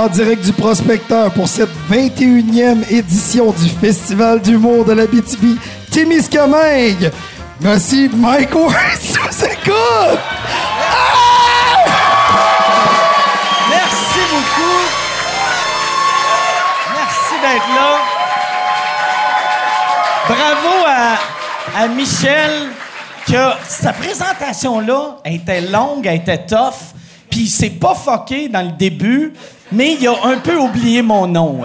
en direct du prospecteur pour cette 21e édition du Festival d'humour de la BTB Témiscamingue. Merci Mike Ward écoute! Merci beaucoup. Merci d'être là. Bravo à, Michel, que sa présentation-là était longue, elle était tough, puis il s'est pas fucké dans le début, mais il a un peu oublié mon nom.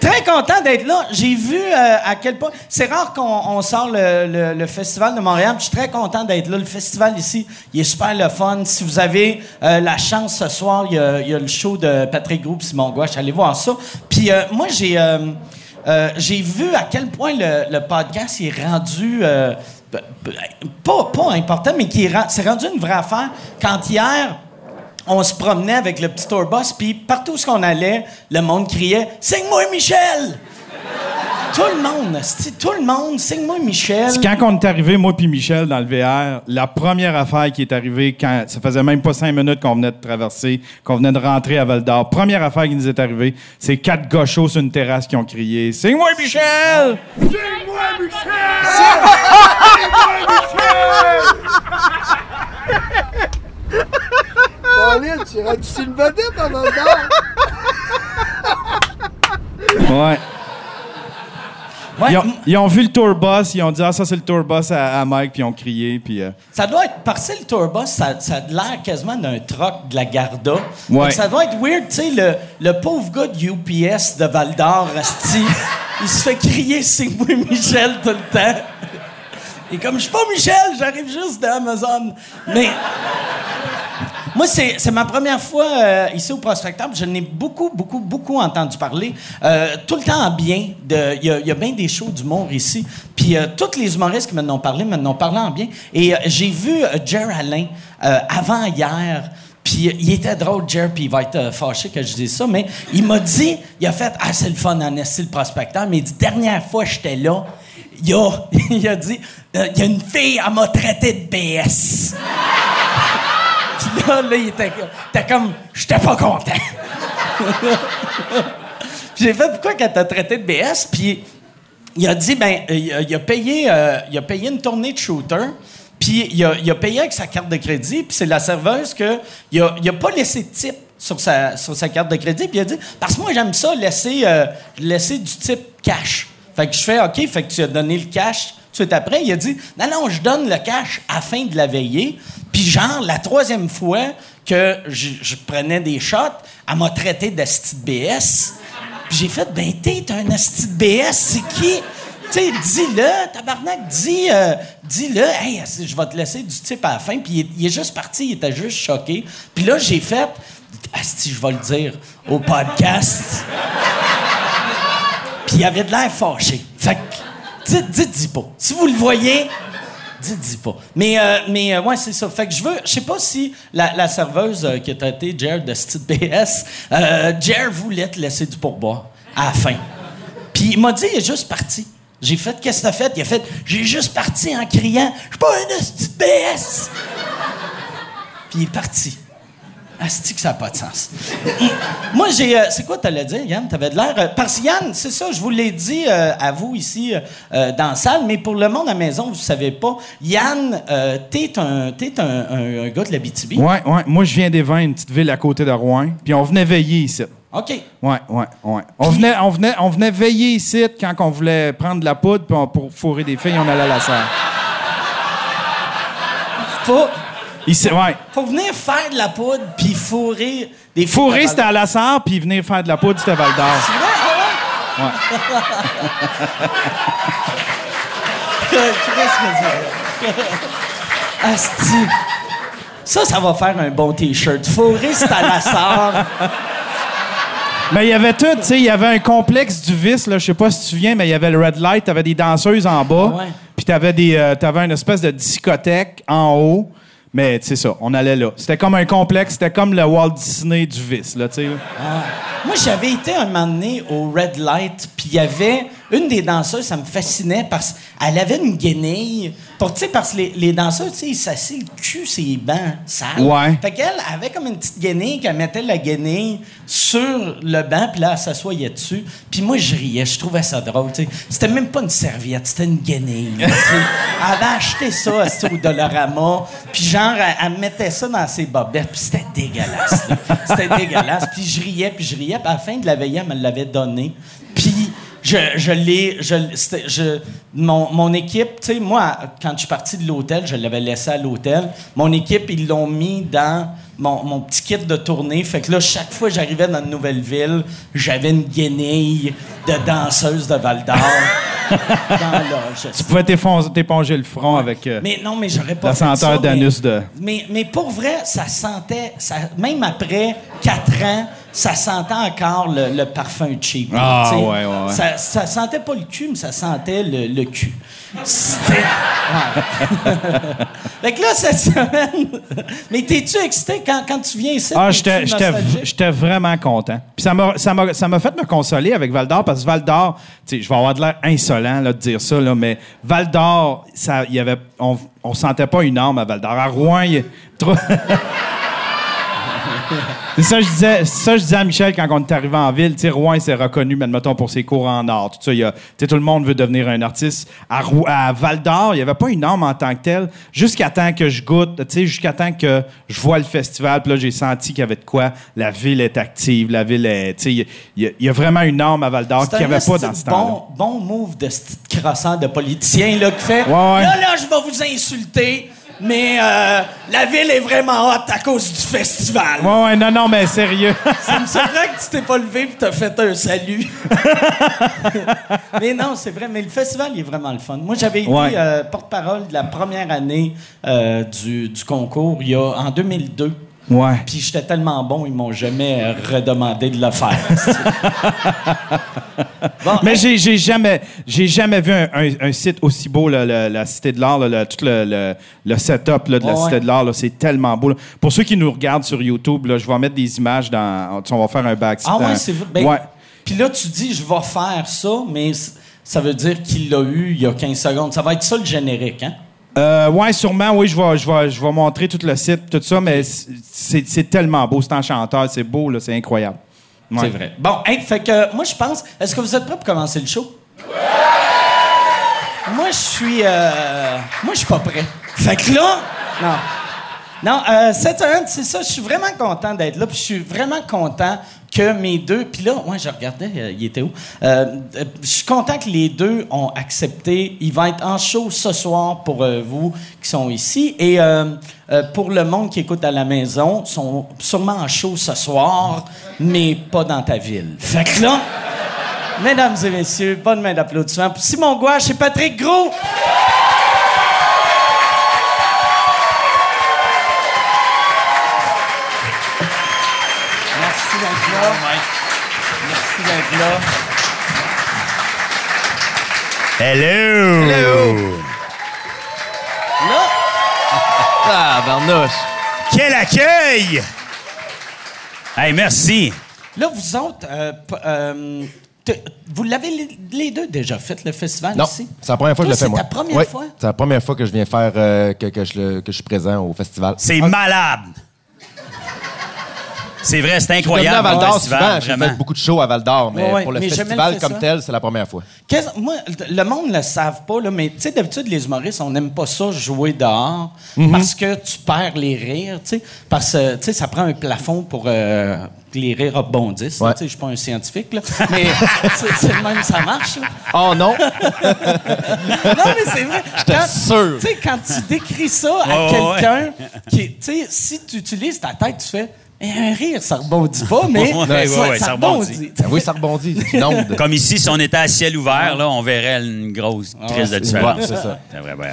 Très content d'être là. J'ai vu euh, à quel point. C'est rare qu'on on sort le, Festival de Montréal. Je suis très content d'être là. Le festival ici, il est super le fun. Si vous avez euh, la chance ce soir, il y, a, le show de Patrick Groupe, Simon Gouache. Allez voir ça. Puis euh, moi, j'ai. vu à quel point le, podcast est rendu. pas, important, mais qui est rendu une vraie affaire. Quand hier, on se promenait avec le petit tour bus, puis partout où on allait, le monde criait « Signe-moi Michel! » Tout le monde, tout le monde, signe-moi Michel. Quand on est arrivé, moi puis Michel, dans le VR, la première affaire qui est arrivée, quand ça faisait même pas cinq minutes qu'on venait de traverser, qu'on venait de rentrer à Val d'Or, première affaire qui nous est arrivée, c'est quatre gauchos sur une terrasse qui ont crié « Signe-moi Michel! Pauline, tu iras tu une vedette en même temps? Ouais. Ouais, Ils ont, m- ils ont vu le tour bus, ils ont dit « Ah, ça, c'est le tour bus à, à Mike », puis ils ont crié, puis... euh, Ça doit être. Parce que le tour bus, ça, ça a l'air quasiment d'un troc de la Garda. Ouais. Donc, Ça doit être weird, tu sais, le, le pauvre gars de UPS de Val d'Or, il se fait crier c'est moi Michel tout le temps. Et comme je suis pas Michel, j'arrive juste d'Amazon. Mais. Moi, c'est ma première fois euh, ici au Prospecteur. Je n'ai beaucoup, beaucoup, beaucoup entendu parler. Euh, tout le temps en bien. Il y, a- bien des shows d'humour ici. Puis euh, tous les humoristes qui m'en ont parlé m'en ont parlé en bien. Et j'ai vu Jer Alain avant hier. Puis il était drôle, Jer, puis il va être fâché que je dise ça, mais il m'a dit, il a fait « Ah, c'est le fun en le prospecteur. » Mais il dit « Dernière fois j'étais là, il a, il a dit Il y a une fille, elle m'a traité de BS. » Puis là, là, il était, était comme, j'étais pas content. Puis j'ai fait, pourquoi qu'elle t'a traité de BS? Puis il a dit, ben, euh, il a, payé, euh, il a payé une tournée de shooter. Puis il a, payé avec sa carte de crédit. Puis c'est la serveuse que il a, pas laissé de type sur sa, sur sa carte de crédit. Puis il a dit, parce que moi j'aime ça laisser, euh, laisser du type cash. Fait que je fais, ok, fait que tu as donné le cash. Tout de suite après, il a dit, non, non, je donne le cash afin de la veiller. Puis genre, la troisième fois que je, prenais des shots, elle m'a traité d'asti de BS. Puis j'ai fait, ben t'es un asti de BS, c'est qui? Tu sais, dis-le, tabarnak, dis, euh, dis-le, hey, je vais te laisser du type à la fin. Puis il, est- il est juste parti, il était juste choqué. Puis là, j'ai fait, asti, je vais le dire au podcast. Puis il avait de l'air fâché. Fait que, dites, dites, dis pas. Si vous le voyez, dites, dis pas. Mais, euh, mais euh, c'est ça. Fait que je veux, je sais pas si la, serveuse euh, qui a traité Jer de style BS, euh, Jer voulait te laisser du pourboire à la fin. Puis il m'a dit, il est juste parti. J'ai fait, qu'est-ce que t'as fait? Il a fait, j'ai juste parti en criant, je suis pas un de BS. Puis il est parti. Asti que ça n'a pas de sens. Moi, j'ai. euh, c'est quoi t'allais dire, Yann? T'avais de l'air. euh, parce que Yann, c'est ça, je vous l'ai dit euh, à vous ici dans la salle, mais pour le monde à la maison, vous ne savez pas. Yann, t'es un, t'es un, un- un gars de la BTB. Ouais, ouais. Moi, je viens des Vins, une petite ville à côté de Rouen. Puis on venait veiller ici. OK. Ouais, ouais, ouais. On venait, on venait, on venait veiller ici quand on voulait prendre de la poudre puis on- pour fourrer des filles, on allait à la salle. Faut, Ouais. faut venir faire de la poudre puis fourrer des Fourrer, c'était à la salle, puis venir faire de la poudre, c'était Val d'Or. C'est vrai? Ah ouais? Qu'est-ce que c'est? Asti. Ça, ça va faire un bon T-shirt. Fourré, c'est à la sarre. Mais il y avait tout, tu sais, il y avait un complexe du vice, là, je sais pas si tu te souviens, mais il y avait le red light, t'avais des danseuses en bas, Ouais. puis t'avais des, euh, t'avais une espèce de discothèque en haut, mais c'est ça, on allait là. C'était comme un complexe, c'était comme le Walt Disney du vice, là, tu sais. là. Moi, j'avais été un moment donné au Red Light, puis il y avait une des danseuses, ça me fascinait parce qu'elle avait une guenille. Pour, tu sais, parce que les, les danseuses, tu sais, ils le cul, c'est bancs sales. Ouais. Fait qu'elle avait comme une petite guenille qu'elle mettait la guenille sur le banc, puis là, elle s'assoyait dessus. Puis moi, je riais, je trouvais ça drôle, tu sais. C'était même pas une serviette, c'était une guenille. là, elle avait acheté ça à au Dollarama, puis genre, elle, elle mettait ça dans ses bobettes, puis c'était dégueulasse. C'était dégueulasse. Puis je riais, puis je riais, puis à la fin de la veillée, elle me l'avait donné. Puis je, je l'ai. Je, mon, mon équipe, tu sais, moi, quand je suis parti de l'hôtel, je l'avais laissé à l'hôtel. Mon équipe, ils l'ont mis dans mon, mon petit kit de tournée. Fait que là, chaque fois que j'arrivais dans une nouvelle ville, j'avais une guenille de danseuse de Val d'Or. Tu pouvais t'éponger le front avec euh, Mais non, mais j'aurais pas la senteur d'anus de. mais, mais pour vrai, ça sentait, ça, même après quatre ans, ça sentait encore le, le parfum cheap. Ah, ouais, ouais, ouais. Ça, ça sentait pas le cul, mais ça sentait le, le cul. C'était. Fait que là, cette semaine. mais t'es-tu excité quand, quand tu viens ici? Ah, j'étais, vraiment content. Puis ça m'a, fait me consoler avec Val d'Or parce que Val d'Or, tu sais, je vais avoir de l'air insolent là, de dire ça, là, mais Val d'Or, ça, il y avait, on, on sentait pas une arme à Val d'Or. À Rouen, il. C'est ça, je disais, ça, je disais à Michel quand on est arrivé en ville. Tu sais, Rouen, s'est reconnu, mais mettons, pour ses cours en art. Tout ça, il y a, tout le monde veut devenir un artiste. À, Val d'Or, il n'y avait pas une arme en tant que telle. Jusqu'à temps que je goûte, tu sais, jusqu'à temps que je vois le festival. Puis là, j'ai senti qu'il y avait de quoi. La ville est active, la ville est. Tu sais, il y a- y, vraiment une arme à Val d'Or qu'il n'y avait pas dans ce de temps-là. bon, bon move de ce petit croissant de politicien là, qui fait Ouais, ouais. Là, là, je vais vous insulter, mais euh, la ville est vraiment hot à cause du festival. Ouais, ouais, non, non, mais sérieux. Ça me surprend que tu t'es pas levé et t'as fait un salut. mais non, c'est vrai, mais le festival, il est vraiment le fun. Moi, j'avais été Ouais. euh, porte-parole de la première année euh, du, du concours, il y a, en 2002. Ouais. Puis j'étais tellement bon, ils m'ont jamais euh, redemandé de le faire. bon, Mais hey, j'ai, jamais, j'ai jamais vu un, un- un site aussi beau, là, le- la Cité de l'Art, tout le, le- le setup là, de la Ouais, Cité de l'Art, c'est tellement beau. là. Pour ceux qui nous regardent sur YouTube, là, je vais mettre des images dans. On va faire un back. Ah ouais, c'est. Ben, ouais. Puis là, tu dis, je vais faire ça, mais ça veut dire qu'il l'a eu il y a 15 secondes. Ça va être ça le générique, hein? Euh, ouais, sûrement, oui, je vais, je, vais, je vais montrer tout le site, tout ça, mais c'est, c'est tellement beau, c'est enchanteur, c'est beau, là, c'est incroyable. Ouais. C'est vrai. Bon, hey, fait que moi, je pense. Est-ce que vous êtes prêts pour commencer le show? Moi, je suis. euh, moi, je suis pas prêt. Fait que là. Non. Non, euh, cette semaine, c'est ça, je suis vraiment content d'être là, puis je suis vraiment content que mes deux... Puis là, moi, je regardais, euh, il était où? Euh, euh, je suis content que les deux ont accepté. Il va être en show ce soir pour euh, vous qui sont ici. Et pour le monde qui écoute à la maison, sont sûrement en show ce soir, mais pas dans ta ville. Fait que là... Mesdames et messieurs, bonne main d'applaudissement pour Simon Gouache et Patrick Gros. Là. Hello! Là, Ah, Barnouche! Quel accueil! Hey, merci. là vous autres, euh, euh, vous l'avez les- deux déjà fait, le festival Non, ici? c'est la première fois que Toi, je le fais, moi. C'est ta première Oui, fois? C'est la première fois que je viens faire, euh, que, que je, que je suis présent au festival. C'est malade. C'est vrai, c'est Je suis incroyable. à Val le d'Or festival, souvent. J'ai fait beaucoup de shows à Val d'Or, mais Ouais, pour le mais festival comme ça. tel, c'est la première fois. Qu'est-ce- moi, le monde ne le savent pas, là, mais tu sais, d'habitude, les humoristes, on n'aime pas ça jouer dehors Mhm. parce que tu perds les rires, tu sais. Parce que, tu sais, ça prend un plafond pour euh, que les rires rebondissent. Ouais. Tu sais, je suis pas un scientifique, là, mais c'est c'est le même, ça marche. là. Oh non! Non, mais c'est vrai. Quand- sûr. Tu sais, quand tu décris ça à Ouais, ouais, quelqu'un, qui, est- tu sais, si tu utilises ta tête, tu fais un rire, ça rebondit pas, mais Ouais, ça, ouais, ça ça rebondit. rebondit. Ben oui, ça rebondit. C'est une onde. Comme ici, si on était à ciel ouvert, là, on verrait une grosse crise de Ouais, différence. c'est ça. C'est vrai, ouais.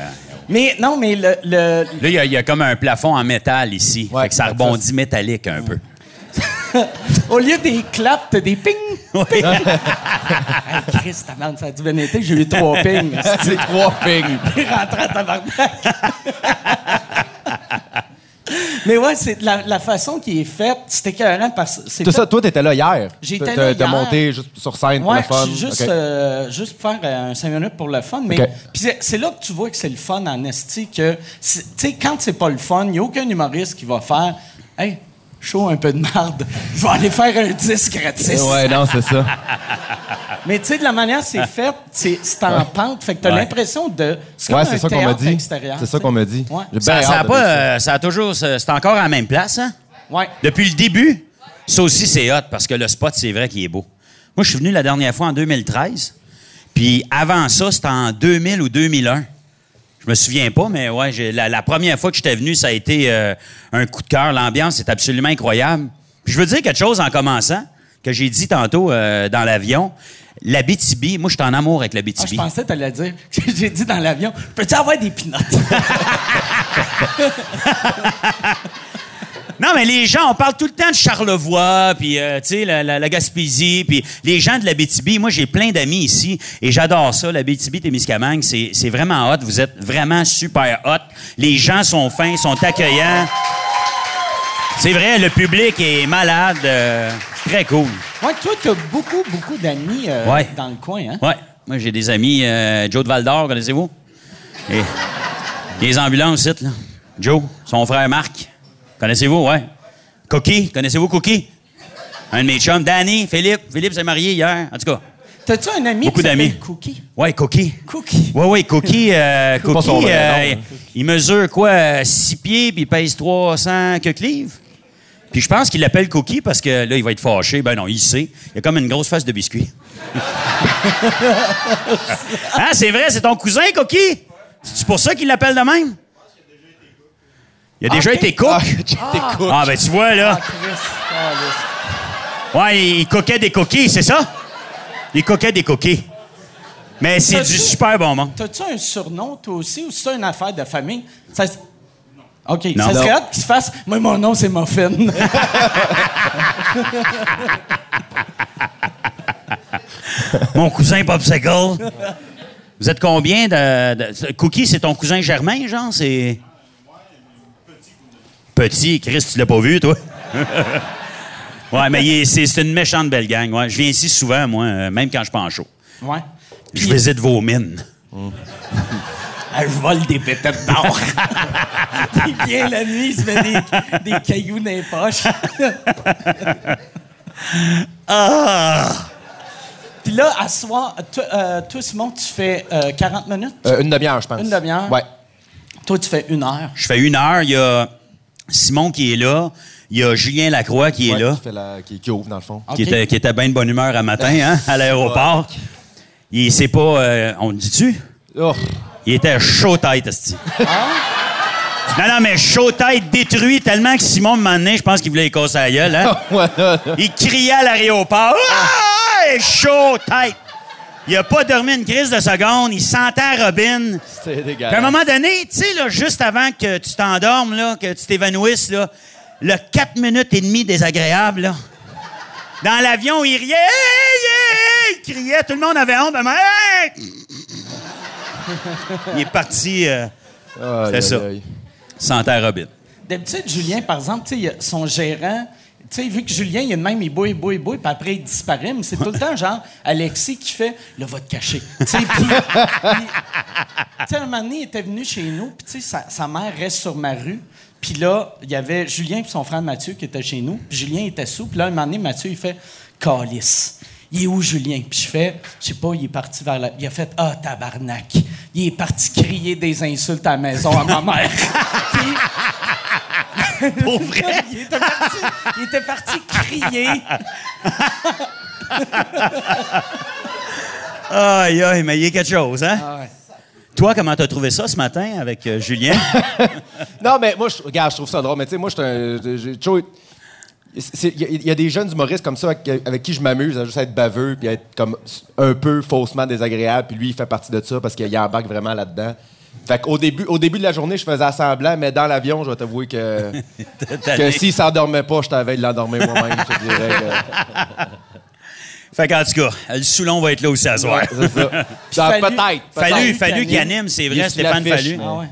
Mais non, mais le, le- Là, il y, a- il y a comme un plafond en métal ici. Ouais, fait que ça ça- rebondit métallique un peu. au lieu des claps, t'as des ping. hey, Chris, ta merde, ça a dû bien été, j'ai eu trois pings. C'est trois pings. Il rentrait à tabarnak. Mais ouais, c'est la, la façon qui est faite, c'était écœurant parce que Tout ça, toi, t'étais là hier. J'étais là T'as monté juste sur scène pour le fun. juste, euh, juste pour faire euh, un 5 minutes pour le fun. Mais puis c'est- là que tu vois que c'est le fun en esti. Que, tu sais, quand c'est pas le fun, il n'y a aucun humoriste qui va faire Hey, chaud un peu de marde, je vais aller faire un disque gratis. Ouais, non, c'est ça. Mais tu sais, de la manière que c'est fait, c'est en pente. Fait que t'as Ouais. l'impression de. C'est Ouais, c'est un ça qu'on m'a dit. extérieur, C'est ça qu'on m'a dit. Ouais. Ça, bien ça a pas, euh, ça a toujours. C'est encore à la même place, hein? Ouais. Depuis le début, ça aussi, c'est hot parce que le spot, c'est vrai qu'il est beau. Moi, je suis venu la dernière fois en 2013. Puis avant ça, c'était en 2000 ou 2001. Je me souviens pas, mais ouais, j'ai- la, la première fois que j'étais venu, ça a été euh, un coup de cœur. L'ambiance est absolument incroyable. Puis je veux dire quelque chose en commençant, que j'ai dit tantôt euh, dans l'avion. La BTB, moi, je suis en amour avec la Ah, je BTB. pensais que t'allais dire. J'ai dit dans l'avion, peux-tu avoir des pinottes? Non, mais les gens, on parle tout le temps de Charlevoix, puis euh, tu sais, la, la, la Gaspésie, puis les gens de la BTB. Moi, j'ai plein d'amis ici et j'adore ça. La BTB, Témiscamingue, c'est c'est vraiment hot. Vous êtes vraiment super hot. Les gens sont fins, sont accueillants. C'est vrai, le public est malade. euh, très cool. Ouais, toi, t'as beaucoup, beaucoup d'amis euh, Ouais. dans le coin, hein? Ouais. Moi, j'ai des amis. euh, Joe de Val-d'Or, connaissez-vous? Et les ambulances, là. Joe, son frère Marc. Connaissez-vous, ouais. Cookie, connaissez-vous Cookie? Un de mes chums. Danny, Philippe. Philippe s'est marié hier. En tout cas, T'as-tu un ami Beaucoup qui s'appelle d'amis. Cookie? ouais, Cookie. Cookie. Ouais, ouais, Cookie. euh, Cookie, euh, il mesure quoi? 6 pieds, puis il pèse 300 quelques livres? Puis je pense qu'il l'appelle Cookie parce que là, il va être fâché. Ben non, il sait. Il a comme une grosse face de biscuit. ah, c'est vrai, c'est ton cousin, Cookie? C'est pour ça qu'il l'appelle de même? Il a déjà été cook? Ah, ben tu vois, là. Ah. Ah. Ouais, il coquait des coquilles, c'est ça? Il coquait des coquilles. Mais c'est du super bon monde. T'as-tu un surnom, toi aussi, ou c'est une affaire de famille? Ça, OK. Non. Ça serait hâte qu'il se fasse. Moi, mon nom, c'est Muffin. Mon cousin Popsicle. Vous êtes combien de, de- Cookie, c'est ton cousin Germain, genre? C'est. Petit, Chris, tu l'as pas vu, toi? ouais, mais c'est c'est une méchante belle gang. Ouais. Je viens ici souvent, moi, euh, même quand je suis pas en show. ouais. Je visite vos mines. Ah, je vole des pépettes d'or. il vient la nuit, il se met des, des cailloux dans les poches. Ah! Puis là, à soir, toi, euh, toi, Simon, tu fais euh, 40 minutes? Euh, une demi-heure, je pense. Une demi-heure? Ouais. Toi, tu fais une heure? Je fais une heure. Il y a Simon qui est là. Il y a Julien Lacroix qui est là. Qui, fait la- qui, qui ouvre, dans le fond. Qui était, qui était bien de bonne humeur à matin, hein, à l'aéroport. Il sait pas. euh, on le dit-tu? Oh. Il était chaud tête, esti. Non, non, mais chaud tête détruit tellement que Simon m'a donné, je pense qu'il voulait les casser la gueule, hein? Il criait à l'aéroport. Ah! Chaud tête! Il a pas dormi une crise de seconde. Il sentait Robin. C'était Puis à un dégueulasse. moment donné, tu sais, là, juste avant que tu t'endormes, là, que tu t'évanouisses, là, le 4 minutes et demie désagréable, là. Dans l'avion, il riait, hey, hey! il criait, tout le monde avait honte! Il est parti euh, C'est aïe, ça. sentir Robin. D'habitude, Julien, par exemple, son gérant, tu sais, vu que Julien, il est de même, il bouille, bouille, bouille, puis après, il disparaît, mais c'est tout le temps, genre, Alexis qui fait, là, va te cacher. Tu sais, puis, tu un moment donné, il était venu chez nous, puis, tu sais, sa, sa mère reste sur ma rue, puis là, il y avait Julien et son frère Mathieu qui étaient chez nous, puis Julien était sous, puis là, un moment donné, Mathieu, il fait, calice. Il est où, Julien? Puis je fais, je sais pas, il est parti vers la. Il a fait, ah, tabarnak. Il est parti crier des insultes à la maison à ma mère. Puis- Pour vrai? il, était parti, il était parti crier. Aïe, aïe, mais il y a quelque chose, hein? Ah ouais. Toi, comment t'as trouvé ça ce matin avec euh, Julien? Non, mais moi, je, regarde, je trouve ça drôle. Mais tu sais, moi, je suis Il y, a- il y a des jeunes humoristes comme ça avec, avec qui je m'amuse à juste être baveux puis à être comme un peu faussement désagréable. Puis lui, il fait partie de ça parce qu'il embarque vraiment là-dedans. Fait qu'au début, au début de la journée, je faisais semblant, mais dans l'avion, je vais t'avouer que, que s'il s'endormait pas, je t'avais de l'endormir moi-même. je dirais que- fait qu'en tout cas, le Soulon va être là aussi à soir. c'est ça. Genre, Fallu- peut-être. Fallu, fallu qu'il anime. c'est vrai, Stéphane Fallu. Ah ouais.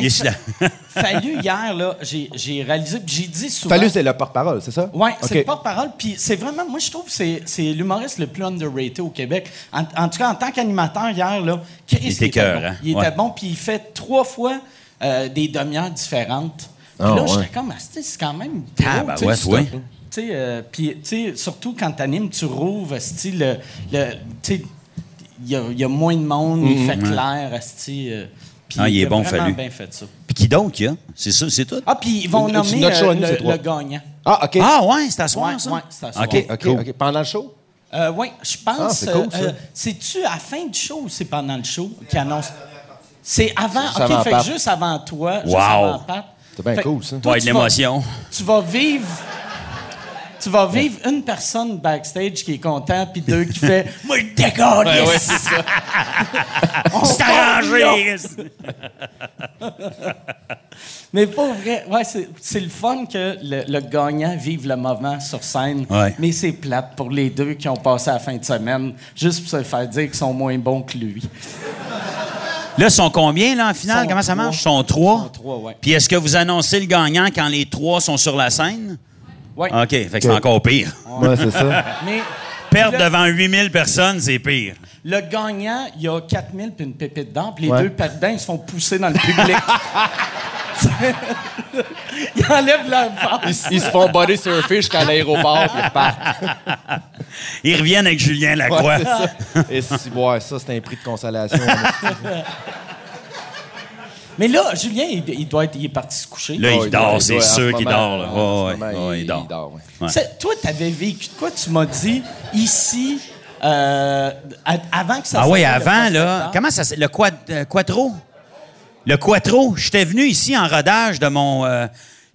Il est sur la- Fallu hier, là, j'ai j'ai réalisé, puis j'ai dit souvent. Fallu, c'est le porte-parole, c'est ça? Oui, c'est le porte-parole. Puis c'est vraiment, moi, je trouve que c'est- c'est l'humoriste le plus underrated au Québec. En, en tout cas, en tant qu'animateur, hier, là, Chris, Il était cœur, bon. hein? Il Ouais. était bon, puis il fait trois fois euh, des demi-heures différentes. Puis Ah, là, ouais. j'étais comme, ah, c'est quand même Ah, gros, ben tu sais, ouais, sais, euh, puis, tu sais, surtout quand t'animes, tu rouvres, le, le, tu sais, il y y a moins de monde, il fait clair, asti, euh, puis Ah, il est a bon, Fallu. bien fait ça. Puis qui donc, il y a? C'est ça, c'est tout? Ah, puis ils vont nommer notre show à euh, nous, le, gagnant. Ah, OK. Ah, ouais, c'est à soir, Ouais, ça? ouais, c'est à soir. OK, OK, cool. OK. Pendant le show? Euh, oui, je pense. Ah, c'est cool, ça. euh, C'est-tu à la fin du show ou c'est pendant le show qui annonce? C'est avant. juste OK, avant fait que juste avant toi. Juste Wow. avant Pat. C'est bien Fait- cool, ça. toi, Ouais, de tu vas- l'émotion. Tu vas vivre. Tu vas vivre une personne backstage qui est content, puis deux qui fait Moi, je décolle! On C'est là. arrangé! Mais pas vrai. Ouais, c'est, c'est le fun que le, le gagnant vive le moment sur scène. Ouais. Mais c'est plate pour les deux qui ont passé la fin de semaine, juste pour se faire dire qu'ils sont moins bons que lui. Là, ils sont combien, là, en finale? Sont Comment ça trois. marche? Ils sont trois? Ils sont trois, ouais. Puis est-ce que vous annoncez le gagnant quand les trois sont sur la scène? Ouais. OK, fait que c'est encore pire. Ouais, c'est ça. Mais Perdre le, devant 8000 personnes, c'est pire. le gagnant, il y a 4000 puis une pépite d'or, puis les Ouais. deux perdants, ils se font pousser dans le public. ils enlèvent leur face. Ils, ils se font body surfer jusqu'à l'aéroport, puis ils repartent. Ils reviennent avec Julien Lacroix. Ouais, c'est ça. Et si, ouais, ça, c'est un prix de consolation. Mais là, Julien, il, il doit être, il est parti se coucher. Là, il dort, doit- c'est sûr qu'il dort. Là. ce Ouais, ouais, moment, ouais, il dort. Ouais. Toi, t'avais vécu de quoi? Tu m'as dit ici, euh, avant que ça Ah oui, avant, là. Comment ça s'appelle? Le quad, euh, Quattro? Le Quattro. J'étais venu ici en rodage de mon euh,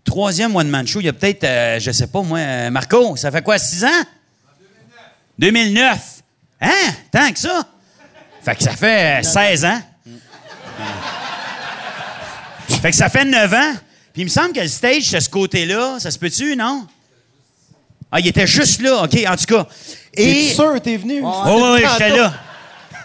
troisième one-man show. Il y a peut-être, euh, je sais pas, moi, Marco, ça fait quoi, six ans? 2009. Hein? Tant que ça? Fait que ça fait euh, 16 ans. Fait que ça fait 9 ans. Puis il me semble que le stage, de ce côté-là, ça se peut-tu, non? Ah, il était juste là, OK, en tout cas. Et... T'es sûr t'es venu? Oh, oui, oui, j'étais là.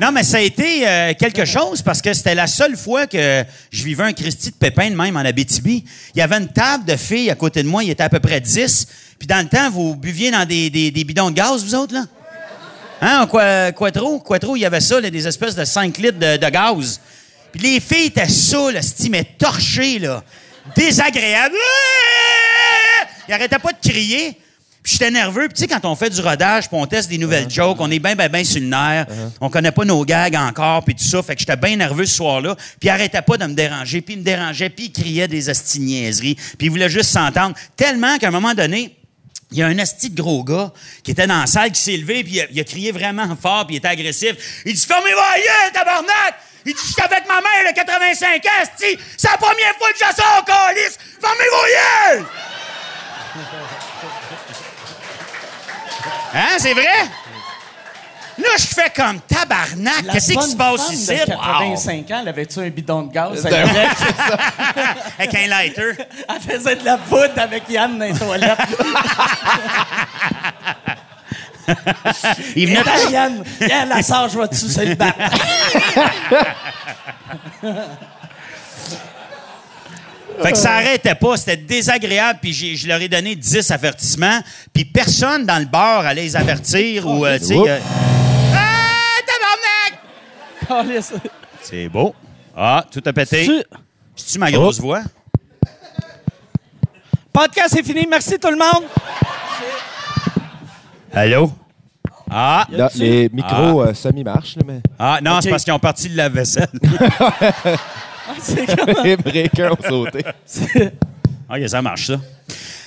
Non, mais ça a été euh, quelque chose parce que c'était la seule fois que je vivais un Christy de pépin de même en Abitibi. Il y avait une table de filles à côté de moi, il était à peu près 10. Puis dans le temps, vous buviez dans des, des- des bidons de gaz, vous autres, là? Hein, quoi, Quattro? Quattro, il y avait ça, là, des espèces de 5 litres de, de gaz. Puis les filles étaient c'ti, mais torchées, là. Désagréables. Ils arrêtaient pas de crier. Puis j'étais nerveux. Puis tu sais, quand on fait du rodage, puis on teste des nouvelles jokes, on est bien, bien, bien sur le nerf. On connaît pas nos gags encore, puis tout ça. Fait que j'étais bien nerveux ce soir-là. Puis il arrêtait pas de me déranger. Puis il me dérangeait, puis il criait des astiniaiseries. Puis il voulait juste s'entendre. Tellement qu'à un moment donné, il y a un asti de gros gars qui était dans la salle, qui s'est levé, puis il a, il a crié vraiment fort, puis il était agressif. Il dit « Fermez-vous gueule, tabarnak! » Il dit « J'étais avec ma mère, de 85 ans! C'est la première fois que je sors au calice! Fermez-vous la gueule! Hein, c'est vrai? Là, je fais comme tabarnak. Qu'est-ce qui se passe ici? de Wow. 85 ans, elle avait-tu un bidon de gaz? Avait- Avec un lighter. elle faisait de la poudre avec Yann dans les toilettes. Il venait Attends, Yann, Yann, la sœur, je vais te sucer le bat. Fait que ça arrêtait pas, c'était désagréable, puis j'ai- je leur ai donné 10 avertissements, puis personne dans le bar allait les avertir ou, euh, tu sais... Oups. euh, Ah, tabarnak! Calisse. C'est beau. Ah, tout a pété. Tu- C'est-tu ma grosse voix? Podcast est fini. Merci tout le monde. Allô? Ah, Là, les micros euh, semi-marchent, là, mais ah non, c'est parce qu'ils ont parti de la vaisselle. C'est comme- les breakers ont sauté. OK, ça marche, ça.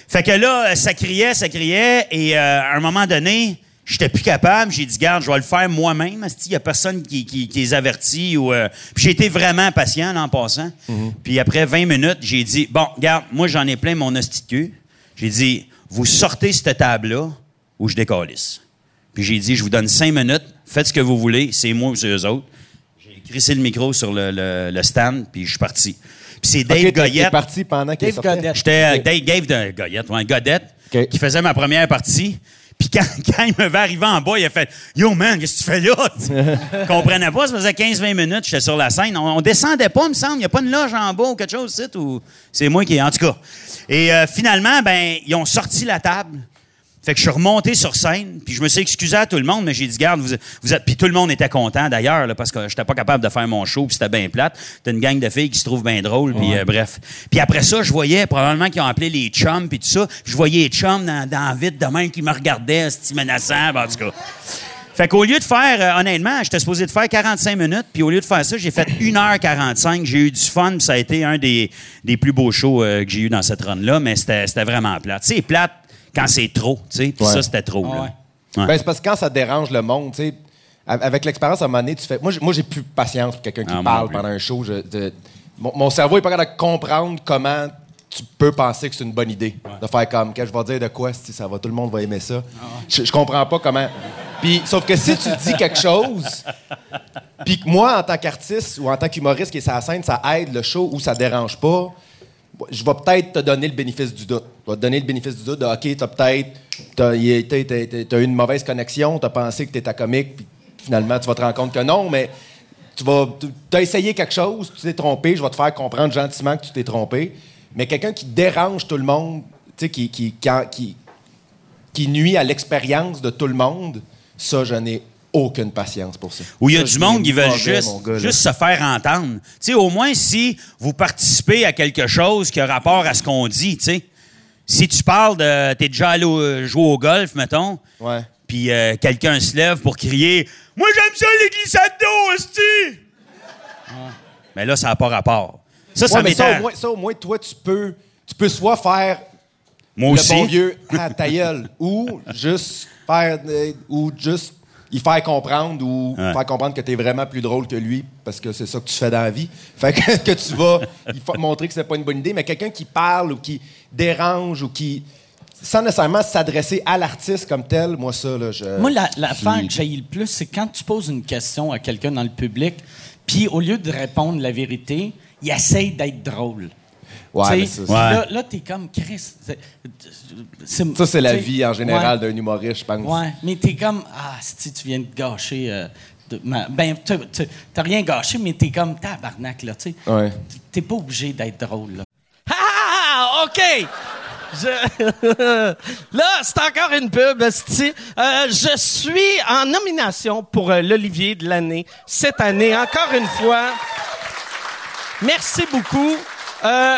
Fait que là, euh, ça criait, ça criait, et euh, à un moment donné, j'étais plus capable. J'ai dit, garde, je vais le faire moi-même. Il n'y a personne qui, qui, qui les avertit. Ou, euh, Puis j'ai été vraiment patient là, en passant. Puis après 20 minutes, j'ai dit, bon, garde, moi, j'en ai plein mon queue. J'ai dit, vous sortez cette table-là ou je décalisse. Puis j'ai dit, je vous donne 5 minutes, faites ce que vous voulez, c'est moi ou c'est eux autres. J'ai crissé le micro sur le, le- le stand, puis je suis parti. Puis c'est Dave Ok, t'es- t'es Goyette. parti pendant qu'il. J'étais avec Dave, Dave de Goyette, ouais, Godette, qui faisait ma première partie. Puis quand, quand il me va arriver en bas, il a fait Yo, man, qu'est-ce que tu fais là? Je comprenais pas, ça faisait 15-20 minutes, j'étais sur la scène. On, on descendait pas, il me semble. Il n'y a pas une loge en bas ou quelque chose, c'est ou c'est moi qui. En tout cas. Et euh, finalement, ben, ils ont sorti la table. Fait que je suis remonté sur scène, puis je me suis excusé à tout le monde, mais j'ai dit, garde, vous, vous êtes... Puis tout le monde était content, d'ailleurs, parce que j'étais pas capable de faire mon show, puis c'était bien plate. C'était une gang de filles qui se trouvent bien drôles, puis euh, bref. Puis après ça, je voyais probablement qu'ils ont appelé les chums, puis tout ça. Je voyais les chums dans, dans la vide de même qui me regardaient, c'était menaçant, ben, en tout cas. Fait qu'au lieu de faire, euh, honnêtement, j'étais supposé de faire 45 minutes, puis au lieu de faire ça, j'ai fait 1h45. J'ai eu du fun, puis ça a été un des, des plus beaux shows euh, que j'ai eu dans cette run-là, mais c'était c'était vraiment plate. Tu sais, plate quand c'est trop, tu sais, puis Ouais. ça, c'était trop, Ah là. ouais. Ouais. Ben, c'est parce que quand ça dérange le monde, tu sais, a- avec l'expérience, à un moment donné, tu fais. Moi, j'ai- moi, j'ai plus de patience pour quelqu'un qui Ah, parle pendant un show. Je- de- mon, mon cerveau est pas capable de comprendre comment tu peux penser que c'est une bonne idée de faire comme, que je vais dire de quoi, si ça va, tout le monde va aimer ça. je, je comprends pas comment. Puis, sauf que si tu dis quelque chose, puis que moi, en tant qu'artiste ou en tant qu'humoriste qui est sur la scène, ça aide le show ou ça dérange pas, je vais peut-être te donner le bénéfice du doute. Je vais te donner le bénéfice du doute de OK, t'as peut-être t'as, eu une mauvaise connexion, t'as pensé que t'étais comique, puis finalement tu vas te rendre compte que non, mais tu vas essayé quelque chose, tu t'es trompé, je vais te faire comprendre gentiment que tu t'es trompé. Mais quelqu'un qui dérange tout le monde, qui, qui, qui, qui nuit à l'expérience de tout le monde, ça, je n'ai aucune patience pour ça. Où il y a Ça, du monde qui veut juste, gars, juste se faire entendre. Tu sais, au moins, si vous participez à quelque chose qui a rapport à ce qu'on dit, tu sais. Si tu parles de. T'es déjà allé au- jouer au golf, mettons, Ouais. puis euh, quelqu'un se lève pour crier Moi, j'aime ça les glissades d'eau, hostie! Mais là, ça n'a pas rapport. Ça, ça mais ça, m'étonne. au moins, ça, au moins, toi, tu peux, tu peux soit faire Moi le aussi. bon vieux à ta gueule, ou juste faire, euh, ou juste y faire comprendre, ou Ouais. faire comprendre que tu es vraiment plus drôle que lui, parce que c'est ça que tu fais dans la vie. Fait que, que tu vas il faut montrer que c'est pas une bonne idée, mais quelqu'un qui parle ou qui dérange ou qui. sans nécessairement s'adresser à l'artiste comme tel, moi, ça, là, je. Moi, la- l'affaire je- que j'ai le plus, c'est quand tu poses une question à quelqu'un dans le public, puis au lieu de répondre la vérité, il essaye d'être drôle. Ouais, Tu mais sais, ça, Ouais. Là, là t'es comme Chris. ça, c'est la vie en général ouais, d'un humoriste, je pense. Ouais, mais t'es comme ah, si tu viens de gâcher. euh, de- ma- ben, t'as- rien gâché, mais t'es comme tabarnak là, tu sais. Ouais. T'es pas obligé d'être drôle là. Ah, OK! Je- Là, c'est encore une pub, esti. Euh, je suis en nomination pour euh, l'Olivier de l'année cette année, encore une fois. Merci beaucoup. Euh,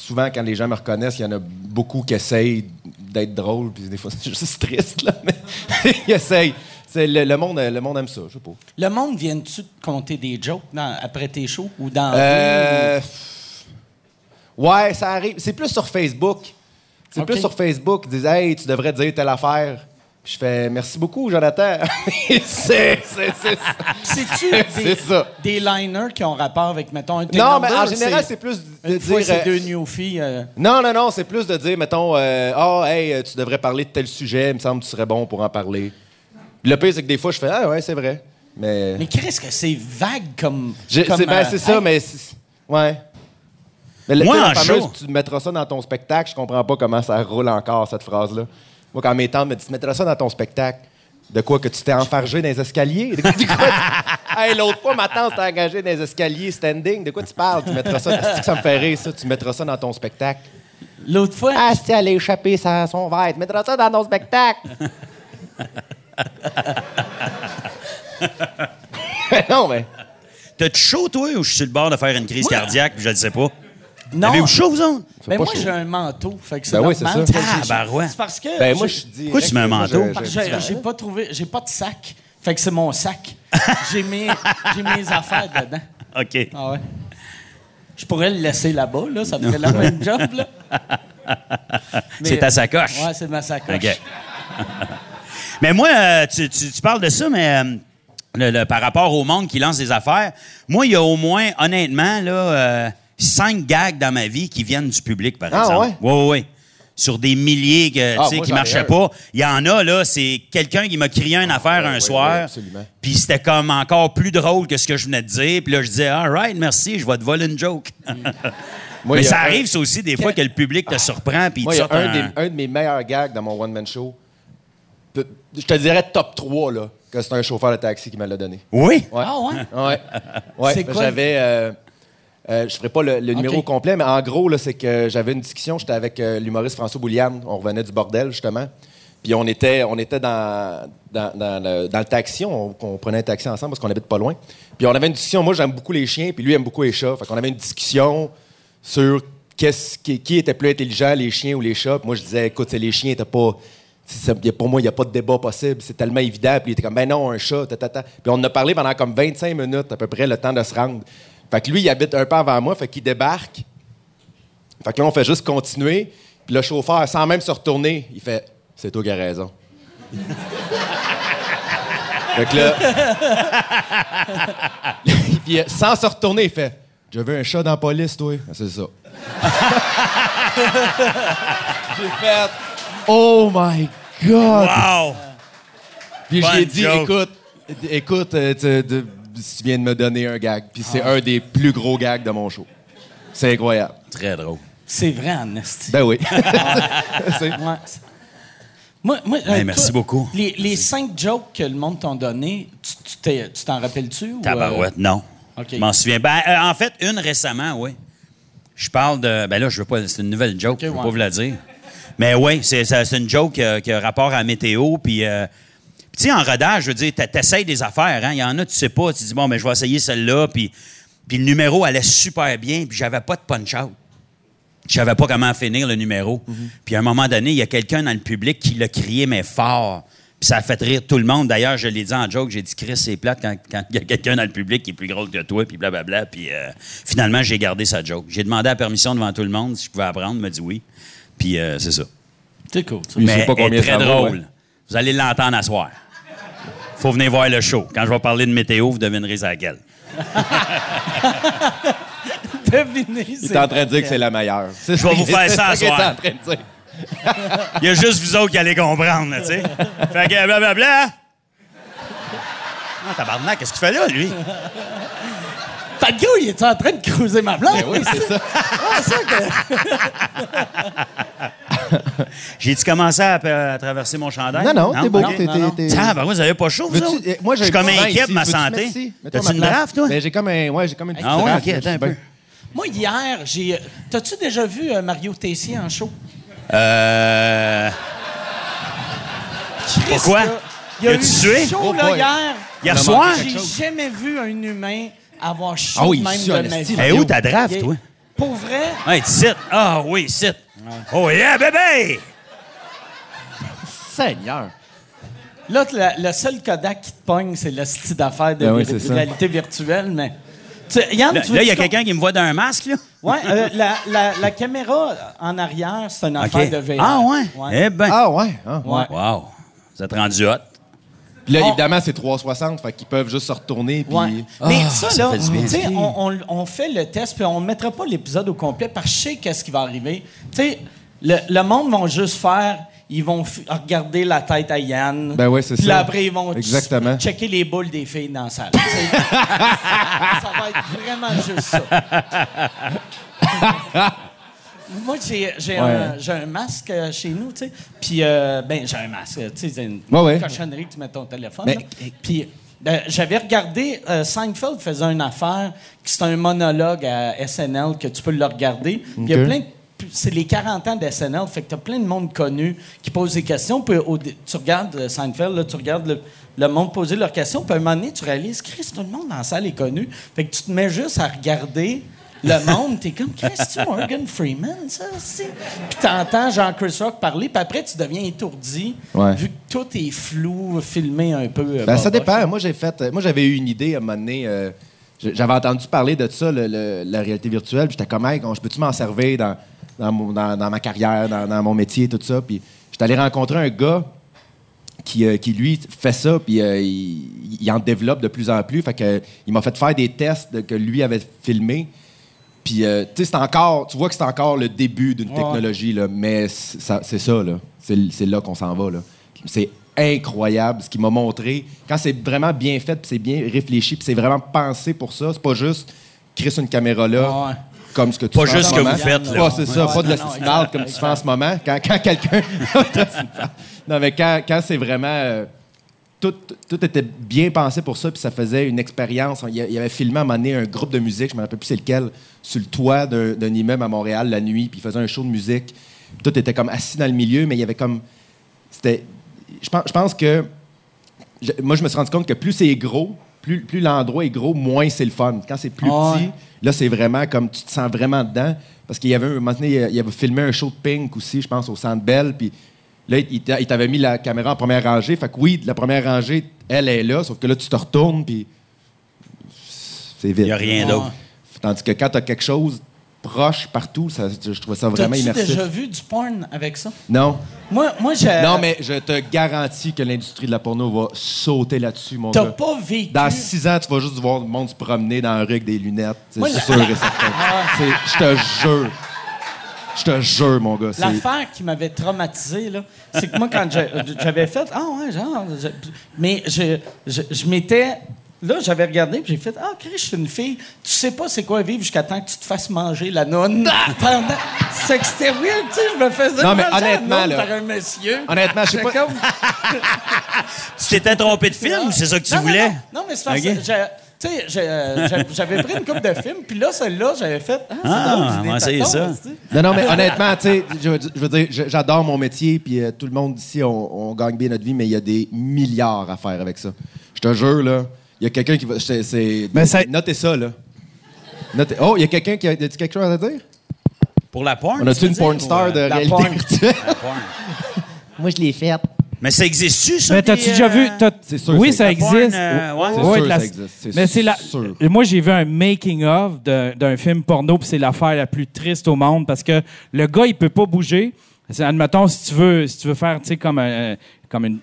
souvent, quand les gens me reconnaissent, il y en a beaucoup qui essayent d'être drôle, puis des fois, c'est juste triste, là, mais ils essayent. Le, le monde, le monde aime ça, je sais pas. Le monde vient-tu te compter des jokes dans- après tes shows ou dans Euh, ouais, ça arrive. C'est plus sur Facebook. C'est plus sur Facebook. Ils disent, hey, tu devrais dire telle affaire. Puis je fais, merci beaucoup, Jonathan. c'est, c'est, c'est, ou- C'est-tu c'est des, ça. des liners qui ont rapport avec, mettons, un Non, mais en général, c'est plus de Une dire. fois, c'est euh, deux newfies. euh, Non, non, non, c'est plus de dire, mettons, euh, ah, hey, euh, tu devrais parler de tel sujet, il me semble que tu serais bon pour en parler. Le pire, c'est que des fois, je fais, ah, ouais, c'est vrai. Mais. Mais qu'est-ce que c'est vague comme. Je- comme, c'est ben, euh, c'est ça, hey, mais. c'est- Ouais. Mais le- Moi, tu sais, la en fameuse, show- tu mettras ça dans ton spectacle, je comprends pas comment ça roule encore, cette phrase-là. Moi, quand mes tantes me disent, tu mettras ça dans ton spectacle. De quoi? Que tu t'es enfargé dans les escaliers? De quoi? de quoi- Hey, l'autre fois, ma tante s'est engagée dans les escaliers standing. De quoi tu parles? Tu mettras ça. Que ça me fait rire, ça? Tu mettras ça dans ton spectacle. L'autre fois, Ah, si elle a échappé sans son verre. Tu mettras ça dans ton spectacle. non, mais. T'as-tu chaud, toi, ou je suis sur le bord de faire une crise cardiaque, puis je le sais pas? Non. Chaud, vous autres? Ben moi, j'ai un manteau. Fait que c'est Ben oui, normal. c'est ça. j'ai- Tabarouette. C'est parce que. Ben, moi, je dis. Pourquoi tu mets un manteau? parce que j'ai- j'ai pas trouvé. J'ai pas de sac. Fait que c'est mon sac. j'ai mis, j'ai mes affaires dedans. OK. Ah ouais. Je pourrais le laisser là-bas, là. Ça ferait la même job, là. C'est ta sacoche. Ouais, c'est ma sacoche. OK. mais moi, euh, tu, tu- tu parles de ça, mais euh, le- le- par rapport au monde qui lance des affaires, moi, il y a au moins, honnêtement, là, euh, cinq gags dans ma vie qui viennent du public, par Ah, exemple. ouais? Oui, oui, oui. Sur des milliers que, Ah, moi, qui ai marchaient pas. Il y en a, là, c'est quelqu'un qui m'a crié une affaire un soir. absolument. Puis c'était comme encore plus drôle que ce que je venais de dire. Puis là, je disais, all right, merci, je vais te voler une joke. Moi, mais ça un- arrive, ça aussi, des fois, que le public te surprend. Puis il Moi, te il y a un, un- des- un de mes meilleurs gags dans mon one-man show. Je te dirais top 3, là, que c'est un chauffeur de taxi qui me l'a donné. Oui? Ouais. Ah ouais? Ouais. ouais. C'est quoi? J'avais. euh, euh, je ferai pas le, le numéro complet, mais en gros, c'est que j'avais une discussion. J'étais avec euh, l'humoriste François Bouliane. On revenait du bordel, justement. Puis on était, on était dans, dans, dans le, dans le taxi. On, on prenait un taxi ensemble parce qu'on habite pas loin. Puis on avait une discussion. Moi, j'aime beaucoup les chiens, puis lui aime beaucoup les chats. Fait qu'on avait une discussion sur qui, qui était plus intelligent, les chiens ou les chats. Puis moi, je disais, écoute, c'est les chiens, pas. ça- pour moi, il n'y a pas de débat possible. C'est tellement évident. Puis il était comme, ben non, un chat, ta, ta, ta. Puis on en a parlé pendant comme 25 minutes, à peu près, le temps de se rendre. Fait que lui, il habite un peu avant moi, fait qu'il débarque. Fait que là, on fait juste continuer. Puis le chauffeur, sans même se retourner, il fait, c'est toi qui as raison. fait que là. Puis sans se retourner, il fait, je veux un chat dans la police, toi. Ah, C'est ça. J'ai fait, oh my God! Wow! Puis j'ai dit, écoute, écoute, euh, tu, de- tu viens de me donner un gag. Puis c'est Ah. un des plus gros gags de mon show. C'est incroyable. Très drôle. C'est vrai, en esti. Ben oui. Ouais. Moi, moi, euh, Hey, merci beaucoup. Les, les cinq jokes que le monde t'a donné, tu tu t'es- tu t'en rappelles-tu? ou, Tabarouette, euh, non. OK. Je m'en souviens. Ben, euh, en fait, une récemment, oui. Je parle de. Ben là, je veux pas. C'est une nouvelle joke, OK, je veux ouais. pas vous la dire. Mais oui, c'est ça- c'est une joke qui a, qui a rapport à la météo. Puis, euh, puis tu sais, en rodage, je veux dire, t'essayes des affaires. hein. Il y en a, tu sais pas. Tu dis, bon, ben, je vais essayer celle-là. Puis, puis le numéro allait super bien. Puis j'avais pas de punch-out. Je savais pas comment finir le numéro. Puis à un moment donné, il y a quelqu'un dans le public qui l'a crié, mais fort. Puis ça a fait rire tout le monde. D'ailleurs, je l'ai dit en joke, j'ai dit, Chris, c'est plate quand quand il y a quelqu'un dans le public qui est plus gros que toi, puis blablabla. Puis euh, finalement, j'ai gardé sa joke. J'ai demandé la permission devant tout le monde si je pouvais apprendre. Il m'a dit oui. Puis euh, c'est ça. C'est cool. ça. Mais sait pas combien est très drôle. Vous allez l'entendre à soir. Faut venir voir le show. Quand je vais parler de météo, vous devinerez c'est laquelle. Devinez, Il est en train de dire que c'est la meilleure. Je vais vous faire ça à est soir. en train de dire. Il y a juste vous autres qui allez comprendre, là, tu sais. Fait que blablabla. Ah, tabarnak, qu'est-ce qu'il fait là, lui? Fait que, il est en train de cruiser ma blonde? Ben oui, c'est ça. Ah, ça que... J'ai-tu commencé à, à traverser mon chandail? Non, non, t'es beau. T'es- t'es- Tiens, ben moi, vous avez pas chaud, vous autres? eh, moi, j'ai Je suis un comme de ici. ma santé. T'as-tu ma une draft, toi? Ben, j'ai comme un, ouais, j'ai comme une petite Ah ouais, draft, ok, attends un peu. Moi, hier, j'ai... T'as-tu déjà vu euh, Mario Tessier en show? Euh... Christ, Pourquoi? Il y a eu Y a-tu tué? chaud, Oh là, boy. hier. Hier a soir? J'ai jamais vu un humain avoir chaud Ah oui, de même de ma vie. Eh où ta draft, toi? Pour vrai? Hey, sit. Ah oui, sit. Oh yeah, bébé! Seigneur. Là, le seul Kodak qui te pogne, c'est le style d'affaires de Ben oui, réalité virtuelle, mais... Tu Yann, Là, tu là, il y a quelqu'un qui me voit dans un masque, là? Ouais, euh, la, la, la caméra en arrière, c'est une affaire de VR. Ah ouais? Eh ben. Ah ouais. hein? Ouais. Wow. Vous êtes rendu hot. Puis là, On- évidemment, c'est 360, fait qu'ils peuvent juste se retourner. Puis... Ouais. Mais Ah, ça, ça là, tu sais, on, on- on fait le test, puis on ne mettra pas l'épisode au complet parce que je sais qu'est-ce qui va arriver. Tu sais, le, le monde va juste faire, ils vont regarder la tête à Yann. Ben ouais, c'est Puis ça. là, après, ils vont Exactement. checker les boules des filles dans la salle. Ça va être vraiment juste ça. Moi, j'ai j'ai un, Ouais. j'ai un masque euh, chez nous, tu sais. Puis, euh, ben, j'ai un masque, tu sais, c'est une Ouais, ouais. cochonnerie que tu mets ton téléphone. Puis, euh, j'avais regardé, euh, Seinfeld faisait une affaire, qui c'est un monologue à SNL, que tu peux le regarder. Il y a plein de- c'est les 40 ans d'SNL, fait que tu as plein de monde connu qui pose des questions. Puis au dé- tu regardes euh, Seinfeld, là, tu regardes le, le monde poser leurs questions, puis à un moment donné, tu réalises, Chris, tout le monde dans la salle est connu. Fait que tu te mets juste à regarder le monde, t'es comme, c'est Morgan Freeman, ça, c'est. Puis t'entends Jean-Chris Rock parler, puis après, tu deviens étourdi, Ouais. vu que tout est flou, filmé un peu. euh, Ben, ça dépend. Moi, j'ai fait. Moi, j'avais eu une idée à un moment donné. euh, j'avais entendu parler de ça, le- le- la réalité virtuelle. Puis j'étais comme, hey, je peux-tu m'en servir dans, dans, mon- dans- dans ma carrière, dans, dans mon métier, tout ça? Puis j'étais allé rencontrer un gars qui, euh, qui, lui, fait ça, puis euh, il, il en développe de plus en plus. Fait que, euh, il m'a fait faire des tests de- que lui avait filmés. Puis, euh, tu sais, c'est encore, tu vois que c'est encore le début d'une technologie, là, mais c'est ça, là. C'est, là qu'on s'en va, là. C'est incroyable ce qu'il m'a montré. Quand c'est vraiment bien fait, puis c'est bien réfléchi, puis c'est vraiment pensé pour ça, c'est pas juste Chris une caméra là, Ouais. comme ce que tu Pas fais en juste ce que moment. vous faites, là. Pas, c'est ça, Ouais, pas de la non, non, cinéma exact, comme tu fais en ce moment. Quand, quand quelqu'un... non, mais quand, quand c'est vraiment... euh, tout, tout était bien pensé pour ça, puis ça faisait une expérience. Il, il avait filmé à un moment donné un groupe de musique, je me rappelle plus c'est lequel, sur le toit d'un immeuble à Montréal la nuit, puis il faisait un show de musique. Tout était comme assis dans le milieu, mais il y avait comme. C'était. Je pense, je pense que. je- moi, je me suis rendu compte que plus c'est gros, plus, plus l'endroit est gros, moins c'est le fun. Quand c'est plus Ah petit, là, c'est vraiment comme tu te sens vraiment dedans. Parce qu'il y avait un moment donné, il avait filmé un show de Pink aussi, je pense, au Centre Bell, puis là, il t'a- il t'avait mis la caméra en première rangée. Fait que oui, la première rangée, elle est là, sauf que là, tu te retournes, puis c'est vite. Il n'y a rien d'autre. Tandis que quand tu as quelque chose proche partout, ça, je trouvais ça vraiment immersif. déjà vu du porn avec ça? Non. Moi, moi j'ai. Non, mais je te garantis que l'industrie de la porno va sauter là-dessus, mon T'as gars. pas vécu. Dans six ans, tu vas juste voir le monde se promener dans la rue avec des lunettes. C'est sûr et certain. C'est- Je te jure. Je te jure, mon gars. L'affaire qui m'avait traumatisé, là, c'est que moi, quand j'avais fait. Ah, ouais, genre. je- mais je, je, je m'étais. Là, j'avais regardé, puis j'ai fait Ah, Chris, je suis une fille. Tu sais pas c'est quoi vivre jusqu'à temps que tu te fasses manger la nonne. Pendant... C'est que c'était weird, tu sais, je me faisais Non, mais honnêtement, là. par un monsieur. Honnêtement, je sais pas- comme- Tu t'étais trompé de film ou c'est ça que tu Non, voulais? Non, non, mais c'est parce Ok. Tu sais, euh, j'avais pris une coupe de films, puis là, celle-là, j'avais fait. Ah, c'est Ah, on va essayer ça. Non, non, mais honnêtement, tu sais, je, veux dire- je veux dire, je- j'adore mon métier, puis euh, tout le monde ici, on, on gagne bien notre vie, mais il y a des milliards à faire avec ça. Je te jure, là, il y a quelqu'un qui va. Mais ça- Notez ça, là. Notez- Oh, il y a quelqu'un qui a, a-tu quelque chose à dire? Pour la porn? On a-tu tu une porn star euh, de la réalité? porn. virtuelle? la porn? Moi, je l'ai faite. Mais ça existe-tu, ça? Mais t'as-tu déjà euh, vu? t'as- sûr, oui, ça existe. euh, ouais. C'est Ouais, sûr, de la- ça existe. C'est Mais c'est la. sûr. Moi, j'ai vu un making of d'un d'un film porno, puis c'est l'affaire la plus triste au monde parce que le gars, il peut pas bouger. C'est, admettons, si tu veux, si tu veux faire, tu sais, comme un- comme une,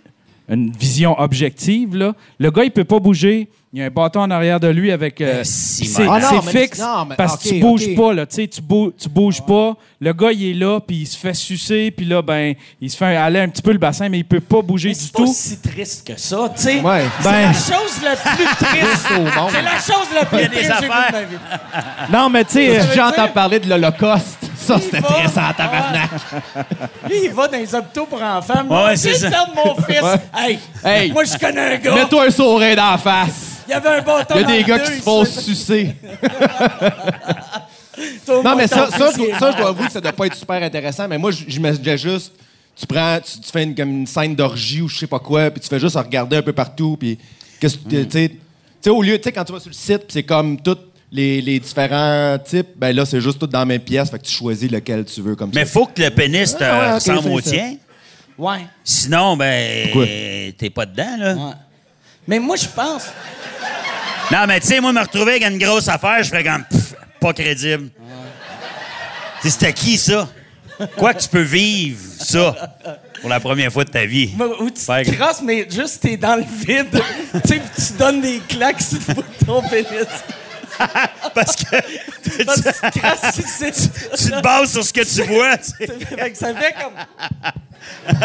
une vision objective, là, le gars, il peut pas bouger. Il y a un bâton en arrière de lui avec. euh, si, c'est. Ah non, c'est mais- fixe non, mais- parce que tu bouges pas, là. Tu sais, tu, bou- tu bouges pas. Le gars, il est là, puis il se fait sucer, puis là, ben, il se fait aller un petit peu le bassin, mais il peut pas bouger Mais du c'est pas tout. si triste que ça, tu sais. Ouais. C'est Ben- la chose la plus triste au monde. C'est la chose la plus triste que j'ai vue affaires. de ma vie. Non, mais tu sais. euh, J'entends parler de l'Holocauste. Ça, c'était va- en tabarnak. Lui, il va dans les hôpitaux pour enfants. Moi, Ouais, c'est ça. de mon fils. Hey, Hey. moi, je connais un gars. Mets-toi un sourire dans la face. Il y avait un bâton Il y a des gars deux, qui se font sucer. Non, mais ça, ça, je, ça, je dois avouer que ça doit pas être super intéressant, mais moi, j'imaginais juste, tu prends, tu, tu fais une, comme une scène d'orgie ou je sais pas quoi, puis tu fais juste regarder un peu partout, puis qu'est-ce que, tu sais, tu sais, au lieu, tu sais, quand tu vas sur le site, c'est comme tous les, les différents types, ben là, c'est juste tout dans la même pièce, fait que tu choisis lequel tu veux comme Mais ça. faut que le pénis te Ah ouais, ressemble au ça. tien. Ouais, Sinon, ben, Pourquoi? t'es pas dedans, là. ouais. Mais moi, je pense... Non, mais tu sais, moi, me retrouver avec une grosse affaire, je ferais comme, pff, pas crédible. Tu sais, C'était qui, ça? Quoi que tu peux vivre, ça, pour la première fois de ta vie? Où tu te crosses, mais juste t'es dans le vide. tu sais, tu donnes des claques sur ton pénis. Parce que Parce tu, te bases sur ce que tu vois. Tu, sais. Fait que ça fait comme...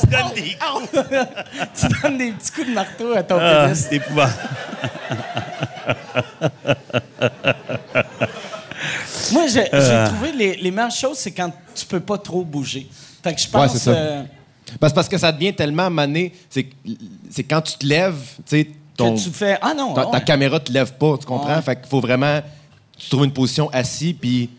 Tu donnes des coups. tu donnes des petits coups de marteau à ton Ah, pénis. c'est épouvantable. Moi, j'ai Euh. trouvé les, les meilleures choses, c'est quand tu peux pas trop bouger. Fait que je Ouais, pense... c'est ça. euh, Parce, parce que ça devient tellement mané, c'est quand tu te lèves, tu sais, ton, que tu fais... Ah non, ta, ouais. ta caméra te lève pas, tu comprends? Ouais. Fait qu'il faut vraiment, tu trouves une position assis, puis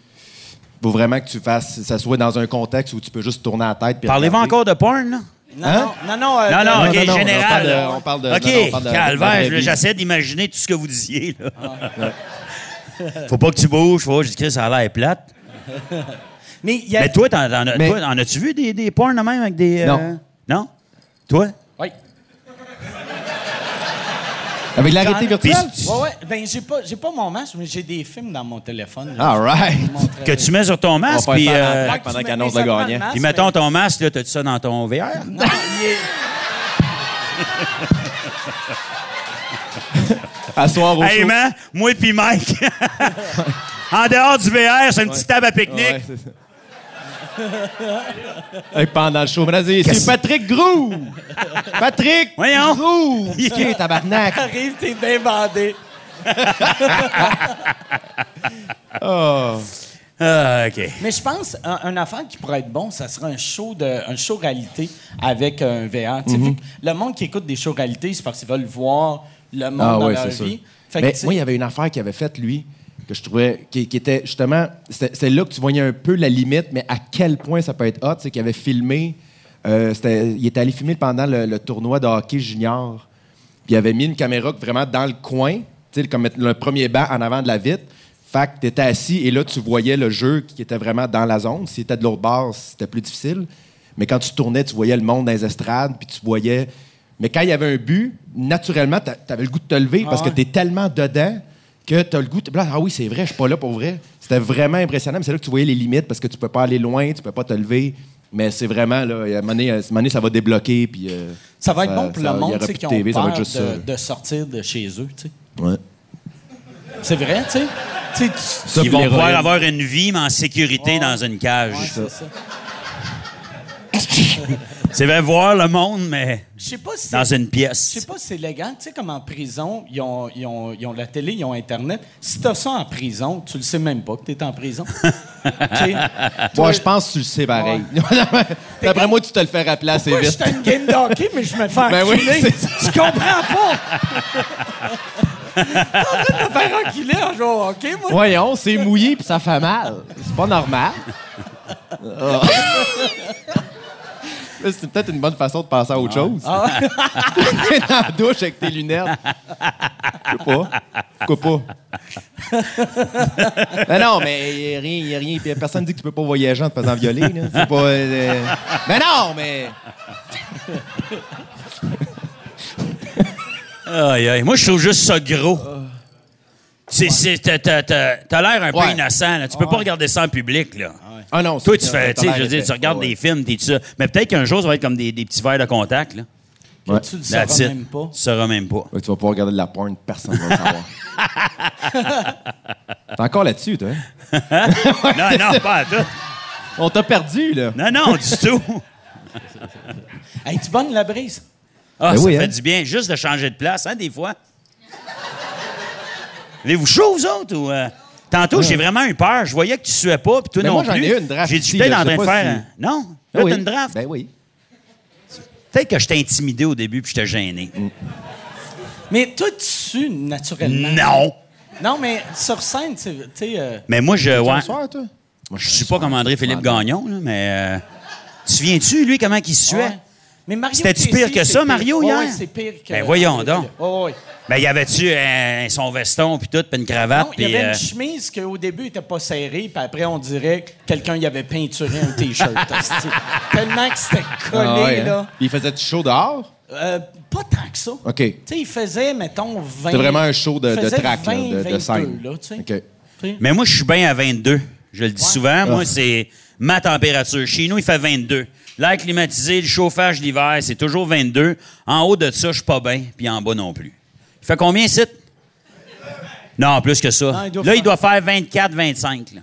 faut vraiment que tu fasses, ça soit dans un contexte où tu peux juste tourner la tête. Parlez-vous encore de porn, là? Non, Hein? non, non, non. euh, Non, non, non, non, on général. parle de- là. on parle de- OK, non, non, calvaire, j'essaie d'imaginer tout ce que vous disiez, là. Faut pas que tu bouges, faut. J'ai dit, ça a l'air plate. Mais il y a... Mais toi, t'en, en as-tu vu des, des porns de même avec des. euh, Non. Non? Toi? Oui. Avec l'arrêté virtuel? Ouais, ouais. Ben, j'ai pas, j'ai pas mon masque, mais j'ai des films dans mon téléphone. là. All right. Que tu mets sur ton masque, puis... euh, pendant qu'il annonce le gagnant. puis mettons mais- ton masque, là, t'as-tu ça dans ton VR? Non, il est- au Hey, man, moi puis Mike. en dehors du VR, c'est une petite table à pique-nique. Ouais, c'est ça. Hey, pendant le show, vas-y, c'est Patrick Grou! Patrick! Voyons. Grou! Qui tabarnak? Arrive, t'es bien bandé. Ah, OK. Mais je pense un, un affaire qui pourrait être bon, ça serait un show de un show réalité avec un VR. Mhm. Le monde qui écoute des shows réalité, c'est parce qu'ils veulent voir le monde Ah dans ouais, leur vie. Fait que, Mais moi, il y avait une affaire qu'il avait faite, lui, que je trouvais, qui, qui était justement, c'est là que tu voyais un peu la limite, mais à quel point ça peut être hot, c'est qu'il avait filmé, euh, c'était- il était allé filmer pendant le, le tournoi de hockey junior, puis il avait mis une caméra vraiment dans le coin, tu sais, comme mettre le premier banc en avant de la vitre. Fait que tu étais assis et là, tu voyais le jeu qui était vraiment dans la zone. S'il était de l'autre bord, c'était plus difficile. Mais quand tu tournais, tu voyais le monde dans les estrades, puis tu voyais. Mais quand il y avait un but, naturellement, tu avais le goût de te lever parce ouais. que tu es tellement dedans que tu as le goût. de- ah oui, c'est vrai, je suis pas là pour vrai. C'était vraiment impressionnant. Mais c'est là que tu voyais les limites parce que tu peux pas aller loin, tu peux pas te lever. Mais c'est vraiment, là, à un moment donné, à un moment donné, ça va débloquer. Puis, euh, ça va être bon pour ça- le monde qui ont TV, ça va peur de, ça. de sortir de chez eux. tu sais. Ouais. C'est vrai, tu sais. Ils vont pouvoir avoir une vie, mais en sécurité dans une cage. Ouais, c'est vrai, voir le monde, mais Je sais pas si dans une Je pièce. sais pas si c'est légal. Tu sais, comme en prison, ils ont, ils, ont, ils ont la télé, ils ont Internet. Si t'as ça en prison, tu le sais même pas que t'es en prison. Tu sais, Moi, je pense que tu le sais pareil. D'après moi, tu te le fais rappeler assez Moi, vite. j'étais une game de hockey, mais je me fais Ben oui, je comprends pas. T'es en train de me faire enculer en jouant au hockey, moi? Voyons, c'est mouillé puis ça fait mal. C'est pas normal. Ah. C'est peut-être une bonne façon de passer à autre chose. Ah dans la douche avec tes lunettes. Je sais pas. Pourquoi pas? mais non, mais il n'y a rien, y a rien. Puis personne dit que tu peux pas voyager en te faisant violer. là. C'est pas. euh, Mais non, mais. Aïe, aïe. Moi, je trouve juste ça gros. C'est, c'est- t'as, t'as- t'as- t'as l'air un peu Ouais. innocent. Là. Tu peux pas regarder ça en public. Là. Ah non, Toi, tu fais, tu sais, je veux dire, tu regardes des films, t'es tout ça. Mais peut-être qu'un jour, ça va être comme des, des petits verres de contact. Là. Que tu le sauras it. même pas. Tu sauras même pas. Ouais, tu vas pouvoir regarder de la porn, personne ne va le savoir. T'es encore là-dessus, toi? hein? non, non, pas à tout. On t'a perdu, là. Non, non, du tout. Hey, tu bonnes la brise? Ah, Ben ça oui, fait hein? du bien juste de changer de place, hein, des fois. Avez-vous chaud, vous autres? Ou, euh, Tantôt, j'ai vraiment eu peur. Je voyais que tu suais pas, puis toi Mais non moi, j'en plus. ai eu une draft J'ai dit, ici, peut-être là, en je sais train de pas faire... si- un- Non? Ben Là, oui. t'as une draft? Ben oui. Peut-être que je t'ai intimidé au début, puis je t'ai gêné. Mais toi, tu sues naturellement. Non! Non, mais sur scène, tu sais, tu sais, euh, Mais moi, je... Ouais, Bonsoir, toi? je suis pas comme André-Philippe Gagnon, là, mais... euh, tu te souviens-tu, lui, comment il suait? ouais. Mais Mario C'était-tu pire que ça, pire. Mario, hier? ouais, c'est pire que... Ben, voyons donc. Ouais, ouais. Ben, y avait-tu euh, son veston, puis tout, puis une cravate, Non, il y avait euh, une chemise qui, au début, était pas serrée, puis après, on dirait que quelqu'un y avait peinturé un T-shirt. Tellement que c'était collé, Ah ouais, hein? là. Il faisait du show dehors? Euh, pas tant que ça. OK. Tu sais, il faisait, mettons, 20... C'était vraiment un show de, de faisait track, là, 20, de, de 22, scène. là. Mais moi, je suis bien à 22. Je le dis souvent. Moi, Ah. c'est ma température. Chez nous, il fait 22. L'air climatisé, le chauffage l'hiver, c'est toujours 22. En haut de ça, je suis pas bien, puis en bas non plus. Il fait combien, ici? Non, plus que ça. Non, il doit là, faire- il doit faire 24, 25. Là.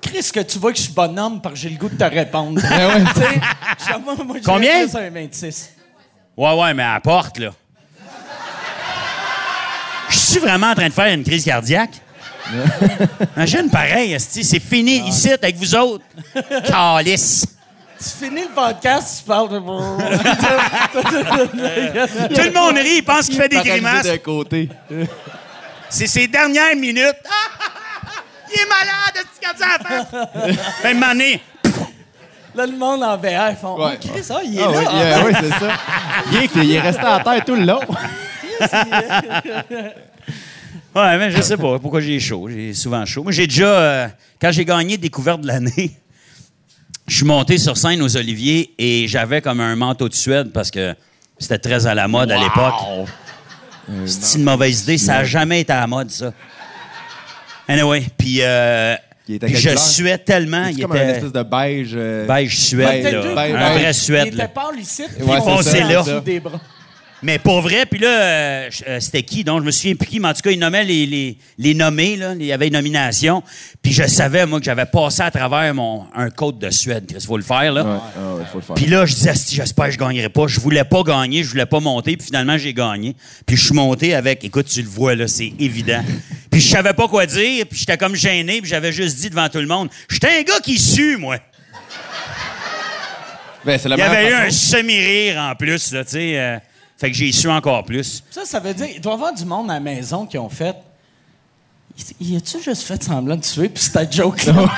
Chris, que tu vois que je suis bonhomme parce que j'ai le goût de te répondre. Moi, moi, Combien? un 26. Ouais, ouais, mais à la porte, là. Je suis vraiment en train de faire une crise cardiaque? Imagine pareil, c'est fini ici avec vous autres. Calice. Tu finis le podcast, tu parles de... Tout le monde rit, il pense qu'il fait des grimaces. d'un côté. C'est ses dernières minutes. Il est malade, est-ce qu'il a ça à faire? Fin? De m'année. Là, le monde en VR, ils font Ouais. Oh, Chris, ah, il est Ah là. oui, ah. oui, c'est ça. Il est, il est resté en terre tout le long. Ouais, mais je sais pas pourquoi j'ai chaud. J'ai souvent chaud. Moi, j'ai déjà, euh, quand j'ai gagné Découverte de l'année, je suis monté sur scène aux Oliviers et j'avais comme un manteau de Suède parce que c'était très à la mode à l'époque. C'est une mauvaise idée. Ça n'a jamais été à la mode, ça. Anyway, puis euh, Il était je suais tellement. C'est Il comme un était espèce de beige. euh, beige suède, beige, là. beige, un beige. vrai Il suède. était là. pâle ici, puis Ouais, il en là. Mais pour vrai, puis là, euh, euh, c'était qui? Donc, je me souviens plus qui, mais en tout cas, il nommait les, les, les nommés, là. Il y avait une nomination. Puis je savais, moi, que j'avais passé à travers mon, un code de Suède. Il faut le faire, là. Ouais, ah ouais, faut le faire. Puis là, je disais, j'espère que je gagnerai pas. Je voulais pas gagner, je voulais pas monter, puis finalement, j'ai gagné. Puis je suis monté avec, écoute, tu le vois, là, c'est évident. Puis je savais pas quoi dire, puis j'étais comme gêné, puis j'avais juste dit devant tout le monde, j'étais un gars qui sue, moi. Ben, la Il y avait eu un semi-rire en plus, là, tu sais. euh, fait que j'ai su encore plus. Ça, ça veut dire, il doit y avoir du monde à la maison qui ont fait. Y y a-tu juste fait semblant de tuer, puis c'était joke là?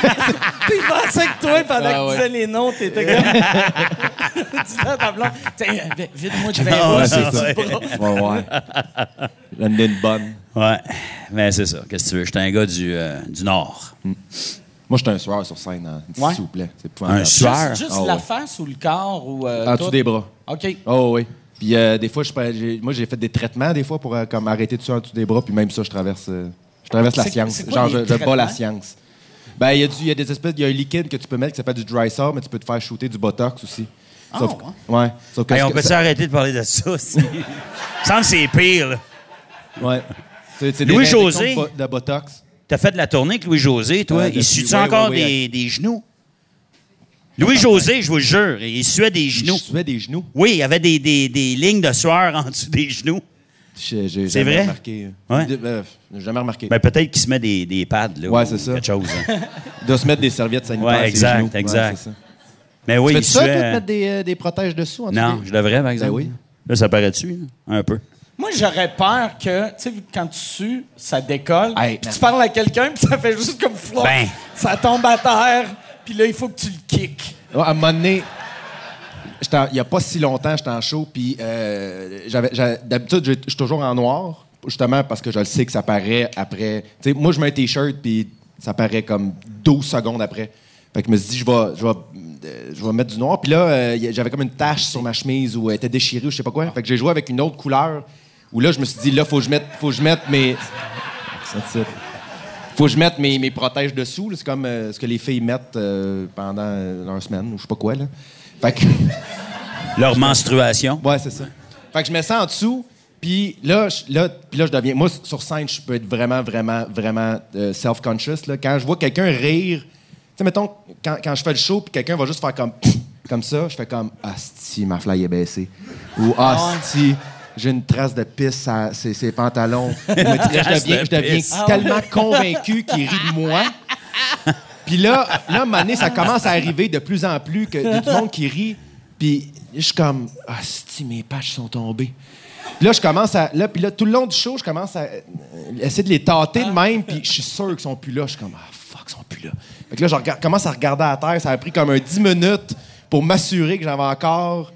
puis il pensait que toi, pendant Ah que tu ouais. disais les noms, t'étais comme. tu disais à ta blonde, Tiens, vide-moi du vin Ah ouais, c'est. Ouais, ouais. Ai une bonne. Ouais. Mais c'est ça. Qu'est-ce que tu veux? J'étais un gars du, euh, du Nord. Moi, j'étais un sueur sur scène, hein, Ouais. s'il vous plaît. C'est. Un sueur? Juste, juste Ah la ouais. face ou le corps ou. euh, En tout? dessous des bras. OK. Oh oui. Puis euh, des fois, je, moi, j'ai fait des traitements des fois pour euh, comme arrêter de suer en dessous des bras. Puis même ça, je traverse, euh, je traverse la science. quoi Genre, je, je bats la science. Ben, il y, a y des espèces, il y a un liquide que tu peux mettre qui s'appelle du dry salt, mais tu peux te faire shooter du botox aussi. Ah, Sauf, ouais. Sauf que Hey, on ce- peut-tu arrêter de parler de ça? aussi? Il me semble que c'est pire. là. Ouais. C'est- c'est des Louis-José. de, bo- de botox. T'as fait de la tournée avec Louis-José, toi. Il ouais, encore ouais, ouais. des, des genoux? Louis-José, je vous le jure, il suait des genoux. Je suais des genoux? Oui, il y avait des, des, des lignes de sueur en dessous des genoux. J'ai jamais vrai? remarqué. Ouais. Euh, j'ai jamais remarqué. Ben, peut-être qu'il se met des, des pads, là. Ouais, ou c'est ça. Quelque chose. hein. Il doit se mettre des serviettes sanitaires. Ouais, exact, genoux. exact. c'est ça. Mais oui, il Fais-tu ça, toi, suait- de mettre des, euh, des protèges dessous? En Non, des- je devrais, par exemple. oui. Là, ça paraît dessus, un peu? Moi, j'aurais peur que, tu sais, quand tu sues, ça décolle. Hey, tu parles à quelqu'un, puis ça fait juste comme flop. Ben. Ça tombe à terre, puis là, il faut que tu le kicks. Ouais, à un moment donné, il n'y a pas si longtemps, j'étais en show, puis euh, d'habitude, je suis toujours en noir, justement parce que je le sais que ça paraît après. Tu sais, moi, je mets un T-shirt, puis ça paraît comme 12 secondes après. Fait que je me suis dit, je vais, je vais, euh, je vais mettre du noir. Puis là, euh, j'avais comme une tache sur ma chemise où elle était déchirée ou je sais pas quoi. Fait que j'ai joué avec une autre couleur, où là, je me suis dit, là, faut que je mette, faut que je mette mes... Faut que je mette mes, mes protèges dessous. là. C'est comme euh, ce que les filles mettent euh, pendant euh, leur semaine ou je sais pas quoi. Là. Fait que, Leur menstruation. ouais, c'est ça. Fait que je mets ça en dessous. Puis là, je, là, puis là, je deviens. Moi, sur scène, je peux être vraiment, vraiment, vraiment euh, self-conscious. là. Quand je vois quelqu'un rire, tu sais, mettons, quand, quand je fais le show, puis quelqu'un va juste faire comme comme ça, je fais comme Asti, ma fly est baissée. Ou Asti, j'ai une trace de pisse à ses, ses pantalons. Je deviens, je tellement convaincu qu'il rit de moi. Puis là, là, à un moment donné, ça commence à arriver de plus en plus que du monde qui rit. Puis je suis comme, ah, si mes patchs sont tombés. Puis là, je commence à. Là, puis là, tout le long du show, je commence à euh, essayer de les tâter de même. Puis je suis sûr qu'ils sont plus là. Je suis comme, ah, fuck, ils sont plus là. Fait que là, je regarde- commence à regarder à terre. Ça a pris comme un 10 minutes pour m'assurer que j'avais encore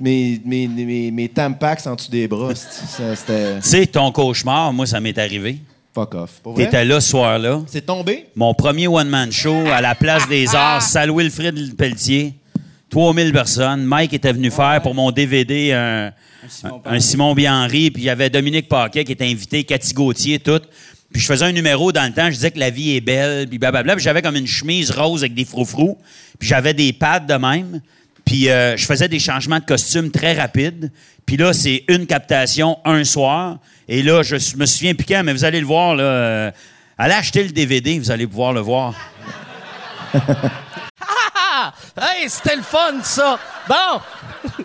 mes, mes, mes, mes Tampax en dessous des bras. C'était Tu sais, ton cauchemar, moi, ça m'est arrivé. fuck off. T'étais là ce soir-là. C'est tombé? Mon premier one-man show à la place des arts, salle Wilfrid Pelletier. 3000 personnes. Mike était venu faire pour mon DVD un, Simon un, un Simon Bianri, puis il y avait Dominique Paquet qui était invité, Cathy Gauthier, tout. Puis je faisais un numéro dans le temps, je disais que la vie est belle, puis blablabla. Puis j'avais comme une chemise rose avec des froufrous, puis j'avais des pads de même. Puis euh, je faisais des changements de costume très rapides. Puis là, c'est une captation un soir. Et là, je me souviens plus quand, mais vous allez le voir, là. euh, allez acheter le DVD, vous allez pouvoir le voir. Ah! Hey, c'était le fun, ça! Bon!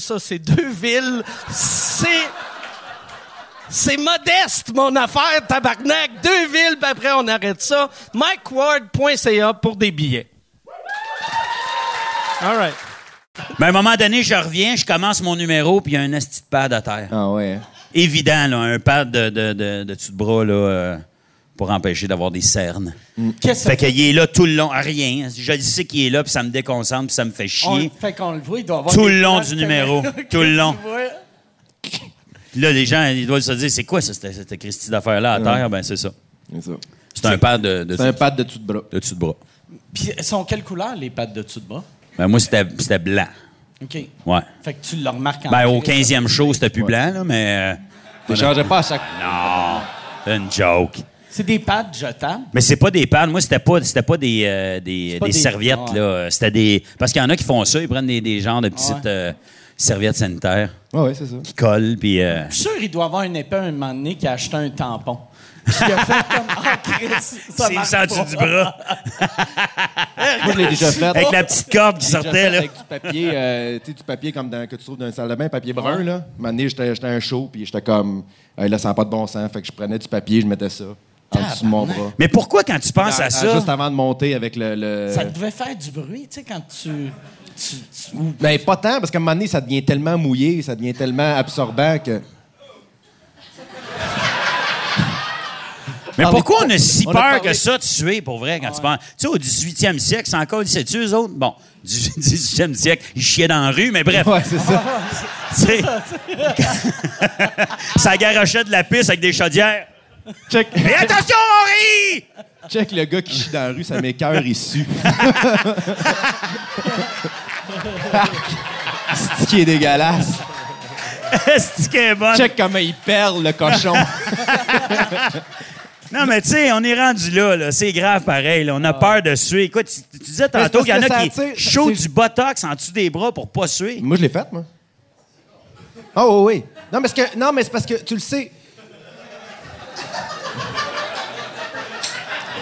ça. C'est deux villes. C'est... C'est modeste, mon affaire, tabarnak. Deux villes, puis après, on arrête ça. MikeWard.ca pour des billets. All right. Mais à un moment donné, je reviens, je commence mon numéro, puis il y a un esti de pad à terre. Ah ouais. évident, là, un pad de, de, de, de dessus de bras là, euh, pour empêcher d'avoir des cernes. Qu'est-ce que Fait qu'il est là tout le long, à rien. Je le sais qu'il est là, puis ça me déconcentre, puis ça me fait on, chier. fait qu'on le voit, il doit avoir Tout des le long places du numéro. Tout le long. tu vois. Puis là, les gens, ils doivent se dire, c'est quoi ça, cette, cette Christie d'affaires-là à terre? Ben, c'est ça. C'est ça. C'est un pad de, de, C'est un pad de dessus de bras. de dessus de bras. Puis, elles sont quelle couleur, les pattes de dessus de bras? Ben, moi, c'était c'était blanc. OK. Ouais. Fait que tu le remarques en Ben, au crise. 15e show, c'était plus blanc, là, mais. Tu changeais pas à chaque. euh, non, c'est une joke. C'est des pads jetables. Mais c'est pas des pads. Moi, c'était pas, c'était pas des, euh, des, pas des des- serviettes, ouais. là. C'était des. Parce qu'il y en a qui font ça, ils prennent des, des genres de petites Ouais. euh, serviettes sanitaires Ouais, ouais, c'est ça. qui collent, puis. euh, Je suis sûr qu'il doit avoir un épée un moment donné qui a acheté un tampon. Puis il a fait comme Ah, Chris, ça c'est marche le centre du bras. Moi, je l'ai déjà fait. Avec la petite corde qui sortait, fait là. Avec du papier, euh, tu sais, du papier comme dans, que tu trouves dans une salle de bain, papier brun, là. Un moment donné, j'étais j'étais à un show, puis j'étais comme, Hey, là, ça n'a pas de bon sens. Fait que je prenais du papier, je mettais ça en dessous de mon bras. Mais pourquoi, quand tu penses À- à à- ça? Juste avant de monter avec le. le- Ça devait faire du bruit, tu sais, quand tu. tu, tu- Ben, pas tant, parce qu'à un moment donné, ça devient tellement mouillé, ça devient tellement absorbant que. Mais pourquoi on a si on peur que ça de tuer, pour vrai, quand tu penses? Tu sais, au 18e siècle, c'est encore, c'est-tu eux autres? Bon, du 18e siècle, ils chiaient dans la rue, mais bref. Ouais, c'est ça. tu sais. ça garochait de la piste avec des chaudières. Check, Mais attention, Henri! check le gars qui chie dans la rue, ça m'écœure issu. C'est qui est dégueulasse. C'est qui est bonne. Check comment il perle, le cochon. Non, mais tu sais, on est rendu là, là. C'est grave pareil. là. On a peur de suer. Écoute, tu, tu disais tantôt qu'il y en que a qui attire- chaud c'est- du botox en dessous des bras pour pas suer. Moi, je l'ai faite, moi. Oh, oui, oui. Non, mais, c'est que- non, mais c'est parce que tu le sais. Qu'est-ce qu'il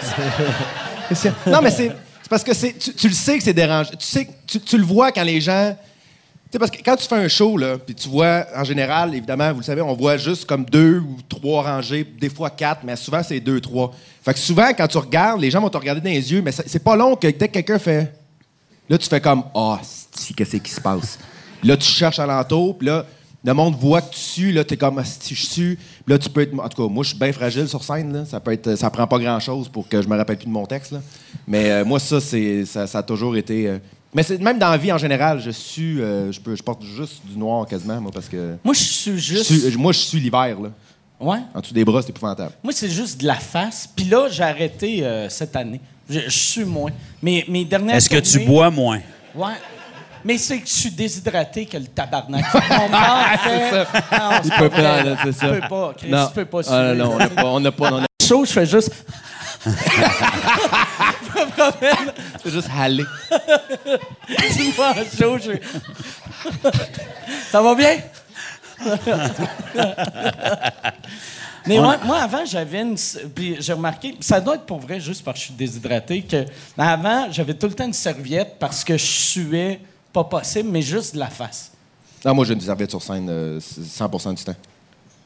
y a? Non, mais c'est parce que tu, tu le sais que c'est dérangeant. Tu sais, tu, tu le vois quand les gens. Tu sais, parce que quand tu fais un show, là, puis tu vois, en général, évidemment, vous le savez, on voit juste comme deux ou trois rangées, des fois quatre, mais souvent, c'est deux, trois. Fait que souvent, quand tu regardes, les gens vont te regarder dans les yeux, mais c'est pas long que dès que quelqu'un fait. Là, tu fais comme Ah, si, qu'est-ce qui se passe? Là, tu cherches alentour, puis là, le monde voit que tu sues, là, t'es comme Ah, si je sue. Là, tu peux être. En tout cas, moi, je suis bien fragile sur scène, là. Ça peut être. Ça prend pas grand-chose pour que je me rappelle plus de mon texte, là. Mais euh, moi, ça, c'est. Ça, ça a toujours été. euh, Mais c'est même dans la vie en général, je suis. euh, je, peux, je porte juste du noir quasiment, moi, parce que. Moi, je suis je juste. moi, je suis l'hiver, là. Ouais. En dessous des bras, c'est épouvantable. Moi, c'est juste de la face. Puis là, j'ai arrêté euh, cette année. Je, je suis moins. Mais mes dernières Est-ce que tu bois moins? Ouais. Mais c'est que je suis déshydraté que le tabarnak. Mon corps fait... Non, Il peut pas, là, c'est ça. Tu peux pas, Chris, Non. tu peux pas Ah, suivre. non, on n'a pas. On n'a pas on a- chaud, je fais juste... c'est juste haler. Tu me vois chaud, je... Ça va bien? Mais moi, moi, avant, j'avais une. Puis j'ai remarqué, ça doit être pour vrai, juste parce que je suis déshydraté, que avant, j'avais tout le temps une serviette parce que je suais pas possible, mais juste de la face. Non, moi, j'ai une serviette sur scène euh, 100% du temps.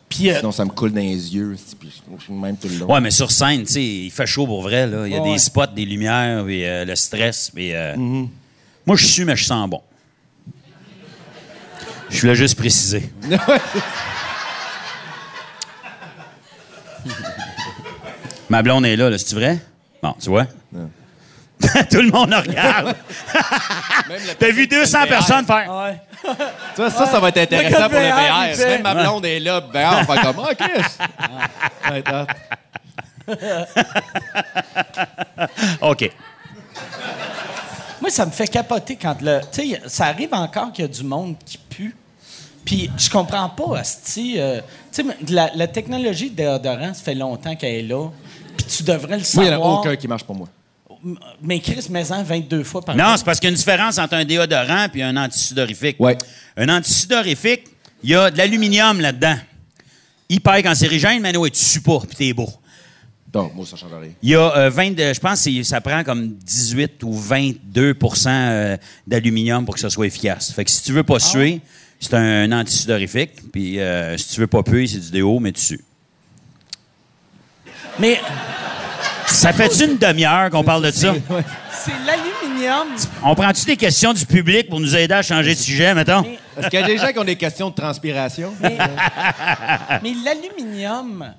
Puis, euh, Sinon, ça me coule dans les yeux. puis Je suis même tout le long. Ouais, mais sur scène, tu sais, il fait chaud pour vrai, là. Il y a Ouais. des spots, des lumières, puis euh, le stress, puis... euh, Moi, je suis, mais je sens bon. Je voulais juste préciser. Ma blonde est là, là, c'est vrai? Bon, tu vois? Tout le monde en regarde. T'as vu 200 personnes faire... ouais. Tu vois, ça, ça va être intéressant Le pour le VR, il VR. fait- Même ma blonde est là, ben, on va faire comme, ah, Chris! OK. Moi, ça me fait capoter quand le. Tu sais, ça arrive encore qu'il y a du monde qui pue. Puis je comprends pas, Asti. euh, tu sais, la, la technologie de déodorant, ça fait longtemps qu'elle est là. Puis tu devrais le Moi, il savoir. n'y en a aucun qui marche pour moi. Mais Chris, mets-en 22 fois par Non, c'est parce qu'il y a une différence entre un déodorant et un antisudorifique. Ouais. Un antisudorifique, il y a de l'aluminium là-dedans. Hyper cancérigène, mais ouais, tu sues pas, puis t'es beau. Donc, moi, ça change rien. Il y a euh, 20, de- je pense que ça prend comme 18 ou 22% euh, d'aluminium pour que ça soit efficace. Fait que si tu veux pas suer, c'est un antisudorifique. Puis euh, si tu veux pas puer, c'est du déo, mais tu sues. Mais Ça fait une demi-heure qu'on parle de ça? c'est l'aluminium. On prend-tu des questions du public pour nous aider à changer de sujet, mettons? Est-ce qu'il y a des gens qui ont des questions de transpiration? Mais, mais l'aluminium,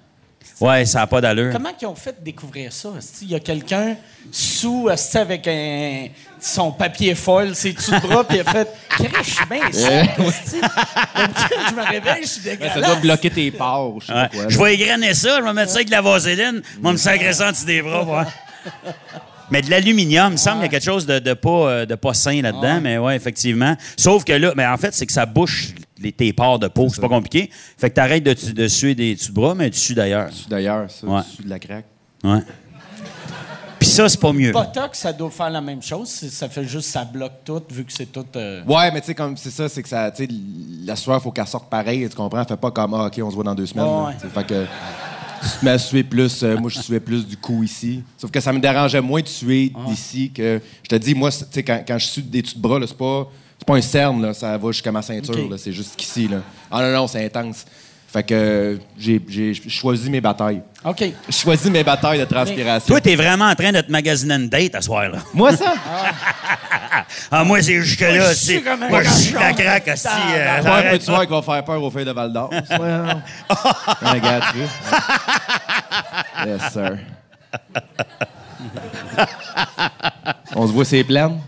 Ouais, ça n'a pas d'allure. comment ils ont fait découvrir ça? Qu'il y a quelqu'un sous, avec un, son papier foil, ses de bras, puis il a fait que- D'habitude, Je me réveille, je suis Ça dégueulasse. doit bloquer tes pores, je sais Ouais. pas quoi. Je vais égrener ça, je vais mettre ça avec de la vaseline, je vais me sacrer ça en dessous des bras. ouais. Mais de l'aluminium, il me semble qu'il y a quelque chose de, de pas, euh, de pas sain là-dedans, mais ouais, effectivement. Sauf que là, mais en fait, c'est que ça bouche les, tes pores de peau, c'est pas compliqué. Fait que t'arrêtes de, tu- de suer des dessus de bras, mais tu sues d'ailleurs. D'ailleurs, ça, Ouais. dessus de la craque. Ouais. Puis ça, c'est pas mieux. Botox, ça doit faire la même chose. Ça fait juste, ça bloque tout, vu que c'est tout. euh, Ouais, mais tu sais, comme c'est ça, c'est que ça, tu sais, la sueur, faut qu'elle sorte pareil, tu comprends? Fait pas comme, ah, OK, on se voit dans deux semaines. là. Ouais. Fait que tu te mets à suer plus, euh, moi, je suais plus du cou ici. Sauf que ça me dérangeait moins de suer d'ici que, je te dis, moi, tu sais, quand, quand je sue des dessus de bras, là, c'est pas, c'est pas un cerne, là, ça va jusqu'à ma ceinture, là, c'est juste qu'ici, là. Ah non, non, c'est intense. Fait que j'ai choisi mes batailles. OK. J'ai choisi mes batailles de transpiration. Toi, t'es vraiment en train de te magasiner une date à soir, là. Moi, ça? Ah, moi, c'est jusque-là. je suis c'est- comme un Moi, je suis la craque, aussi. euh, un petit soir qui va faire peur aux filles de Val d'Or? Regarde, tu. Yes, sir. On se voit ses plaines?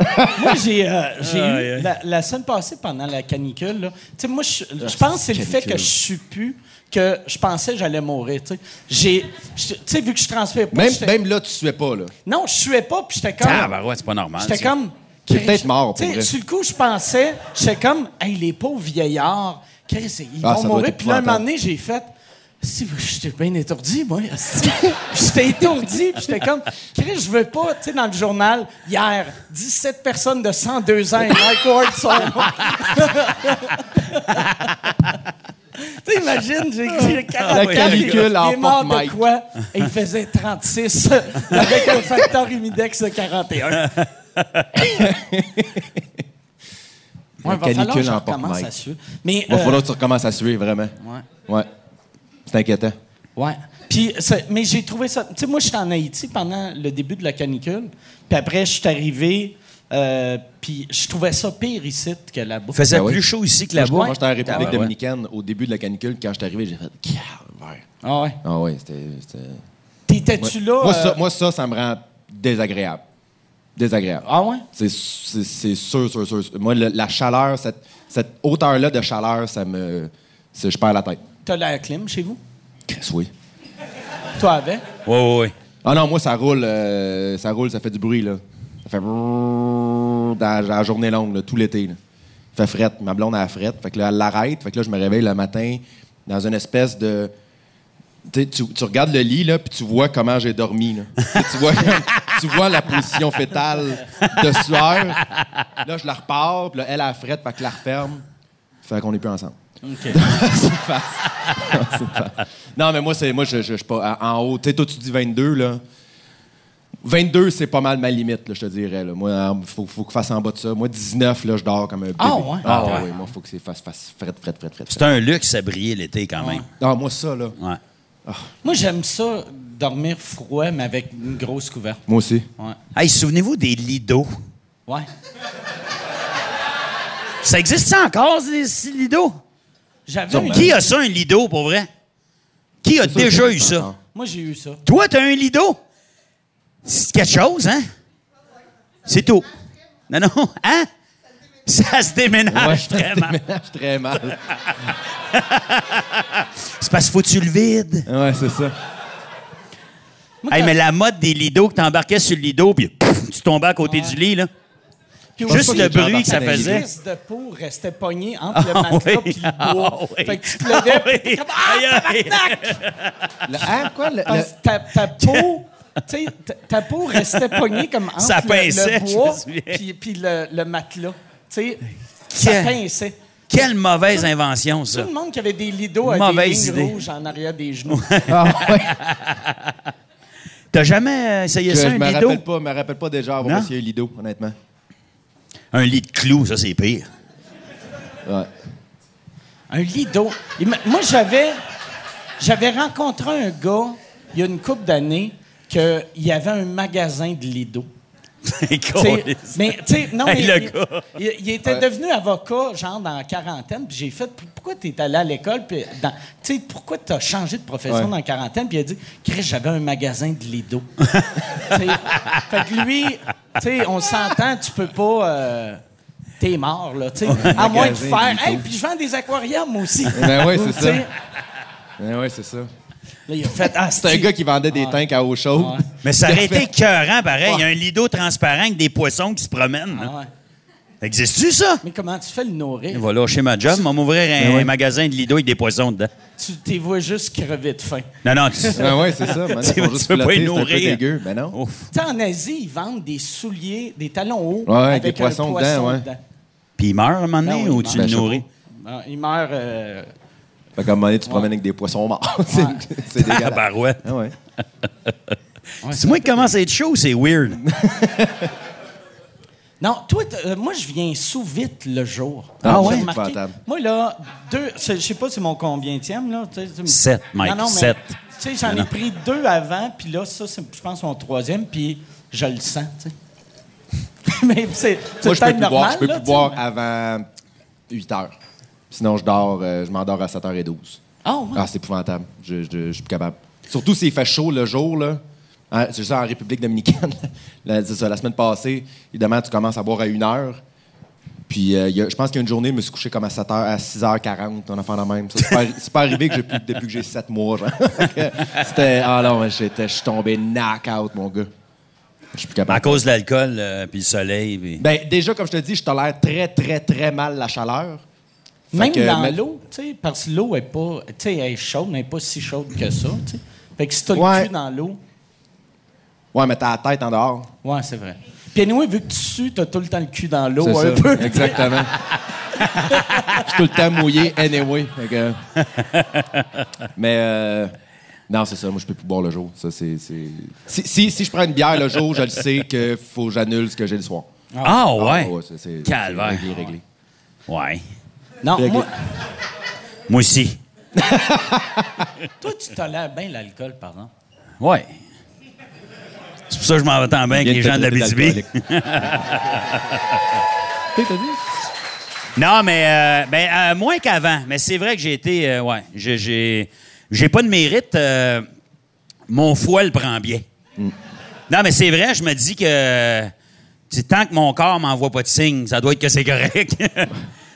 Moi, j'ai euh, Aïe, eu, la, la semaine passée, pendant la canicule, là, tu sais, moi, je je pense que c'est le fait que je suis plus que je pensais que j'allais mourir, tu sais. Vu que je transpire pas, Même, même là, tu suais pas, là. non, je suais pas, puis j'étais comme, Ah, ben ouais, c'est pas normal. j'étais comme, T'es peut-être mort, pour Tu sais, vrai. sur le coup, je pensais, j'étais comme, hey, les pauvres vieillards, ils Ah, vont mourir. Puis là, un moment donné, j'ai fait. Si, j'étais bien étourdi, moi. j'étais étourdi, puis j'étais comme, Chris, je veux pas, tu sais, dans le journal, hier, 17 personnes de 102 ans Mike Ward sont. Tu sais, imagine, j'ai j'ai 40 La ans, canicule il est emporte mort de Mike. quoi? Et il faisait 36 avec un facteur humidex de 41. Ouais, va falloir que je recommence à. Mais, Il va euh, falloir que tu recommences à suer, vraiment. ouais. Ouais. C'est inquiétant. Ouais. Puis, mais j'ai trouvé ça. Tu sais, moi, j'étais en Haïti pendant le début de la canicule. Puis après, je suis arrivé. euh, puis je trouvais ça pire ici que là-bas. Il faisait Ben oui. plus chaud ici que là-bas. Moi, j'étais en République Ah, ouais. dominicaine au début de la canicule. Quand je suis arrivé, j'ai fait. Ah ouais. Ah ouais, c'était. c'était- T'étais-tu là? Moi, euh, ça, moi, ça, ça me rend désagréable. Désagréable. Ah ouais? C'est, c'est, c'est sûr, sûr, sûr. Moi, le- la chaleur, cette, cette hauteur-là de chaleur, ça me. c'est- je perds la tête. T'as l'air clim chez vous? Oui. Toi avec? Ouais, ouais, ouais. Ah non, moi, ça roule, euh, ça roule, ça fait du bruit, là. Ça fait brrrr dans la journée longue, là, tout l'été. Là. Ça fait frette. Ma blonde, elle a frette. Fait que là, elle l'arrête. Fait que là, je me réveille le matin dans une espèce de. Tu, sais, tu, regardes le lit, là, puis tu vois comment j'ai dormi. Là. Tu vois, tu vois la position fétale de sueur. Là, je la repars, puis là, elle a la frette, fait que je la referme. Fait qu'on n'est plus ensemble. OK. C'est. Non, mais moi, c'est moi je je- pas en haut. Tu sais, toi, tu dis 22, là. 22, c'est pas mal ma limite, là, je te dirais. Là. Moi, il faut, faut que fasse en bas de ça. Moi, 19, là, je dors comme un bébé. Ah, ouais? Ah, Ah, ouais. Moi, il faut que c'est fasse, fasse fret, fret, fret, fret. C'est un luxe à briller l'été quand même. Ah, moi, ça, là. Ouais. Moi, j'aime ça, dormir froid, mais avec une grosse couverte. Moi aussi. Ouais. Hey, souvenez-vous des lits d'eau. Ouais. Ça existe ça encore, ces, ces lits d'eau? J'avais un- Qui a ça, un d'eau, pour vrai? Qui a déjà eu ça? Moi, j'ai eu ça. Toi, t'as un d'eau? C'est quelque chose, hein? C'est tout. Non, non, hein? Ça se déménage très mal. Ménage très mal. C'est parce qu'il faut que tu le vides. Ouais, c'est ça. Moi, Hey, mais la mode des d'eau, que t'embarquais sur le d'eau, puis tu tombais à côté du lit, là. Juste que le bruit que ça faisait. prise de peau restait pognée entre le Ah matelas oui. et le bois. Ah oui. Fait que tu te levais, Ah comme Ah, tabarnak! Le, hein, quoi? Le, le- que ta, ta peau, tu sais, ta, peau restait pognée comme entre Ça le- pinçait, le, je bois puis, le, le matelas. Tu sais, ça pinçait. Quelle mauvaise invention, ça. Tout le monde qui avait des lidos avec des lignes idée. rouges en arrière des genoux. Ah. T'as jamais essayé Je, ça, je un rappelle pas, me rappelle pas déjà avoir essayé Lido, honnêtement. Un lit de clous, ça, c'est pire. Ouais. Un lido. Il m'a- Moi, j'avais, j'avais rencontré un gars, il y a une couple d'années, qu'il y avait un magasin de lido. Tu sais, mais, tu sais, non, Hey, mais le il, gars. il- il était devenu avocat, genre, dans la quarantaine, puis j'ai fait, pourquoi tu es allé à l'école, puis, dans- tu sais, pourquoi tu as changé de profession Ouais. dans la quarantaine, puis il a dit, Chris, j'avais un magasin de Lido. Tu sais, fait que lui, tu sais, on s'entend, tu peux pas. euh, T'es mort, là, tu sais. À moins de faire. Hey, puis je vends des aquariums aussi. Ben ouais, c'est ça. Ben ouais, c'est ça. Là, il a fait. Ah, C'est un gars qui vendait des tanks à eau chaude. Ouais. Mais ça aurait été écœurant, pareil. Il y a un lido transparent avec des poissons qui se promènent. Ah ouais. Existe-tu, ça? Mais comment tu fais le nourrir? Il va lâcher ma job, on va m'ouvrir un Ben ouais. magasin de lido avec des poissons dedans. Tu t'es vois juste crever de faim. Non, non, tu... Ben ouais, c'est ça. Maintenant, Tu ils juste tu veux pas un peu nourrir. dégueu. Ben non. Ouf. Tu sais, en Asie, ils vendent des souliers, des talons hauts Ouais, avec des un poissons dedans, ouais. Puis il meurt à un moment donné Ben ou tu le Ben, nourris? Ah, il meurt. euh, Fait qu'à un moment donné, tu te promènes avec des poissons morts. c'est Ah, dégueulasse. barouette. Ah ouais. C'est moi qui commence à être chaud, c'est weird. Non, toi, euh, moi, je viens sous vite le jour. Ah J'ai ouais? remarqué. Épouvantable. Moi, là, deux, je sais pas c'est mon combienième, là. tu sais, tu me- Sept, Mike, Non, non, mais, sept. Tu sais, j'en ai pris deux avant, puis là, ça, c'est, je pense, mon troisième, puis je le sens, tu sais. mais c'est, c'est Moi, je peux boire, je peux là, plus boire mais- avant 8 heures. Sinon, je dors, euh, je m'endors à 7h12. Ah, ouais. Ah, c'est épouvantable. Je, je, je suis plus capable. Surtout s'il fait chaud le jour, là. Hein, c'est ça en République dominicaine. Ça, la semaine passée, évidemment, tu commences à boire à 1 heure. Puis, euh, il y a- je pense qu'il y a une journée, je me suis couché comme à 7h, à 6h40, on a fait la même. Ça, C'est pas, arri- c'est pas arrivé que j'ai plus- depuis que j'ai 7 mois, genre. C'était. Ah non, j'étais, je suis tombé knock-out, mon gars. Je suis plus capable. À cause de l'alcool, euh, puis le soleil. puis- Ben, déjà, comme je te dis, je tolère très, très, très mal la chaleur. Fait Même que, dans mais- l'eau, tu sais, parce que l'eau est pas, tu sais, elle est chaude, mais elle n'est pas si chaude que ça, tu sais. Fait que si t'as Ouais. le cul dans l'eau, Ouais, mais t'as la tête en dehors. ouais, c'est vrai. Puis anyway, vu que tu sues, t'as tout le temps le cul dans l'eau un ça, peu. Exactement. Je suis tout le temps mouillé, anyway. Que- Mais euh, non, c'est ça. Moi, je peux plus boire le jour. Ça, c'est, Si, si, si je prends une bière le jour, je le sais que faut que j'annule ce que j'ai le soir. Ah, ouais? Ah, c'est, c'est, Calvaire. réglé, réglé. Ouais. Non, Réglé. moi, Moi aussi. toi, tu tolères bien l'alcool, par exemple. Ouais. C'est pour ça que je m'en vais tant bien avec les gens de la BTB. Non, mais euh, ben, euh, moins qu'avant. Mais c'est vrai que j'ai été. euh, ouais. J'ai, j'ai, pas de mérite. euh, mon foie le prend bien. Non, mais c'est vrai, je me dis que. tant que mon corps m'envoie pas de signes, ça doit être que c'est correct.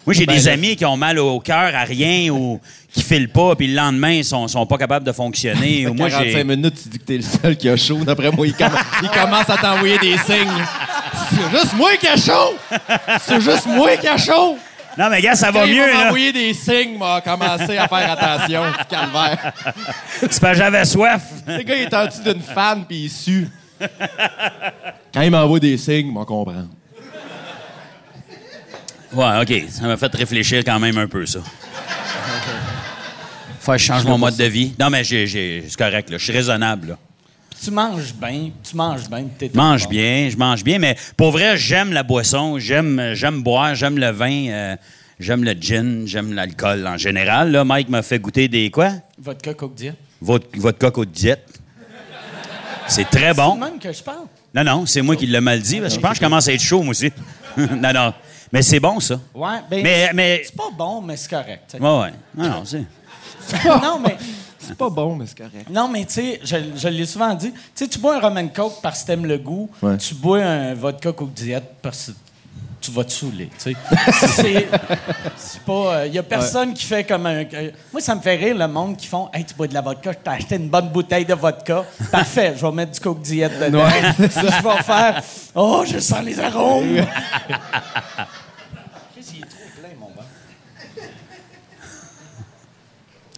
Moi, j'ai Ben, des amis qui ont mal au cœur à rien ou qui filent pas, puis le lendemain, ils sont, sont pas capables de fonctionner. Ou moi, 45 j'ai. minutes, tu dis que t'es le seul qui a chaud. D'après moi, il, comm- il commence à t'envoyer des signes. C'est juste moi qui a chaud! C'est juste moi qui a chaud! Non, mais gars, ça va mieux, là. m'envoyer des signes, m'a commencé à faire attention. Calvaire. C'est que j'avais soif. Le gars, il est en dessous d'une fan puis il sue. Quand il m'envoie des signes, m'en comprendre. Ouais, OK. Ça m'a fait réfléchir quand même un peu, ça. Faut que je change mon mode de vie. Non, mais j'ai, j'ai- c'est correct, là. Je suis raisonnable, là. Tu manges bien, tu manges bien, t'es Je mange bien, je mange bien, mais pour vrai, j'aime la boisson, j'aime, j'aime boire, j'aime le vin, euh, j'aime le gin, j'aime l'alcool en général. Là, Mike m'a fait goûter des quoi? Vodka Coke Diet. Votre, votre au diète. C'est très C'est bon. le même que je parle. Non, non, c'est moi qui l'ai mal dit, parce que je pense que je commence à être chaud, moi aussi. non, non. Mais c'est bon, ça. Ouais, ben, Mais, mais, c'est pas bon, mais c'est correct. ouais, ouais. Non, non, c'est. non, mais, C'est pas bon, mais c'est correct. non, mais tu sais, je, je l'ai souvent dit. Tu sais, tu bois un Roman Coke parce que t'aimes le goût. Ouais. Tu bois un vodka Coke Diet parce que tu vas te saouler. tu sais. c'est c'est pas. Il y a personne qui fait comme un. euh, moi, ça me fait rire le monde qui font Hey, tu bois de la vodka, je t'ai acheté une bonne bouteille de vodka. Parfait, je vais mettre du Coke Diet dedans. je vais faire Oh, je sens les arômes. Qu'est-ce qu'il est trop plein, mon gars?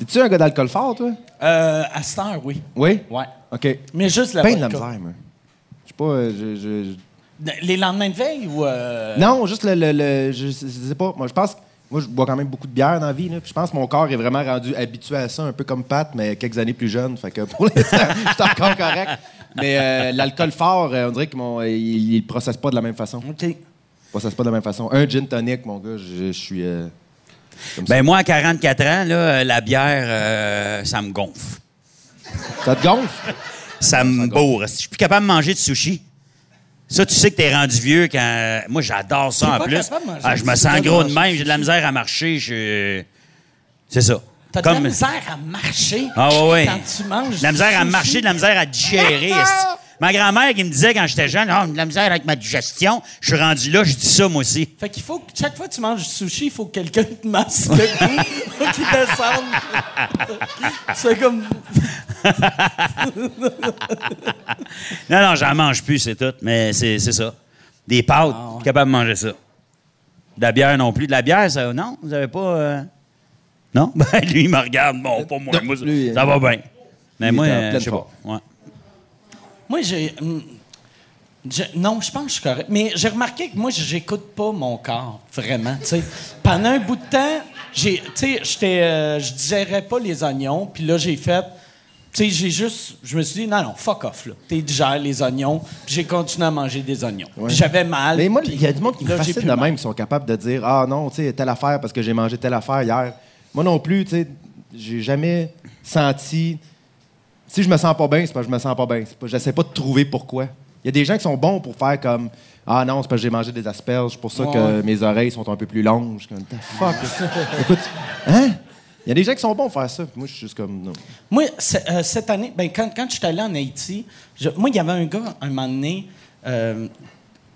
Es-tu un gars d'alcool fort, toi? Euh, à cette heure, oui. Oui? Ouais. OK. Mais juste la Peine de la vodka. misère, moi. Je sais pas. euh, je- je- je- Les lendemains de veille ou. euh, Non, juste le. le, le- je, je sais pas. Moi, je pense. que- Moi, je bois quand même beaucoup de bière dans la vie. Là. Puis je pense que mon corps est vraiment rendu habitué à ça, un peu comme Pat, mais quelques années plus jeune. Fait que pour l'instant, je suis encore correct. Mais euh, l'alcool fort, euh, on dirait qu'il ne le processe pas de la même façon. OK. Il processe pas de la même façon. Un gin tonic, mon gars, je, je suis. euh, Ben, moi, à 44 ans, là, euh, la bière, euh, ça me gonfle. ça. Te gonfle? Ça me bourre. Je suis plus capable de manger de sushi. Ça, tu sais que t'es rendu vieux quand. Moi, j'adore ça en pas plus. Ah, je me sens gros de même, j'ai de la misère à marcher. Je... C'est ça. T'as de la misère à marcher Ah, ouais, ouais. quand tu manges. De la misère à marcher, de la misère à digérer. Ma grand-mère qui me disait quand j'étais jeune, ah, de la misère avec ma digestion. Je suis rendu là, je dis ça moi aussi. Fait qu'il faut que chaque fois que tu manges du sushi, il faut que quelqu'un te masse le cou, faut qu'il descende. C'est comme. Non, non, j'en mange plus, c'est tout. Mais c'est ça. Des pâtes, Ah, ouais. capable de manger ça. De la bière non plus. De la bière, ça, non? Vous avez pas. euh, Non? Ben, lui, il me regarde. Bon, pas moi. moi, ça, lui, ça va bien. Mais moi, euh, je sais pas. Ouais. Moi, j'ai. hum, je- non, je pense que je suis correct. Mais j'ai remarqué que moi, j'écoute pas mon corps, vraiment. Pendant un bout de temps, j'ai, euh, je digérais pas les oignons, puis là, j'ai fait. Tu j'ai juste. Je me suis dit, non, non, fuck off, là. Tu digères les oignons, puis j'ai continué à manger des oignons. J'avais mal. Mais moi, il y a du monde qui me fascine de même, qui sont capables de dire Ah non, tu sais, telle affaire parce que j'ai mangé telle affaire hier. Moi non plus, tu sais, j'ai jamais senti. Si je me sens pas bien, c'est parce que je me sens pas bien. Pas- J'essaie pas de trouver pourquoi. Il y a des gens qui sont bons pour faire comme Ah non, c'est parce que j'ai mangé des asperges, c'est pour ça que Ouais. mes oreilles sont un peu plus longues. Je suis comme The fuck. Écoute, hein? Il y a des gens qui sont bons pour faire ça. Moi, je suis juste comme non. Moi, euh, cette année, ben, quand, quand je suis allé en Haïti, je- moi, il y avait un gars, un moment donné, euh,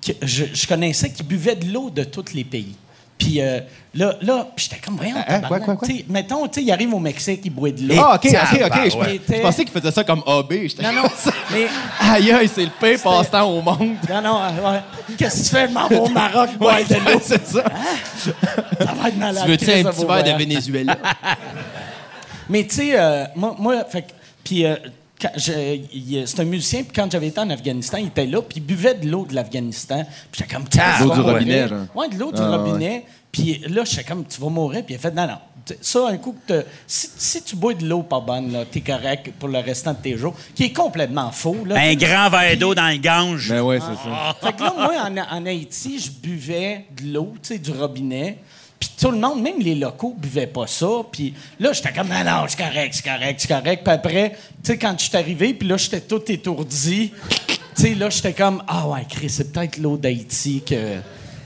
que je, je connaissais qui buvait de l'eau de tous les pays. Puis euh, là, là j'étais comme, voyons, Hein, tabarnak, quoi, quoi, quoi? tu sais, Mettons, tu sais, il arrive au Mexique, il boit de l'eau. Ah, ok, ok, ok. tabarouette. Je, pensais qu'il faisait ça comme AB. J'étais Non, non, mais... Aïe, aïe, c'est le pire passe-temps au monde. Non, non, euh, ouais. Qu'est-ce que tu fais? Je m'en vais au Maroc boire Ouais, de l'eau? c'est ça. Ça va être malade. Tu veux-tu un ça petit verre de. Venezuela? Mais tu sais, euh, moi, moi, fait que- puis euh, c'est un musicien, puis quand j'avais été en Afghanistan, il était là, puis il buvait de l'eau de l'Afghanistan. Puis j'étais comme, Ah, L'eau du tu robinet, genre. Ouais, de l'eau du Ah, robinet. Puis là, j'étais comme, tu vas mourir. Puis il a fait, non, non. Ça, un coup que t'as- si, si tu bois de l'eau pas bonne, là, t'es correct pour le restant de tes jours, qui est complètement faux. Là. Un grand verre d'eau dans le gange. Ben ouais, c'est ça. Fait que là, moi, en, en Haïti, je buvais de l'eau, tu sais, du robinet. Puis tout le monde, même les locaux, buvaient pas ça. Puis là, j'étais comme, non, non, c'est correct, c'est correct, c'est correct. Puis après, tu sais, quand je suis arrivé, puis là, j'étais tout étourdi. Tu sais, là, j'étais comme, ah ouais, Chris, c'est peut-être l'eau d'Haïti que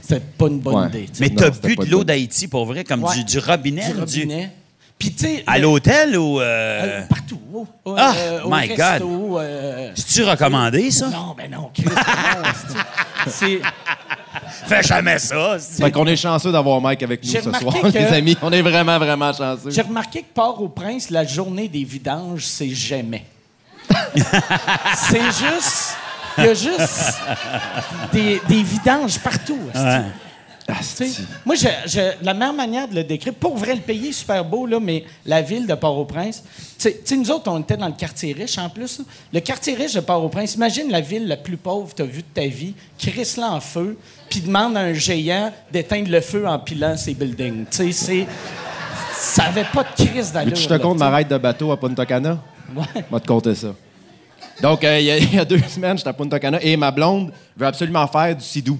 c'est pas une bonne Ouais. idée. Mais t'as c'était bu de l'eau d'Haïti, pour vrai, comme Ouais. du, du robinet? Du ou du- robinet. Puis, tu sais. À l'hôtel ou. euh, Euh... partout. Au, au- Ah, euh, au my resto, euh, C'est-tu recommandé, ça? non, ben non, Chris, non, c'est. Fais jamais ça. c'est- Fait qu'on est chanceux d'avoir Mike avec nous J'ai ce soir, que- les amis. On est vraiment, vraiment chanceux. J'ai remarqué que Port-au-Prince, la journée des vidanges, c'est jamais. c'est juste. Il y a juste des, des vidanges partout. Ouais. Ah, Moi, je, je- la meilleure manière de le décrire, pour vrai, le pays est super beau, là, mais la ville de Port-au-Prince, tu sais- nous autres, on était dans le quartier riche en plus. là. Le quartier riche de Port-au-Prince, imagine la ville la plus pauvre que tu as vue de ta vie, crisse là en feu, puis demande à un géant d'éteindre le feu en pilant ses buildings. Tu sais, c'est. Ça avait pas de crise d'allure. Tu te compte ma ride de bateau à Punta Cana? Ouais. Va te compter ça. Donc, euh, il y, y a deux semaines, j'étais à Punta Cana et ma blonde veut absolument faire du sidou.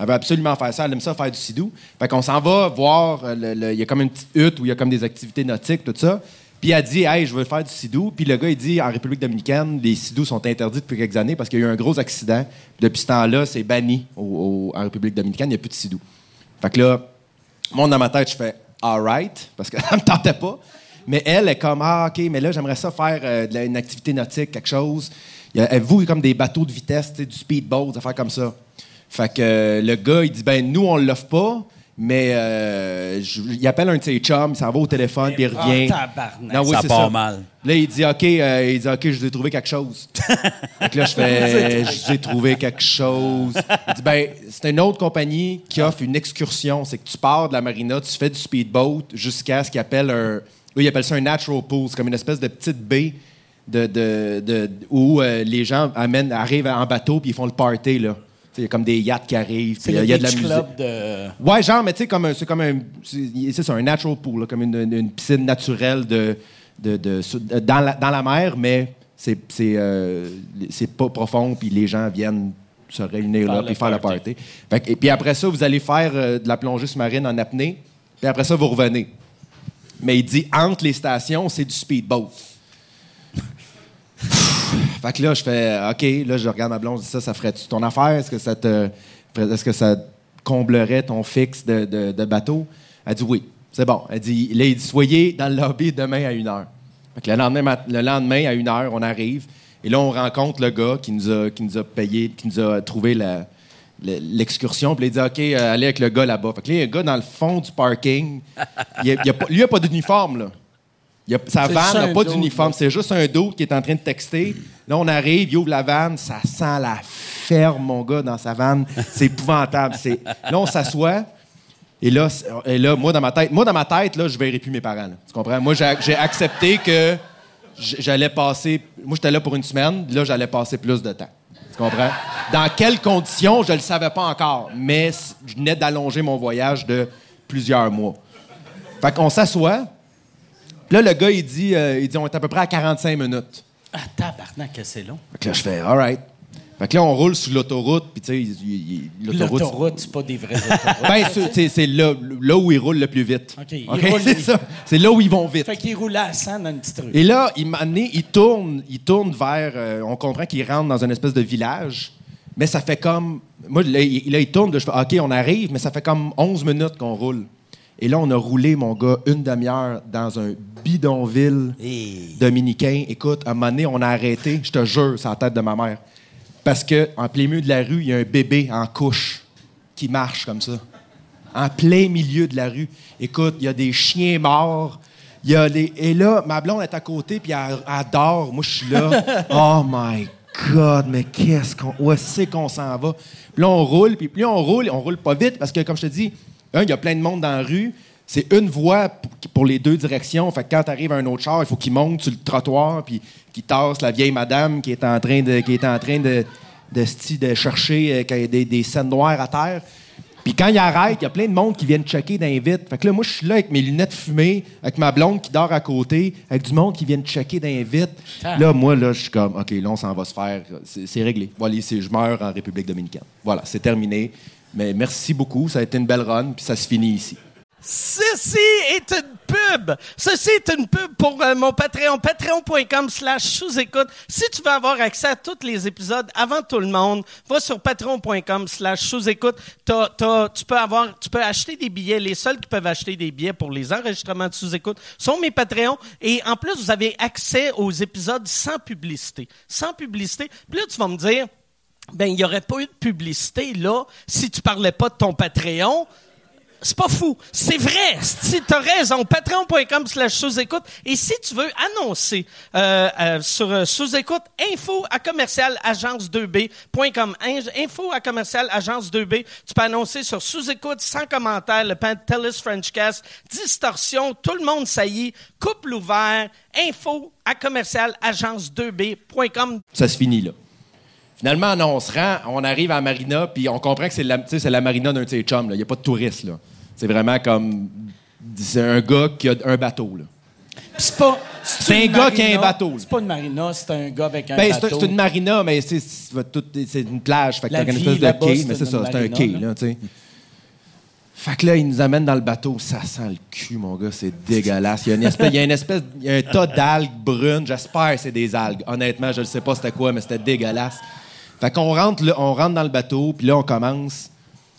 Elle veut absolument faire ça. Elle aime ça faire du sidou. Fait qu'on s'en va voir. euh, Il y a comme une petite hutte où il y a comme des activités nautiques, tout ça. Puis elle dit, hey, je veux faire du sidou. Puis le gars, il dit, en République dominicaine, les sidous sont interdits depuis quelques années parce qu'il y a eu un gros accident. Puis depuis ce temps-là, c'est banni en République dominicaine. Il n'y a plus de sidou. Fait que là, moi, dans ma tête, je fais all right, parce que ça me tentait pas. Mais elle est comme, ah, OK, mais là, j'aimerais ça faire euh, une activité nautique, quelque chose. Elle voue comme des bateaux de vitesse, du speedboat, des affaires comme ça? Fait que euh, le gars, il dit, ben, nous, on l'offre pas, mais euh, je- il appelle un de ses chums, il s'en va au téléphone, puis il Ah, revient. tabarnak. Non, oui, Ça c'est part mal. Là, il dit, OK, euh, il dit, OK, je vous ai trouvé quelque chose. fait que là, je fais, je vous ai trouvé quelque chose. Il dit, ben, c'est une autre compagnie qui offre une excursion. C'est que tu pars de la marina, tu fais du speedboat jusqu'à ce qu'ils appellent un. Eux, ils appellent ça un natural pool. C'est comme une espèce de petite baie de, de- de- où euh, les gens amènent, arrivent en bateau puis ils font le party, là. Il y a comme des yachts qui arrivent. C'est le y a de la musique. club de... Ouais, genre, mais tu sais, comme un- c'est comme un. C'est ça, un natural pool, là, comme une, une- une piscine naturelle de, de, de- dans, la, dans la mer, mais c'est c'est euh, pas profond, puis les gens viennent se réunir Faire là, puis faire le party. Fait et puis après ça, vous allez faire euh, de la plongée sous-marine en apnée, puis après ça, vous revenez. Mais il dit, entre les stations, c'est du speedboat. Fait que là, je fais OK, là, je regarde ma blonde, je dis ça, ça ferait-tu ton affaire? Est-ce que ça te. Est-ce que ça comblerait ton fixe de, de- de bateau? Elle dit oui. C'est bon. Elle dit, là, il dit soyez dans le lobby demain à 1h. Fait que le lendemain, le lendemain à 1h, on arrive. Et là, on rencontre le gars qui nous a, qui nous a payé, qui nous a trouvé la- le- l'excursion. Puis il dit OK, euh, allez avec le gars là-bas. Fait que là, il y a un gars dans le fond du parking. Il a- il a pas- lui, il n'a pas d'uniforme, là. Il a- sa vanne n'a pas d'uniforme. C'est juste un dos qui est en train de texter. Là, on arrive, il ouvre la vanne, ça sent la ferme, mon gars, dans sa vanne. C'est épouvantable. Là, on s'assoit. Et là, et là, moi, dans ma tête, moi, dans ma tête, là, je verrai plus mes parents. Tu comprends? Moi, j'ai accepté que j'allais passer. Moi, j'étais là pour une semaine. Là, j'allais passer plus de temps. Tu comprends? Dans quelles conditions, je le savais pas encore. Mais je venais d'allonger mon voyage de plusieurs mois. Fait qu'on s'assoit. Là, le gars, il dit, euh, il dit, on est à peu près à 45 minutes. Ah, tabarnak, que c'est long. Fait que là, je fais, all right. Fait que là, on roule sur l'autoroute, puis tu sais, l'autoroute. L'autoroute, c'est pas des vraies autoroutes. Ben, c'est- là, là où ils roulent le plus vite. OK, ils roulent- c'est ça. C'est là où ils vont vite. fait qu'il roulait à 100 dans une petite rue. Et là, il il tourne, il tourne vers. euh, on comprend qu'il rentre dans une espèce de village, mais ça fait comme. Moi, là, il, là, il tourne, là, je fais OK, on arrive, mais ça fait comme 11 minutes qu'on roule. Et là, on a roulé, mon gars, une demi-heure dans un bidonville dominicain. Écoute, à un moment donné, on a arrêté, je te jure, c'est la tête de ma mère. Parce que en plein milieu de la rue, il y a un bébé en couche qui marche comme ça. En plein milieu de la rue. Écoute, il y a des chiens morts. Il y a des... Et là, ma blonde est à côté, puis elle, elle dort. Moi, je suis là. oh my God, mais qu'est-ce qu'on. Où c'est qu'on s'en va? Puis là, on roule, puis plus on roule, on roule pas vite, parce que, comme je te dis, un, il y a plein de monde dans la rue. C'est une voie pour les deux directions. Fait que quand tu arrives à un autre char, il faut qu'il monte sur le trottoir puis qu'il tasse la vieille madame qui est en train de, qui est en train de, de, de chercher euh, des, des scènes noires à terre. Puis quand il arrête, il y a plein de monde qui viennent checker vitres. Fait que là, moi, je suis là avec mes lunettes fumées, avec ma blonde qui dort à côté, avec du monde qui vient checker vitres. Ah. Là, moi, là, je suis comme, OK, là, on s'en va se faire. C'est réglé. Voilà, je meurs en République dominicaine. Voilà, c'est terminé. Mais merci beaucoup. Ça a été une belle run, puis ça se finit ici. Ceci est une pub. Ceci est une pub pour euh, mon Patreon. Patreon.com slash sous-écoute. Si tu veux avoir accès à tous les épisodes avant tout le monde, va sur patreon.com slash sous-écoute. Tu peux tu peux acheter des billets. Les seuls qui peuvent acheter des billets pour les enregistrements de sous-écoute sont mes Patreons. Et en plus, vous avez accès aux épisodes sans publicité. Sans publicité. Puis là, tu vas me dire, ben, il n'y aurait pas eu de publicité, là, si tu parlais pas de ton Patreon. C'est pas fou. C'est vrai. Si t'as raison, patreon.com slash sous-écoute. Et si tu veux annoncer euh, euh, sur euh, sous-écoute, info à commercial agence2b.com. In- Info à commercial agence2b. Tu peux annoncer sur sous-écoute, sans commentaire, le Pantelis Frenchcast, distorsion, tout le monde saillit, couple ouvert, info à commercial agence2b.com. ça se finit là. Finalement, non, on se rend, on arrive à la marina, puis on comprend que c'est la, la marina d'un de ses chums. Il n'y a pas de touristes. là. C'est vraiment comme. C'est un gars qui a un bateau. Là. C'est pas. C'est un gars qui a un bateau. C'est pas une marina, c'est un gars avec un Ben, bateau. c'est une marina, mais c'est, c'est, une plage. Fait que t'as une espèce de quai, mais c'est ça, c'est un quai, là. là, tu sais. Fait que là, il nous amène dans le bateau. Ça sent le cul, mon gars. C'est dégueulasse. Il y a une espèce, il y a une espèce, il y a un tas d'algues brunes. J'espère que c'est des algues. Honnêtement, je ne sais pas c'était quoi, mais c'était dégueulasse. Fait qu'on rentre, là- on rentre dans le bateau, puis là, on commence.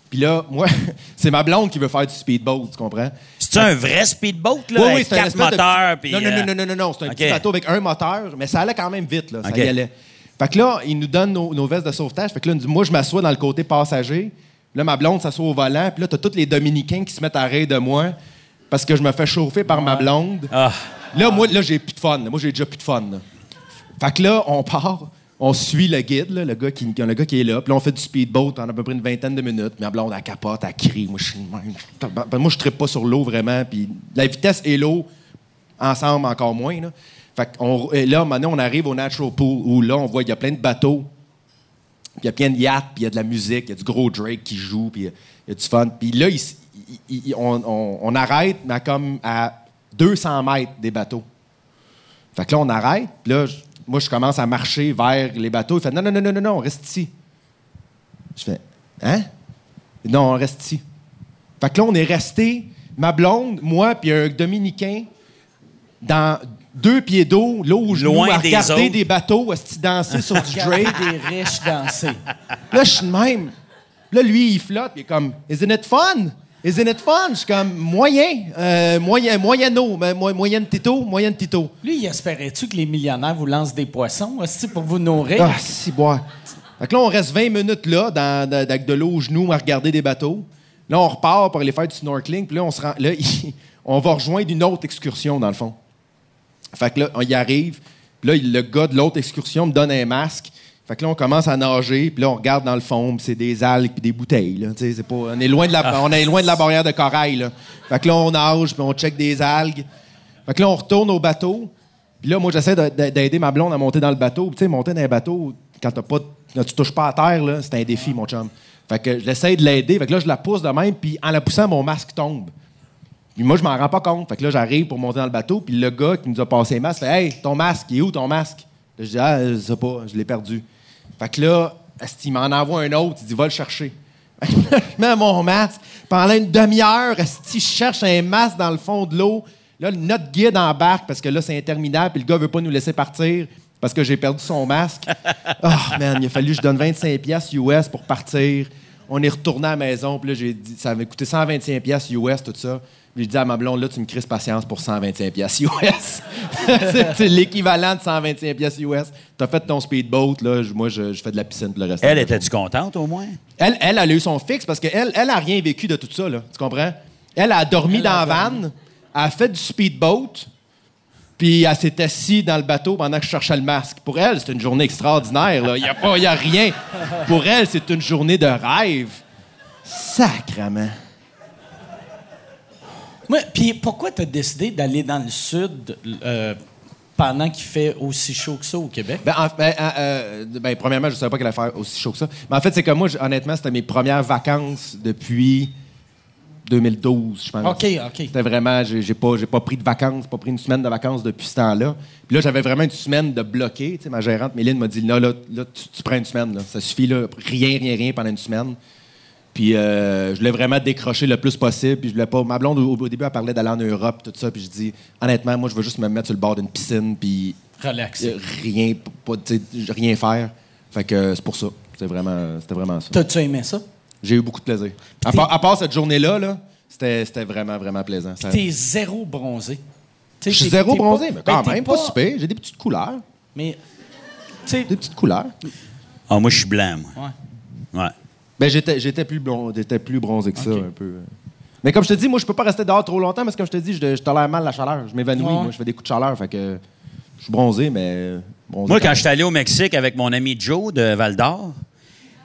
Puis là, moi, c'est ma blonde qui veut faire du speedboat, tu comprends? C'est un vrai speedboat, là, Oui, oui, c'est un de moteurs, petit- puis... Non, non, euh, non, non, non, non, non, c'est un petit bateau avec un moteur, mais ça allait quand même vite, là. Ça y allait. Fait que là, il nous donne nos, nos vestes de sauvetage. Fait que là, moi, je m'assois dans le côté passager. Là, ma blonde s'assoit au volant. Puis là, t'as tous les Dominicains qui se mettent à rire de moi parce que je me fais chauffer par ma blonde. Ah. Là, moi, là, j'ai plus de fun. Moi, j'ai déjà plus de fun. là. Fait que là, on part, on suit le guide, le, gars qui, le gars qui est là. Puis là, on fait du speedboat en à peu près une vingtaine de minutes. Ma blonde, elle capote, elle crie. Moi, je je trippe pas sur l'eau vraiment. Puis la vitesse et l'eau, ensemble, encore moins. Là. Fait qu'on- et là, maintenant, on arrive au Natural Pool où là, on voit qu'il y a plein de bateaux. Puis il y a plein de yachts, puis il y a de la musique, il y a du gros Drake qui joue, puis il y a- du fun. Puis là, on, on- on arrête, mais comme à 200 mètres des bateaux. Fait que là, on arrête, puis là, moi, je commence à marcher vers les bateaux. Il fait non, non, non, non, non, non, on reste ici. Je fais Hein? Non, on reste ici. Fait que là, on est resté, ma blonde, moi, puis un Dominicain, dans deux pieds d'eau, l'eau au genou, Loin à des regarder autres. des bateaux, esti, danser sur du Drake. des riches danser. Là, je suis de même. Là, lui, il flotte, puis il est comme, Isn't it fun? Isn't it fun? Je suis comme, moyen, euh, moyen, moyeno, mo- moyenne tito, moyenne tito. Lui, il espérait-tu que les millionnaires vous lancent des poissons aussi pour vous nourrir? Ah, si, bois. Fait que là, on reste 20 minutes là, dans, dans- avec de l'eau au genou, à regarder des bateaux. Là, on repart pour aller faire du snorkeling, puis là, on se rend, là, on va rejoindre une autre excursion, dans le fond. Fait que là, on y arrive. Puis là, le gars de l'autre excursion me donne un masque. Fait que là, on commence à nager, puis là, on regarde dans le fond, c'est des algues puis des bouteilles. Là, pas, on, est loin de la, on est loin de la barrière de corail. Là. Fait que là, on nage, puis on check des algues. Fait que là, on retourne au bateau. Puis là, moi, j'essaie de- de- d'aider ma blonde à monter dans le bateau. Tu sais, monter dans un bateau, quand, t'as pas, quand tu touches pas à terre, c'est un défi, mon chum. Fait que j'essaie de l'aider. Fait que là, je la pousse de même, puis en la poussant, mon masque tombe. Puis moi, je m'en rends pas compte. Fait que là, j'arrive pour monter dans le bateau, puis le gars qui nous a passé le masque fait Hey, ton masque, il est où ton masque? Je dis Ah, je sais pas, je l'ai perdu. Fait que là, il m'en envoie un autre, il dit Va le chercher. Je mets mon masque. Pendant une demi-heure, esti, je cherche un masque dans le fond de l'eau. Là, notre guide embarque parce que là, c'est interminable, puis le gars veut pas nous laisser partir parce que j'ai perdu son masque. Oh, man, il a fallu que je donne 25 pièces US pour partir. On est retourné à la maison, puis là, j'ai dit, ça avait coûté 125 pièces US, tout ça. Puis j'ai dit à ma blonde, là, tu me crises patience pour 125 pièces US. c'est l'équivalent de 125 pièces US. T'as fait ton speedboat, là, je- moi, je, je fais de la piscine pour le reste. Elle, était-tu contente au moins? elle, elle, elle a eu son fixe parce qu'elle, elle a rien vécu de tout ça, là. Tu comprends? Elle a dormi dans la vanne, elle a fait du speedboat, puis elle s'est assise dans le bateau pendant que je cherchais le masque. Pour elle, c'est une journée extraordinaire, là. Il n'y a, pas- y a rien. Pour elle, c'est une journée de rêve. Sacrement. Puis pourquoi tu as décidé d'aller dans le sud euh, pendant qu'il fait aussi chaud que ça au Québec? Ben, en- ben, euh, ben, premièrement, je ne savais pas qu'elle allait faire aussi chaud que ça. Mais en fait, c'est que moi, honnêtement, c'était mes premières vacances depuis 2012, je pense. OK, OK. C'était vraiment, j'ai pas, pas pris de vacances, pas pris une semaine de vacances depuis ce temps-là. Puis là, j'avais vraiment une semaine de bloqué. Tu sais, ma gérante, Méline, m'a dit, là, là, là, tu, tu prends une semaine, là. Ça suffit, là. Rien, rien, rien pendant une semaine. Puis euh, je voulais vraiment décrocher le plus possible. Puis je voulais pas. Ma blonde, au, au début, elle parlait d'aller en Europe, tout ça. Puis je dis, honnêtement, moi, je veux juste me mettre sur le bord d'une piscine, puis Relax. euh, rien, pas, rien faire. Fait que euh, c'est pour ça. C'était vraiment, c'était vraiment ça. T'as-tu aimé ça? J'ai eu beaucoup de plaisir. À part, à part cette journée-là, là, c'était, c'était vraiment, vraiment plaisant. Ça- T'es zéro bronzé. Je suis zéro bronzé, pas- mais ben, quand t'es même, pas super. J'ai des petites couleurs. Mais, tu sais, Des petites couleurs. Ah, moi, je suis blanc, moi. Ouais. Ben, j'étais, j'étais, plus, blond, j'étais plus bronzé que ça, un peu. Mais comme je te dis, moi, je peux pas rester dehors trop longtemps parce que, comme je te dis, je, je tolère mal la chaleur. Je m'évanouis. Ouais. Moi, je fais des coups de chaleur. Fait que je suis bronzé, mais. bronzé Moi, quand je suis allé au Mexique avec mon ami Joe de Val d'Or,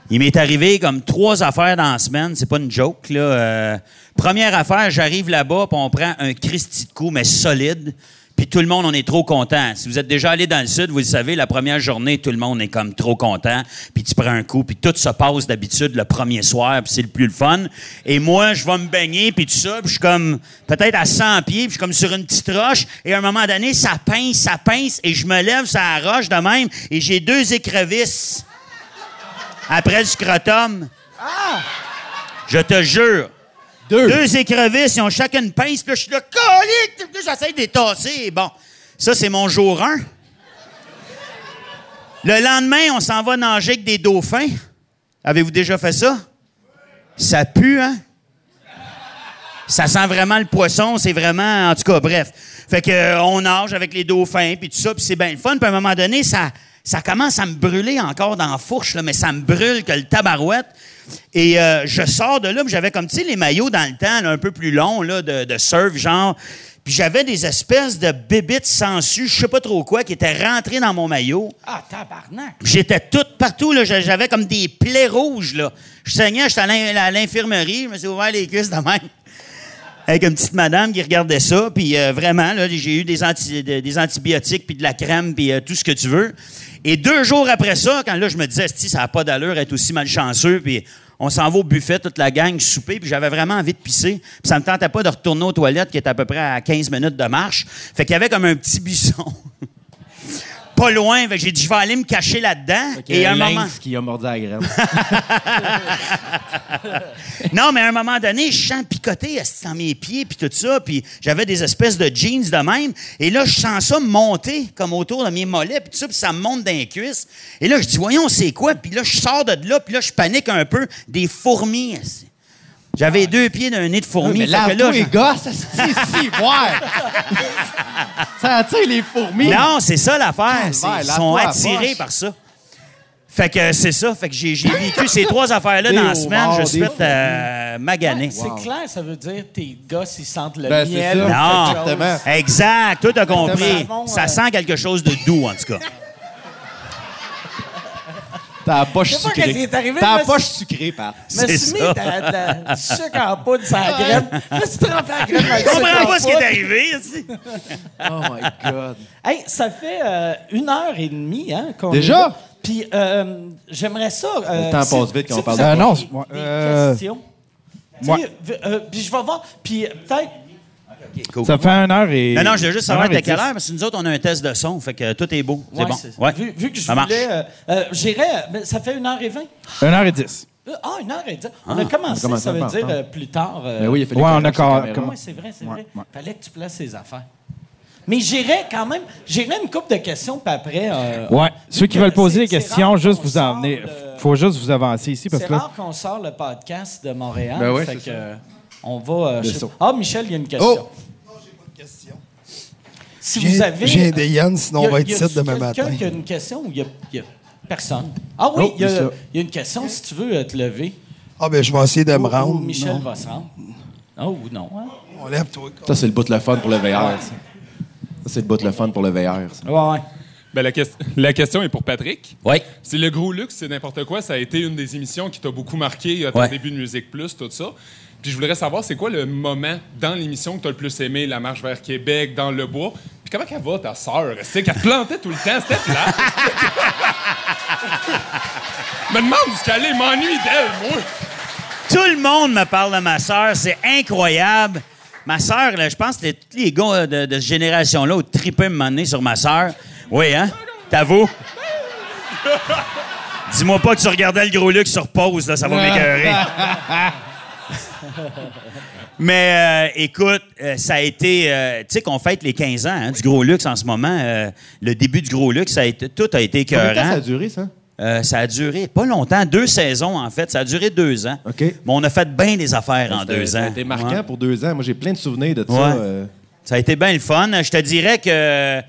il m'est arrivé comme trois affaires dans la semaine. C'est pas une joke, là. Euh, première affaire, j'arrive là-bas, puis on prend un Christy de coup, mais solide. Puis tout le monde, on est trop content. Si vous êtes déjà allé dans le sud, vous le savez, la première journée, tout le monde est comme trop content. Puis tu prends un coup, puis tout se passe d'habitude le premier soir, puis c'est le plus le fun. Et moi, je vais me baigner, puis tout ça, puis je suis comme peut-être à 100 pieds, puis je suis comme sur une petite roche. Et à un moment donné, ça pince, ça pince, et je me lève sur la roche de même, et j'ai deux écrevisses après le scrotum. Je te jure. Deux. Écrevisses, ils ont chacun une pince. Puis là, je suis là, colique! J'essaie de les tasser. Bon, ça, c'est mon jour 1. Le lendemain, on s'en va nager avec des dauphins. Avez-vous déjà fait ça? Ça pue, hein? Ça sent vraiment le poisson, c'est vraiment... En tout cas, bref. Fait que euh, on nage avec les dauphins, puis tout ça, puis c'est bien le fun. Puis à un moment donné, ça, ça commence à me brûler encore dans la fourche, là, mais ça me brûle que le tabarouette. Et euh, je sors de là, j'avais comme, tu sais, les maillots dans le temps, là, un peu plus longs, là, de, de surf, genre. Puis j'avais des espèces de bébites sangsues, je sais pas trop quoi, qui étaient rentrées dans mon maillot. Ah, tabarnak! J'étais toute partout, là. J'a- J'avais comme des plaies rouges, là. Je saignais, j'étais à l'in- à l'infirmerie, je me suis ouvert les cuisses de même. Avec une petite madame qui regardait ça, puis euh, vraiment, là, j'ai eu des, anti- de- des antibiotiques, puis de la crème, puis euh, tout ce que tu veux. Et deux jours après ça, quand là, je me disais, ça n'a pas d'allure être aussi malchanceux, puis on s'en va au buffet, toute la gang, souper, puis j'avais vraiment envie de pisser. Puis ça me tentait pas de retourner aux toilettes, qui étaient à peu près à 15 minutes de marche. Fait qu'il y avait comme un petit buisson. Pas loin. J'ai dit, je vais aller me cacher là-dedans. Et à un moment. Qui a mordu à la graine. Non, mais à un moment donné, je sens picoter dans mes pieds, puis tout ça, puis j'avais des espèces de jeans de même. Et là, je sens ça monter comme autour de mes mollets, puis tout ça, puis ça me monte dans les cuisses. Et là, je dis, voyons, c'est quoi? Puis là, je sors de là, puis là, je panique un peu. Des fourmis. J'avais deux pieds d'un nez de fourmis. Mais là, les gosses, asti, si, ouais. Ça attire les fourmis. Non, c'est ça l'affaire. Calvaire, Ils sont attirés par ça. Fait que c'est ça. Fait que j'ai j'ai vécu ces trois affaires-là dans la semaine. Je suis fait euh, maganer. C'est clair, ça veut dire tes gosses, ils sentent le Ben, miel. ça. Non. Exactement. Exact. Tout a compris. Exactement. Ça sent quelque chose de doux, en tout cas. T'as la poche pas sucrée. qu'est-ce qui est arrivé, T'as la mais poche sucrée, Pat. Je me C'est suis mis du sucre en poudre sur la graine. Je me suis trempé la graine dans le Je comprends en pas ce qui est arrivé. ici. Oh my God. Hey, ça fait euh, une heure et demie hein, qu'on Déjà? Puis euh, j'aimerais ça. euh, Le temps passe vite quand on parle de Euh, non, des- c'est moi. des Euh, questions. moi. Euh, puis je vais voir. Puis euh. Ça fait une heure et. Non, non, je voulais juste savoir à quelle heure, parce que nous autres, on a un test de son, fait que tout est beau. C'est Ouais, bon. c'est- Ouais. Vu, vu que je Ça marche. voulais. euh, euh, J'irais. ben, Ça fait une heure et vingt. Une heure et dix. Euh, Ah, une heure et dix. On a commencé, commencé ça veut par dire euh, plus tard. euh, Mais oui, il fallait Ouais, on a comme- c'est vrai, c'est Ouais, vrai. ouais. Fallait que tu places les affaires. Mais j'irais quand même, j'irais une couple de questions, puis après. euh, Ouais. Ceux qui veulent poser des questions, juste qu'on vous en venez. de- Faut juste vous avancer ici parce C'est rare qu'on sort le podcast de Montréal. Ben ouais, fait c'est que, ça. euh, on va. euh, Le chez- saut. Ah, Michel, il y a une question. Oh! Si vous avez. j'ai des Yann, sinon y a- on va être y a ici demain quelqu'un matin. qui a une question ou il y a, personne? Ah oui, Oh, il y, a- y une question si tu veux euh, te lever. Ah, ben, je vais essayer de me ou rendre. Michel Non. va se rendre. Ah ou non. hein? On lève, toi. Ça, c'est le bout de le fun pour le VR. Ça, Ça, c'est le bout de le fun pour le VR. ça. Ouais, ouais. Ben, la, ques- la question est pour Patrick. Oui. C'est le gros luxe, c'est n'importe quoi. Ça a été une des émissions qui t'a beaucoup marqué à ton Ouais. début de Musique Plus, tout ça. Puis je voudrais savoir, c'est quoi le moment dans l'émission que t'as le plus aimé, la marche vers Québec, dans le bois? Puis comment qu'elle va, ta sœur? C'est qu'elle te plantait tout le temps, c'était plat. me demande où qu'elle est, m'ennuie d'elle, moi. Tout le monde me parle de ma sœur. C'est incroyable. Ma sœur, je pense que tous les gars euh, de, de cette génération-là ont trippé donné sur ma sœur. Oui, hein? T'avoues? Dis-moi pas que tu regardais le gros luxe sur pause, là, ça va m'écœurer. Mais euh, écoute, euh, ça a été. euh, tu sais qu'on fête les 15 ans hein, du gros luxe en ce moment. euh, le début du gros luxe, ça a été, tout a été Combien de temps écœurant. ça a duré, ça? Euh, ça a duré pas longtemps, deux saisons en fait. Ça a duré deux ans. OK. Mais on a fait bien des affaires en C'était- deux Ça ans. a été marquant Ouais. pour deux ans. Moi, j'ai plein de souvenirs de ça. Ouais. euh. Ça a été bien le fun. Je te dirais que.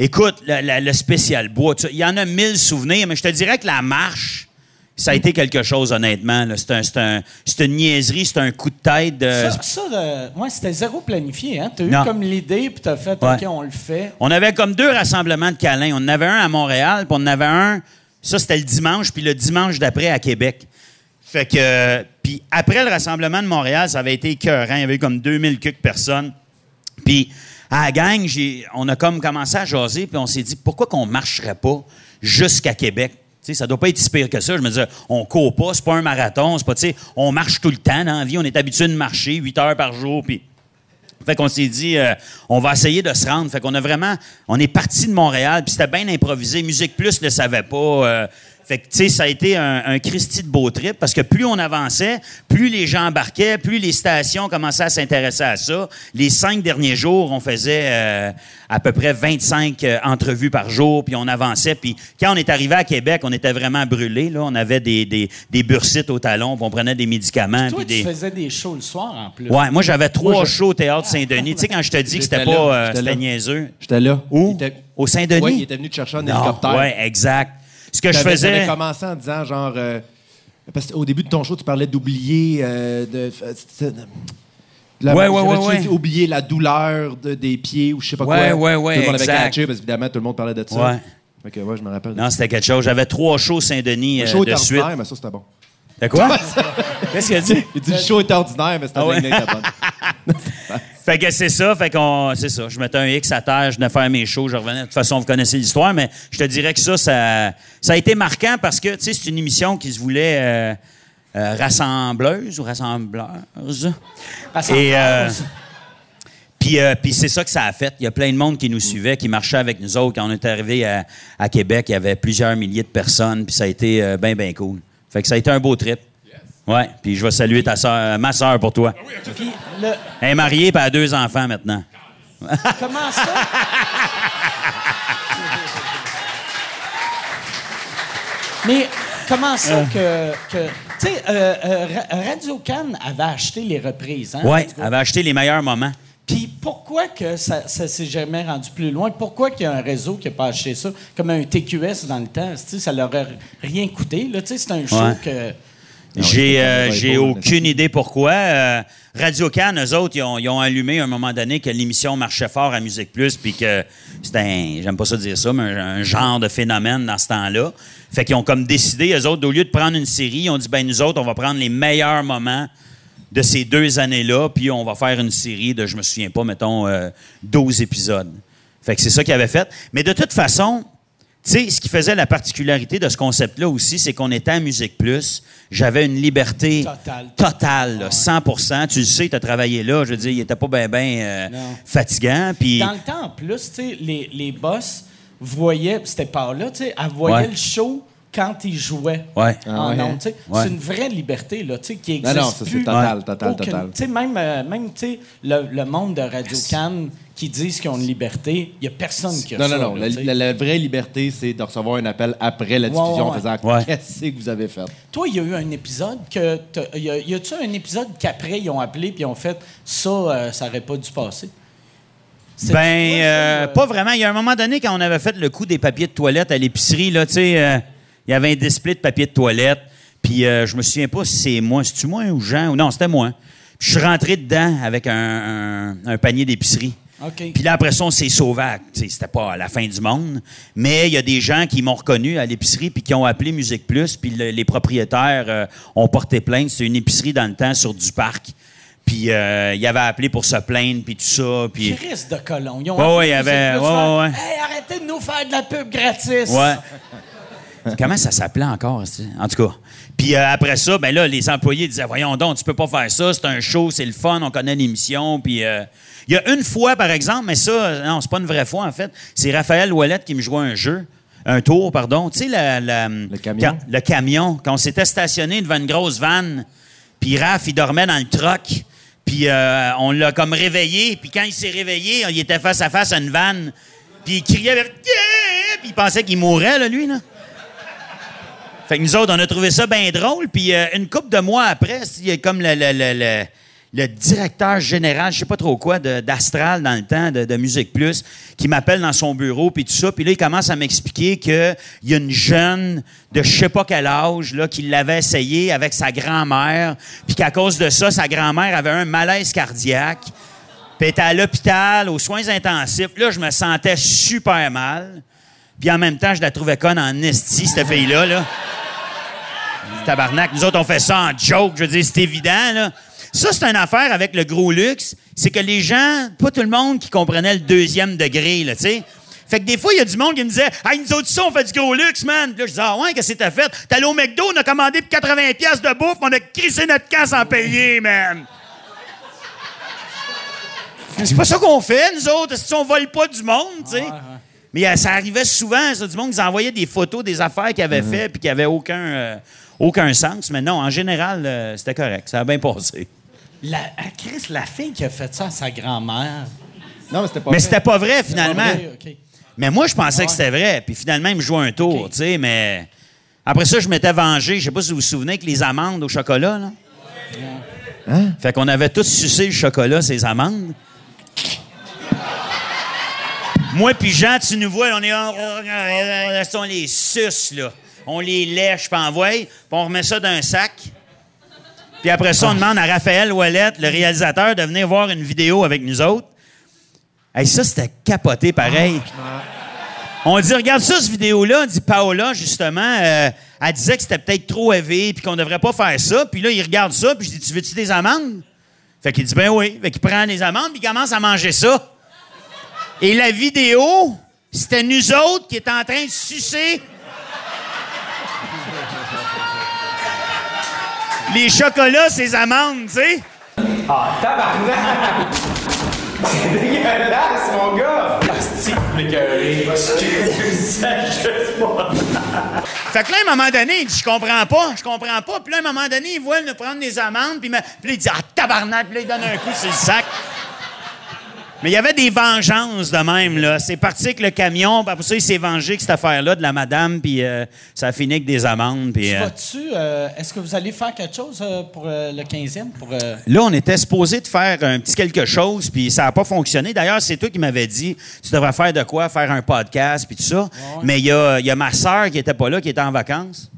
Écoute, le, le- le spécial bois, tu il y en a mille souvenirs, mais je te dirais que la marche, ça a été quelque chose, honnêtement. C'est un, c'est un- c'est une niaiserie, c'est un coup de tête. de- Ça, ça ouais, c'était zéro planifié. Hein? Tu as eu comme l'idée, puis tu as fait, Ouais. OK, on le fait. On avait comme deux rassemblements de câlins. On en avait un à Montréal, puis on en avait un, ça c'était le dimanche, puis le dimanche d'après à Québec. Fait que, puis après le rassemblement de Montréal, ça avait été écœurant. Il y avait eu comme 2000 quelques personnes. Puis à la gang, on a comme commencé à jaser, puis on s'est dit, pourquoi qu'on marcherait pas jusqu'à Québec? Sais, ça doit pas être si pire que ça. Je me disais, on court pas, c'est pas un marathon, c'est pas, tu sais, on marche tout le temps dans la vie, on est habitué de marcher 8 heures par jour, puis... Fait qu'on s'est dit, euh, on va essayer de se rendre. Fait qu'on a vraiment, on est parti de Montréal, puis c'était bien improvisé. Musique Plus ne savait pas. euh, fait que, tu sais, ça a été un, un Christy de beau trip, parce que plus on avançait, plus les gens embarquaient, plus les stations commençaient à s'intéresser à ça. Les cinq derniers jours, on faisait euh, à peu près 25 euh, entrevues par jour, puis on avançait. Puis quand on est arrivé à Québec, on était vraiment brûlés. Là. On avait des, des, des bursites au talon, puis on prenait des médicaments. Toi, puis tu des... faisais des shows le soir en plus. Ouais, moi j'avais trois Moi, je- shows au théâtre Saint-Denis. Tu sais quand je te dis que c'était pas euh, j'étais c'était là. niaiseux. J'étais là. Où? Au Saint-Denis? Ouais, il était venu te chercher en Non, hélicoptère. ouais, exact. Ce que je faisais. t'avais commencé en disant genre. euh, parce qu'au début de ton show, tu parlais d'oublier. euh, de, euh, la- Ouais, ouais, ouais, ouais. oublier la douleur de- des pieds ou je sais pas Ouais, quoi. ouais, ouais, Tout le monde avait catché parce qu'évidemment, tout le monde parlait de ça. Ouais. Ok, ouais, je me rappelle. de Non, c'était quelque chose. J'avais trois shows Saint-Denis Le euh, show de suite. ordinaire, mais ça, c'était bon. De quoi? Qu'est-ce qu'il a dit? Il dit le show était ordinaire, mais c'était Ah ouais? bonne. Fait que c'est ça, fait qu'on c'est ça. Je mettais un X à terre, je venais faire mes shows, je revenais. De toute façon, vous connaissez l'histoire, mais je te dirais que ça, ça, ça a été marquant parce que tu sais, c'est une émission qui se voulait euh, euh, rassembleuse ou rassembleuse. Et euh, puis Puis, euh, puis c'est ça que ça a fait. Il y a plein de monde qui nous suivait, qui marchait avec nous autres. Quand on est arrivé à, à Québec, il y avait plusieurs milliers de personnes, puis ça a été euh, bien, bien cool. Fait que ça a été un beau trip. Ouais, puis je vais saluer ta soeur, ma soeur pour toi. Puis le- Elle est mariée, elle a deux enfants maintenant. comment ça? Mais comment ça que. que tu sais, euh, euh, Ra- Radio Cannes avait acheté les reprises, hein? Elle avait acheté les meilleurs moments. Puis pourquoi que ça, ça s'est jamais rendu plus loin? Pourquoi qu'il y a un réseau qui n'a pas acheté ça? Comme un TQS dans le temps, ça leur a rien coûté. Là, c'est un show Ouais. que... J'ai euh, aucune idée pourquoi. Euh, Radio Cannes, eux autres, ils ont, ils ont allumé à un moment donné que l'émission marchait fort à Musique Plus, puis que c'était un, j'aime pas ça dire ça, mais un, un genre de phénomène dans ce temps-là. Fait qu'ils ont comme décidé, eux autres, au lieu de prendre une série, ils ont dit, ben nous autres, on va prendre les meilleurs moments de ces deux années-là, puis on va faire une série de, je me souviens pas, mettons, euh, 12 épisodes. Fait que c'est ça qu'ils avaient fait. Mais de toute façon, sais, ce qui faisait la particularité de ce concept-là aussi, c'est qu'on était à Musique Plus. J'avais une liberté Totale. totale, là, 100 Tu le sais, tu as travaillé là. Je veux dire, il était pas bien ben, Non. fatigant. Puis, Dans le temps, en plus, les, les boss voyaient, c'était par là, tu sais, elles voyaient Ouais. le show quand ils jouaient. ouais. en ouais. ondes, tu sais. Ouais. C'est une vraie liberté, là, tu sais, qui Non, existe non, ça, c'est plus. total, total, Aucune- total. Tu sais, même, euh, même le, le monde de Radio Cannes qui disent qu'ils ont une liberté, il n'y a personne qui a Non, ça. non, non. là, La, vraie liberté, c'est de recevoir un appel après la Ouais, diffusion ouais, en faisant ouais. Qu'est-ce que vous avez fait? Toi, il y a eu un épisode que. Y a- y a-tu un épisode qu'après, ils ont appelé puis ils ont fait ça, euh, ça n'aurait pas dû passer? C'est Ben, ça, euh, euh, pas vraiment. Il y a un moment donné, quand on avait fait le coup des papiers de toilette à l'épicerie, là, tu sais, euh, il y avait un display de papier de toilette. Puis euh, je me souviens pas si c'est moi, c'est-tu moi ou Jean? Non, c'était moi. Puis je suis rentré dedans avec un, un- un panier d'épicerie. Puis là, après ça, on s'est sauvé. C'était pas à la fin du monde. Mais il y a des gens qui m'ont reconnu à l'épicerie puis qui ont appelé Musique Plus. Puis le- les propriétaires euh, ont porté plainte. C'est une épicerie dans le temps sur du parc. Puis euh, ils avaient appelé pour se plaindre puis tout ça. Puis... Chris de colon. Ils ont ouais, il y avait- ouais. Hey, arrêtez de nous faire de la pub gratis. Ouais. Comment ça s'appelait encore? En tout cas. Puis euh, après ça, ben là, les employés disaient Voyons donc, tu peux pas faire ça, c'est un show, c'est le fun, on connaît l'émission. Puis euh, il y a une fois, par exemple, mais ça, non, c'est pas une vraie fois, en fait. C'est Raphaël Ouellette qui me jouait un jeu. Un tour, pardon. Tu sais, la- la- camion? quand- le camion. Quand on s'était stationné devant une grosse vanne, puis Raph, il dormait dans le troc. Puis euh, on l'a comme réveillé. Puis quand il s'est réveillé, il était face à face à une vanne. Puis il criait, Yeah! puis il pensait qu'il mourrait, là, lui, là. Fait que nous autres, on a trouvé ça bien drôle. Puis euh, une couple de mois après, il y a comme le, le- le- le- directeur général, je sais pas trop quoi, d'Astral dans le temps, de, de Musique Plus, qui m'appelle dans son bureau, puis tout ça. Puis là, il commence à m'expliquer qu'il y a une jeune de je sais pas quel âge là, qui l'avait essayé avec sa grand-mère, puis qu'à cause de ça, sa grand-mère avait un malaise cardiaque. Puis était à l'hôpital, aux soins intensifs. Là, je me sentais super mal. Puis en même temps, je la trouvais conne en esti, cette fille-là. Là. Tabarnak, nous autres, on fait ça en joke. Je veux dire, c'est évident, là. Ça, c'est une affaire avec le gros luxe. C'est que les gens, pas tout le monde qui comprenait le deuxième degré, là, tu. Fait que des fois, il y a du monde qui me disait Hey, nous autres, ça, on fait du gros luxe, man. Puis là, je disais Ah ouais, qu'est-ce que t'as fait? T'es allé au McDo, on a commandé pour 80$ piastres de bouffe, on a crissé notre casse sans payer, man. C'est pas ça qu'on fait, nous autres. Si on vole pas du monde, tu sais? Mais euh, ça arrivait souvent, ça, du monde qui envoyait des photos des affaires qu'ils avaient fait puis qui avaient aucun, euh, aucun sens. Mais non, en général, euh, c'était correct. Ça a bien passé. La, ah, Chris, la fille qui a fait ça à sa grand-mère. Non, mais c'était pas Mais vrai. c'était pas vrai, finalement. Mais moi, je pensais que c'était vrai. Puis finalement, il me jouait un tour, tu sais. Mais après ça, je m'étais vengé. Je sais pas si vous vous souvenez que les amandes au chocolat, là. Fait qu'on avait tous sucé le chocolat, ces amandes. Moi puis Jean, tu nous vois, on est en... on les suce, là. On les lèche, puis envoie, puis on remet ça dans un sac. Puis après ça, on demande à Raphaël Ouellette, le réalisateur, de venir voir une vidéo avec nous autres. Hey, ça, c'était capoté pareil. On dit, regarde ça, cette vidéo-là. dit Paola, justement, euh, elle disait que c'était peut-être trop élevé, puis qu'on devrait pas faire ça. Puis là, il regarde ça, puis je dis, tu veux-tu des amandes? Fait qu'il dit, ben oui. Fait qu'il prend les amandes, puis il commence à manger ça. Et la vidéo, c'était nous autres qui étions en train de sucer les chocolats, ces amandes, tu sais. C'est dégueulasse, mon gars! Fait que là, à un moment donné, il dit, je comprends pas, je comprends pas. Puis là, à un moment donné, il voit nous prendre des amendes, puis, me- puis là, il dit, ah, tabarnak, puis là, il donne un coup sur le sac. Mais il y avait des vengeances de même, là. C'est parti avec le camion, puis après ça, il s'est vengé avec cette affaire-là de la madame, puis euh, ça a fini avec des amendes, puis... Tu euh, euh, est-ce que vous allez faire quelque chose euh, pour euh, le 15e? Pour, Là, on était supposé de faire un petit quelque chose, puis ça n'a pas fonctionné. D'ailleurs, c'est toi qui m'avais dit, tu devrais faire de quoi, faire un podcast, puis tout ça. Mais il y a, y a ma sœur qui était pas là, qui était en vacances.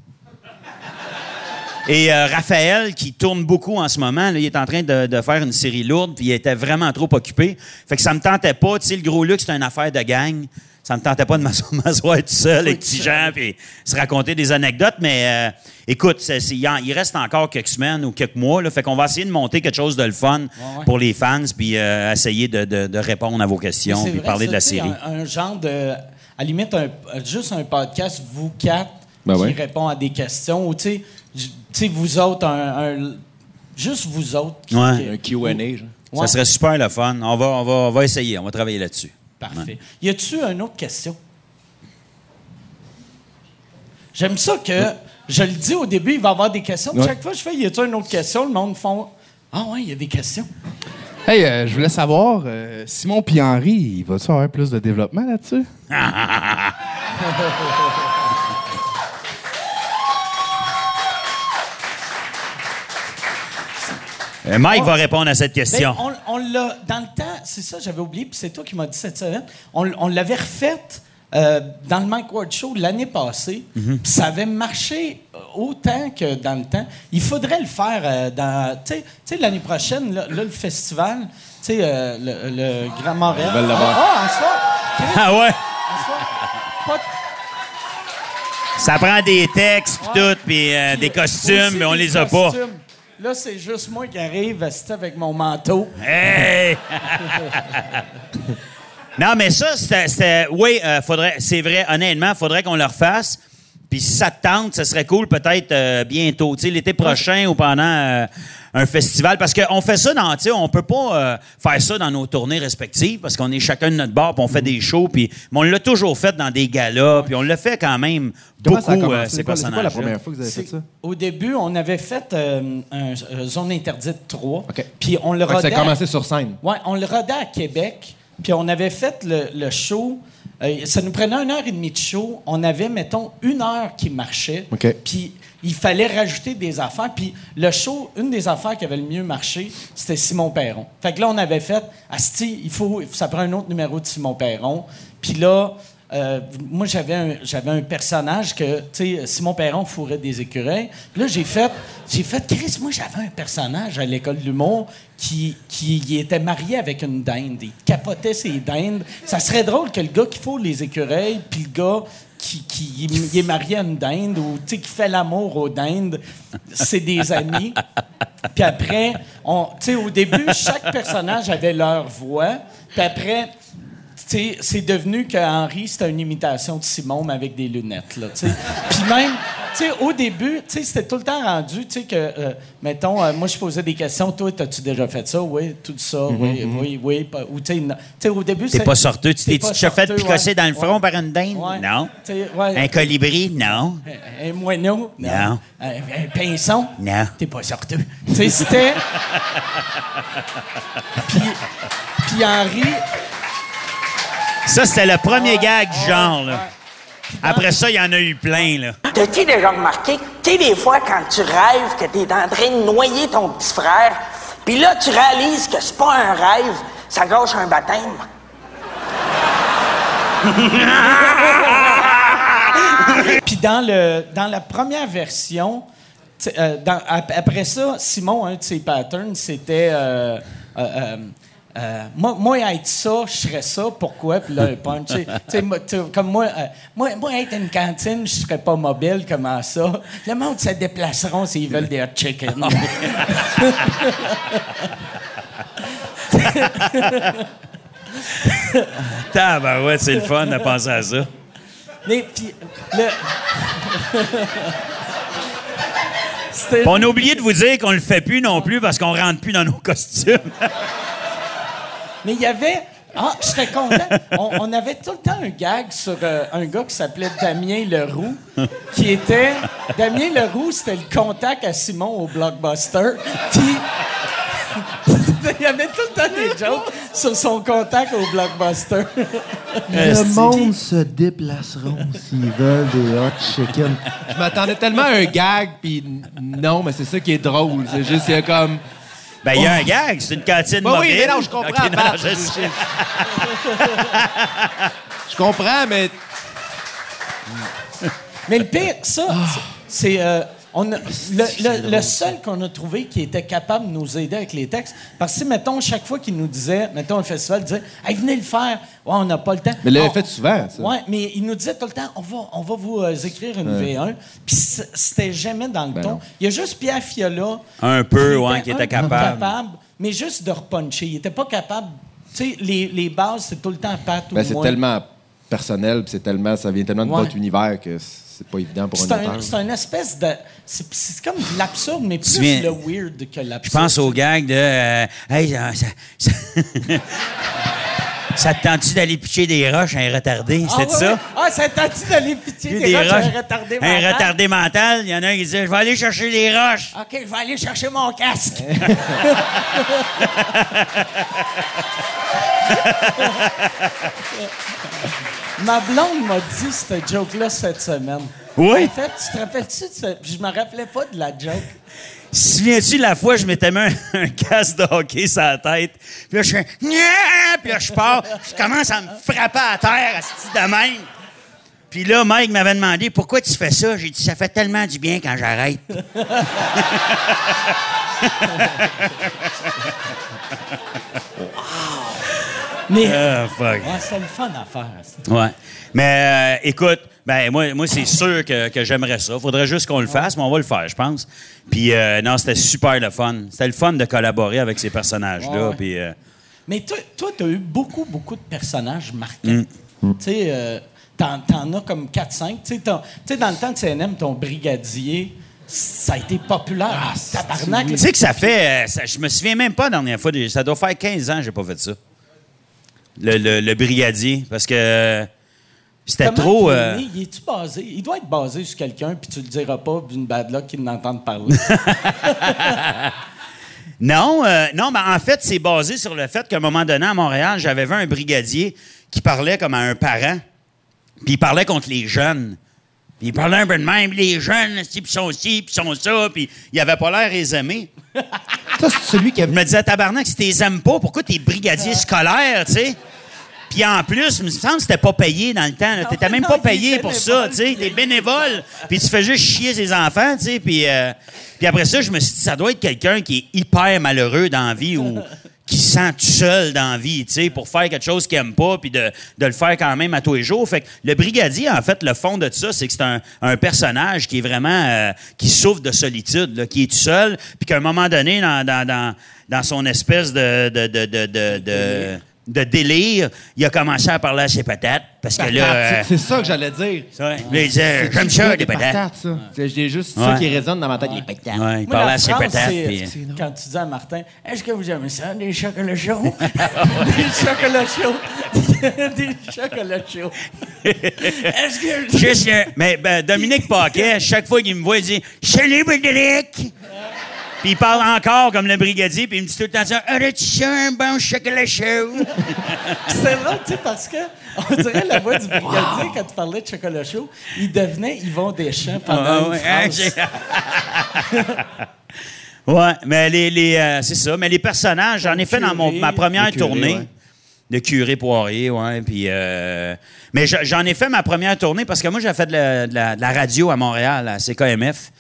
Et euh, Raphaël, qui tourne beaucoup en ce moment, là, il est en train de, de faire une série lourde, puis il était vraiment trop occupé. Fait que ça me tentait pas. Tu sais, le gros luxe, c'est une affaire de gang. Ça me tentait pas de m'asseoir m'asseoir tout seul avec petits gens, puis se raconter des anecdotes. Mais euh, écoute, c'est- c'est- il en- il reste encore quelques semaines ou quelques mois. Là, fait qu'on va essayer de monter quelque chose de le fun ouais. pour les fans, puis euh, essayer de, de- de répondre à vos questions, puis vrai, parler ça, de la série. Un, un genre de. À la limite, un- juste un podcast, vous quatre, Ben qui ouais. répond à des questions. Ou, tu sais, sais, vous autres, un, un- juste vous autres. qui- Ouais. qui- Un Q&A, genre. Ouais. Ça serait super le fun. On va, on va, on va essayer, on va travailler là-dessus. Parfait. Y a-tu une autre question? J'aime ça que je le dis au début, il va y avoir des questions. Ouais. Chaque fois que je fais, y a-tu une autre question? Le monde font Ah ouais, il y a des questions. Hey, euh, je voulais savoir, euh, Simon puis Henri, il va-tu avoir plus de développement là-dessus? Euh, Mike va répondre à cette question. Ben, on, on l'a, dans le temps, c'est ça, j'avais oublié, puis c'est toi qui m'as dit cette semaine. On, on l'avait refaite euh, dans le Mike Ward Show l'année passée, Mhm. puis ça avait marché euh, autant que dans le temps. Il faudrait le faire euh, dans. Tu sais- l'année prochaine, là, là, le festival, tu sais, euh, le, le Grand Montréal. Ah, en. Chris, Ah ouais? en. Pas de- Ça prend des textes puis tout, puis euh, des costumes, mais on les a pas. Là, c'est juste moi qui arrive avec mon manteau. Hey! non, mais ça, c'était. c'était- Oui, euh, faudrait. C'est vrai, honnêtement, faudrait qu'on le refasse. Puis si ça te tente, ce serait cool peut-être euh, bientôt, tu sais, l'été prochain ou pendant euh, un festival. Parce qu'on fait ça dans, tu sais, on peut pas euh, faire ça dans nos tournées respectives parce qu'on est chacun de notre bar, puis on fait des shows, puis mais on l'a toujours fait dans des galas, puis on le fait quand même Comment ça a beaucoup, commencé? euh, ces C'est quoi, c'est quoi la personnages. première fois que vous avez fait ça? Au début, on avait fait euh, un, euh, zone interdite 3. OK. Puis on le Fait que ça rodait. a commencé sur scène. Ouais, on le rodait à Québec. Puis on avait fait le, le show. euh, ça nous prenait une heure et demie de show. On avait, mettons, une heure qui marchait. OK. Puis il fallait rajouter des affaires. Puis le show, une des affaires qui avait le mieux marché, c'était Simon Perron. Fait que là, on avait fait, Asti, il faut, ça prend un autre numéro de Simon Perron. Puis là, euh, moi, j'avais un, un personnage que, tu sais, Simon Perron fourrait des écureuils. Puis là, j'ai fait, j'ai fait, Chris, moi, j'avais un personnage à l'école de l'humour qui, qui était marié avec une dinde. Il capotait ses dindes. Ça serait drôle que le gars qui fourre les écureuils, puis le gars qui, qui il est marié à une dinde ou, qui fait l'amour aux dindes, c'est des amis. Puis après, on, au début, chaque personnage avait leur voix. Puis après, tu sais, c'est devenu que Henri, c'était une imitation de Simon, mais avec des lunettes, là. Puis même, sais, au début, tu sais, c'était tout le temps rendu, tu sais, que, euh, mettons, euh, moi, je posais des questions. Toi, as-tu déjà fait ça? Oui, tout ça, oui, oui, oui. pas- Ou, tu sais. Tu au début, T'es pas sorteux. Tu t'es déjà fait picosser ouais. dans le front Ouais. par une dinde? Ouais. Non. Tu. Un colibri? Non. Un, un moineau? Non. Un, un pinson? Non. T'es pas sorteux. Tu sais, c'était. puis, puis Henri. Ça, c'était le premier gag du genre. Là. Après ça, il y en a eu plein. Là. T'as-tu déjà remarqué, tu sais, des fois, quand tu rêves que t'es en train de noyer ton petit frère, puis là, tu réalises que c'est pas un rêve, ça gâche un baptême. Puis dans, le, dans la première version, euh, dans- ap- après ça, Simon, un de ses patterns, c'était. euh, euh, euh, moi, moi, être ça, je serais ça. Pourquoi? Puis là, un punch. tu sais, tu sais, moi, tu sais, comme moi, euh, moi, moi, être une cantine, je serais pas mobile. Comment ça? Le monde se déplaceront s'ils veulent des hot chicken. Tabarouette, c'est le fun de penser à ça. Mais puis, le. On a oublié de vous dire qu'on le fait plus non plus parce qu'on rentre plus dans nos costumes. Mais il y avait. Ah, j'étais content. On, on avait tout le temps un gag sur euh, un gars qui s'appelait Damien Leroux, qui était. Damien Leroux, c'était le contact à Simon au Blockbuster. Puis. Il y avait tout le temps des jokes sur son contact au Blockbuster. Le monde se déplaceront s'ils veulent des hot chicken. Je m'attendais tellement à un gag, puis non, mais c'est ça qui est drôle. C'est juste, il y a comme. Ben, il y a un gag, c'est une cantine Oui, oui, mobile. mais non, je comprends. Ok, non, Pat, non, je je, sais. je comprends, mais Mais le pire, ça, c'est. euh, on a- le, le- le seul qu'on a trouvé qui était capable de nous aider avec les textes, parce que, mettons, chaque fois qu'il nous disait, mettons, le festival disait, hey, venez le faire. Ouais, on n'a pas le temps. Mais l'avait On- fait souvent, ça. Ouais, mais il nous disait tout le temps, on va, on va vous euh, écrire une V1. Puis c'était jamais dans le ton. Ben non. Il y a juste Pierre Fiola. Un peu, qui ouais, qui était un peu capable. mais juste de repuncher. Il était pas capable. Tu sais, les, les bases, c'est tout le temps Pat ou ben, c'est tellement personnel, puis c'est tellement, ça vient tellement de Ouais. votre univers que c'est pas évident pour un C'est auteur. un, c'est un espèce de. C'est comme de l'absurde, mais plus viens- le weird que l'absurde. Je pense au gag de. euh, hey, ça, ça, ça te tente-tu d'aller pitcher des roches à un retardé? Ah, ça? Ah, ça t'a-tu d'aller pitié Des des roches, roches. un retardé Un mental? retardé mental, il y en a un qui dit Je vais aller chercher les roches. OK, je vais aller chercher mon casque. Ma blonde m'a dit cette joke-là cette semaine. Oui? En fait, tu te rappelles-tu de ça? Je me rappelais pas de la joke. Souviens-tu la fois je m'étais mis un, un casque de hockey sur la tête? Puis là, je fais! Puis là, je pars. Je commence à me frapper à terre, à ce de même. Puis là, Mike m'avait demandé pourquoi tu fais ça. J'ai dit ça fait tellement du bien quand j'arrête. Mais. Ah, fuck. Ouais, c'est le fun à faire. ça. Ouais. Mais euh, écoute, ben moi, moi c'est sûr que, que j'aimerais ça. Faudrait juste qu'on le fasse, mais on va le faire, je pense. Puis euh, non, c'était super le fun. C'était le fun de collaborer avec ces personnages-là. Ouais. Puis euh, Mais toi, toi, tu as eu beaucoup, beaucoup de personnages marquants. Mm. Tu sais, euh, t'en, t'en as comme 4-5. Tu sais, ton- tu sais, dans le temps de CNM, ton brigadier, ça a été populaire. Tabarnak. tu sais que ça fait, euh, ça- je me souviens même pas la dernière fois. Ça doit faire 15 ans que j'ai pas fait ça. Le, le- le brigadier, parce que euh, c'était trop. il est euh? Il est-tu basé? Il doit être basé sur quelqu'un, puis tu le diras pas d'une bad luck qu'il n'entende parler. Non, euh, non, mais en fait, c'est basé sur le fait qu'à un moment donné, à Montréal, j'avais vu un brigadier qui parlait comme à un parent, puis il parlait contre les jeunes. Puis il parlait un peu de même, les jeunes, puis ils sont ci, puis ils sont ça, puis il avait pas l'air aimé. Ça, c'est celui qui a Je me disais, tabarnak, si t'es aimes pas, pourquoi t'es brigadier scolaire, tu sais? Puis en plus, il me semble que c'était pas payé dans le temps. T'étais même non, pas payé pour ça, tu sais. T'es bénévole. Puis tu fais juste chier ses enfants, tu sais. Puis, euh, puis après ça, je me suis dit, ça doit être quelqu'un qui est hyper malheureux dans la vie ou qui se sent tout seul dans la vie, tu sais, pour faire quelque chose qu'il aime pas, puis de, de le faire quand même à tous les jours. Fait que le brigadier, en fait, le fond de ça, c'est que c'est un, un personnage qui est vraiment... euh, qui souffre de solitude, là, qui est tout seul, puis qu'à un moment donné, dans, dans, dans, dans son espèce de... de, de, de, de, délire, il a commencé à parler à ses patates, parce que là... euh, C'est- ça que j'allais dire. ça, il disait, j'aime ça, des patates. ça. C'est j'ai juste Ouais. ça qui résonne dans ma tête. Les patates. Ouais, il Moi, parlait la à ses patates. puis- Quand tu dis à Martin, est-ce que vous aimez ça, des chocolats chauds? des chocolats chauds. des chocolats chauds. est-ce que. Juste, euh, mais ben, Dominique Paquet, chaque fois qu'il me voit, il dit Salut, Dominique! Puis il parle encore comme le brigadier, puis il me dit tout le temps ça Aurais-tu ça, un bon chocolat chaud? C'est drôle, tu sais, parce que on dirait la voix du brigadier quand tu parlais de chocolat chaud, il devenait Yvon Deschamps pendant Ah, une ouais, phrase. hein, j'ai- ouais, mais les, les, euh, c'est ça. Mais les personnages, j'en ai fait dans mon, ma première curé, tournée. ouais. De curé Poirier, ouais. Puis, euh, mais je- j'en ai fait ma première tournée parce que moi, j'ai fait de la, de la- de la radio à Montréal, à CKMF.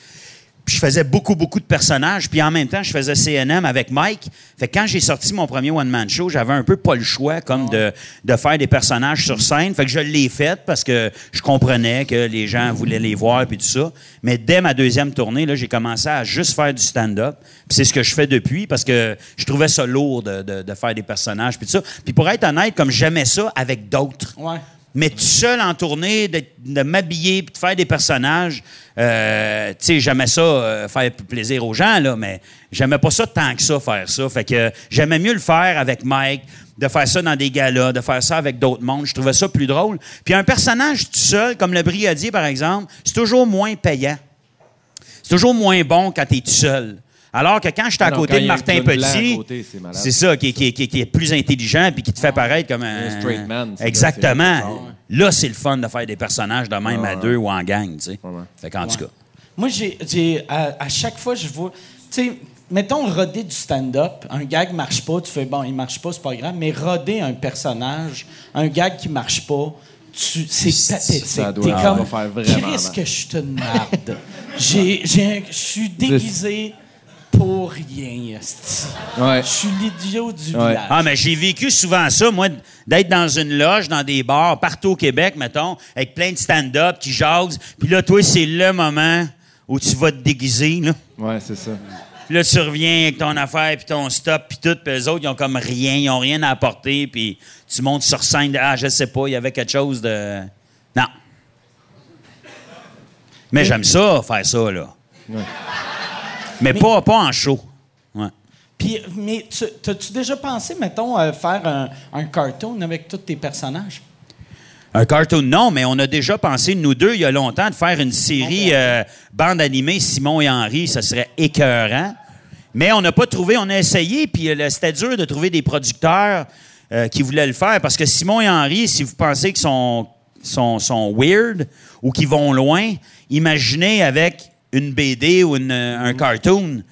Puis je faisais beaucoup, beaucoup de personnages. Puis en même temps, je faisais CNM avec Mike. Fait que quand j'ai sorti mon premier one-man show, j'avais un peu pas le choix comme de, de faire des personnages sur scène. Fait que je l'ai fait parce que je comprenais que les gens voulaient les voir puis tout ça. Mais dès ma deuxième tournée, là, j'ai commencé à juste faire du stand-up. Puis c'est ce que je fais depuis parce que je trouvais ça lourd de, de- de faire des personnages puis tout ça. Puis pour être honnête, comme j'aimais ça avec d'autres. Ouais. Mais tout seul en tournée, de, de m'habiller de faire des personnages, euh, tu sais, j'aimais ça, euh, faire plaisir aux gens, là, mais j'aimais pas ça tant que ça, faire ça. Fait que j'aimais mieux le faire avec Mike, de faire ça dans des galas, de faire ça avec d'autres mondes. Je trouvais ça plus drôle. Puis un personnage tout seul, comme le brigadier, par exemple, c'est toujours moins payant. C'est toujours moins bon quand tu es tout seul. Alors que quand je suis à Ah côté de Martin Petit, c'est ça, qui, est- qui est- qui est- qui est plus intelligent puis qui te fait paraître comme un... Un straight man, Exactement. Là, c'est le fun de faire des personnages de même à deux ou en gang, tu sais. Fait qu'en tout cas... Moi, j'ai, j'ai- à, à chaque fois, je vois. Tu sais, mettons roder du stand-up, un gag marche pas, tu fais bon, il marche pas, c'est pas grave, mais roder un personnage, un gag qui marche pas, tu, c'est pathétique. T'es comme, mal. que je suis une marde. j'ai, j'ai un- je suis déguisé pour rien, esti. Ouais. Je suis l'idiot du Ouais. village. Ah, mais j'ai vécu souvent ça, moi, d'être dans une loge, dans des bars, partout au Québec, mettons, avec plein de stand-up qui jasent. Puis là, toi, c'est le moment où tu vas te déguiser, là. Ouais, c'est ça. Puis là, tu reviens avec ton affaire, puis ton stop, puis tout. Puis eux autres, ils ont comme rien, ils ont rien à apporter. Puis tu montes sur scène, ah, je sais pas, il y avait quelque chose de... Non. Mais j'aime ça, faire ça, là. Mais, pas, pas en show. Ouais. Puis, mais tu, t'as-tu déjà pensé, mettons, à faire un, un cartoon avec tous tes personnages? Un cartoon, non, mais on a déjà pensé, nous deux, il y a longtemps, de faire une série euh, bande animée Simon et Henri. Ça serait écœurant. Mais on n'a pas trouvé, on a essayé, puis euh, c'était dur de trouver des producteurs euh, qui voulaient le faire. Parce que Simon et Henri, si vous pensez qu'ils sont, sont, sont weird ou qu'ils vont loin, imaginez avec une BD ou une, euh, un cartoon.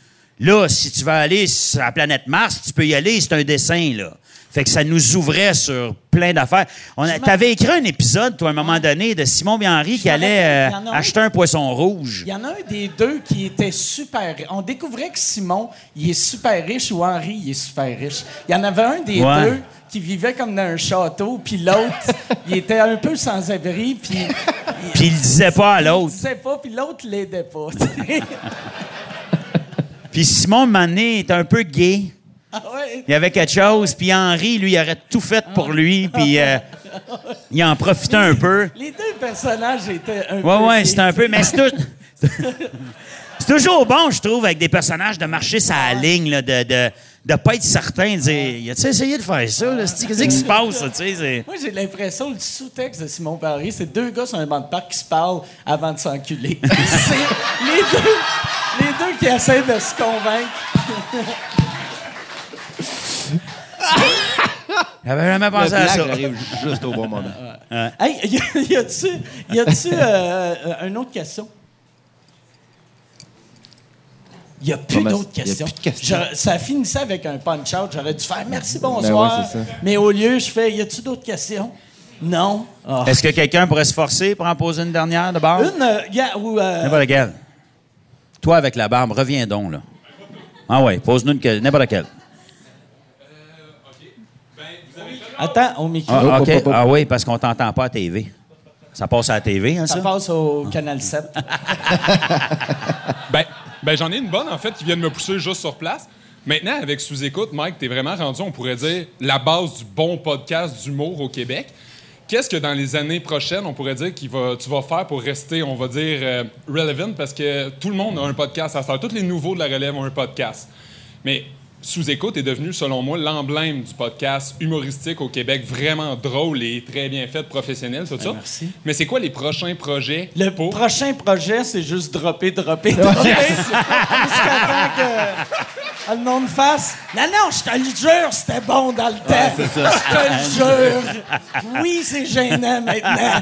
Là, si tu veux aller sur la planète Mars, tu peux y aller, c'est un dessin, là. Fait que ça nous ouvrait sur plein d'affaires. On a- T'avais écrit un épisode, toi, à un moment donné, de Simon et Henri qui allait euh, il un. acheter un poisson rouge. Il y en a un des deux qui était super. On découvrait que Simon, il est super riche ou Henri, il est super riche. Il y en avait un des Ouais. deux qui vivait comme dans un château, puis l'autre, il était un peu sans abri, puis Puis il le disait pas à il l'autre. disait pas, puis l'autre l'aidait pas. Puis Simon, donné, était un peu gay. Ah ouais? Il y avait quelque chose. Puis Henri, lui, il aurait tout fait pour lui. Puis euh, il en profitait un peu. Les deux personnages étaient un peu. Ouais, ouais, c'était un peu. Mais c'est tout- c'est toujours bon, je trouve, avec des personnages de marcher sur la ligne, là, de, de, de pas être certain, de dire Y a-tu essayé de faire ça, Qu'est-ce qui se passe, tu Moi, j'ai l'impression, le sous-texte de Simon Paris, c'est deux gars sur un banc de parc qui se parlent avant de s'enculer. c'est les deux, les deux qui essaient de se convaincre. J'avais jamais pensé à ça. arrive ju- juste au bon moment. Hey, y a- a-tu, y a-tu euh, euh, une autre question? Il n'y a plus d'autres a questions. plus ça finissait avec un punch-out. J'aurais dû faire merci, bonsoir. Ben ouais, ça. mais au lieu, je fais y a-tu d'autres questions? Non. Ah. Est-ce que quelqu'un pourrait se forcer pour en poser une dernière de bord? Une, euh, a- ou, euh, N'importe laquelle. Toi, avec la barbe, reviens donc, là. Ah ouais, pose-nous une question. N'importe laquelle. Attends, au micro. Ah, OK. hop, hop. Ah oui, parce qu'on t'entend pas à TV. Ça passe à la TV, hein, Ça ça? passe au Canal 7. Ben, ben j'en ai une bonne, en fait, qui vient de me pousser juste sur place. Maintenant, avec Sous-Écoute, Mike, t'es vraiment rendu, on pourrait dire, la base du bon podcast d'humour au Québec. Qu'est-ce que dans les années prochaines, on pourrait dire que tu vas faire pour rester, on va dire, euh, relevant? Parce que tout le monde a un podcast à ça. Tous les nouveaux de la relève ont un podcast. Mais Sous-Écoute est devenu, selon moi, l'emblème du podcast humoristique au Québec, vraiment drôle et très bien fait, professionnel, tout ça? merci. Mais c'est quoi les prochains projets Le pour... prochain projet, c'est juste dropper, dropper, dropper. Jusqu'à que le monde fasse Non, non, je te le jure, c'était bon dans le temps. je te le jure. Oui, c'est gênant maintenant.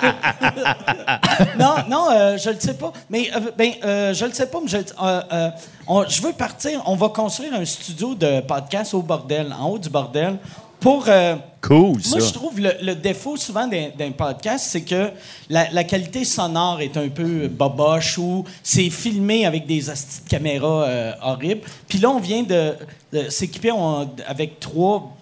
non, non, euh, je le sais pas. Mais, euh, ben, euh, je le sais pas, mais je, le- on- je veux partir. On va construire un studio de podcast au bordel, en haut du bordel, pour. euh, Cool, ça. moi, je trouve le, le défaut souvent d'un, podcast, c'est que la, la qualité sonore est un peu boboche ou c'est filmé avec des de caméra euh, horribles. Puis là, on vient de, de s'équiper avec trois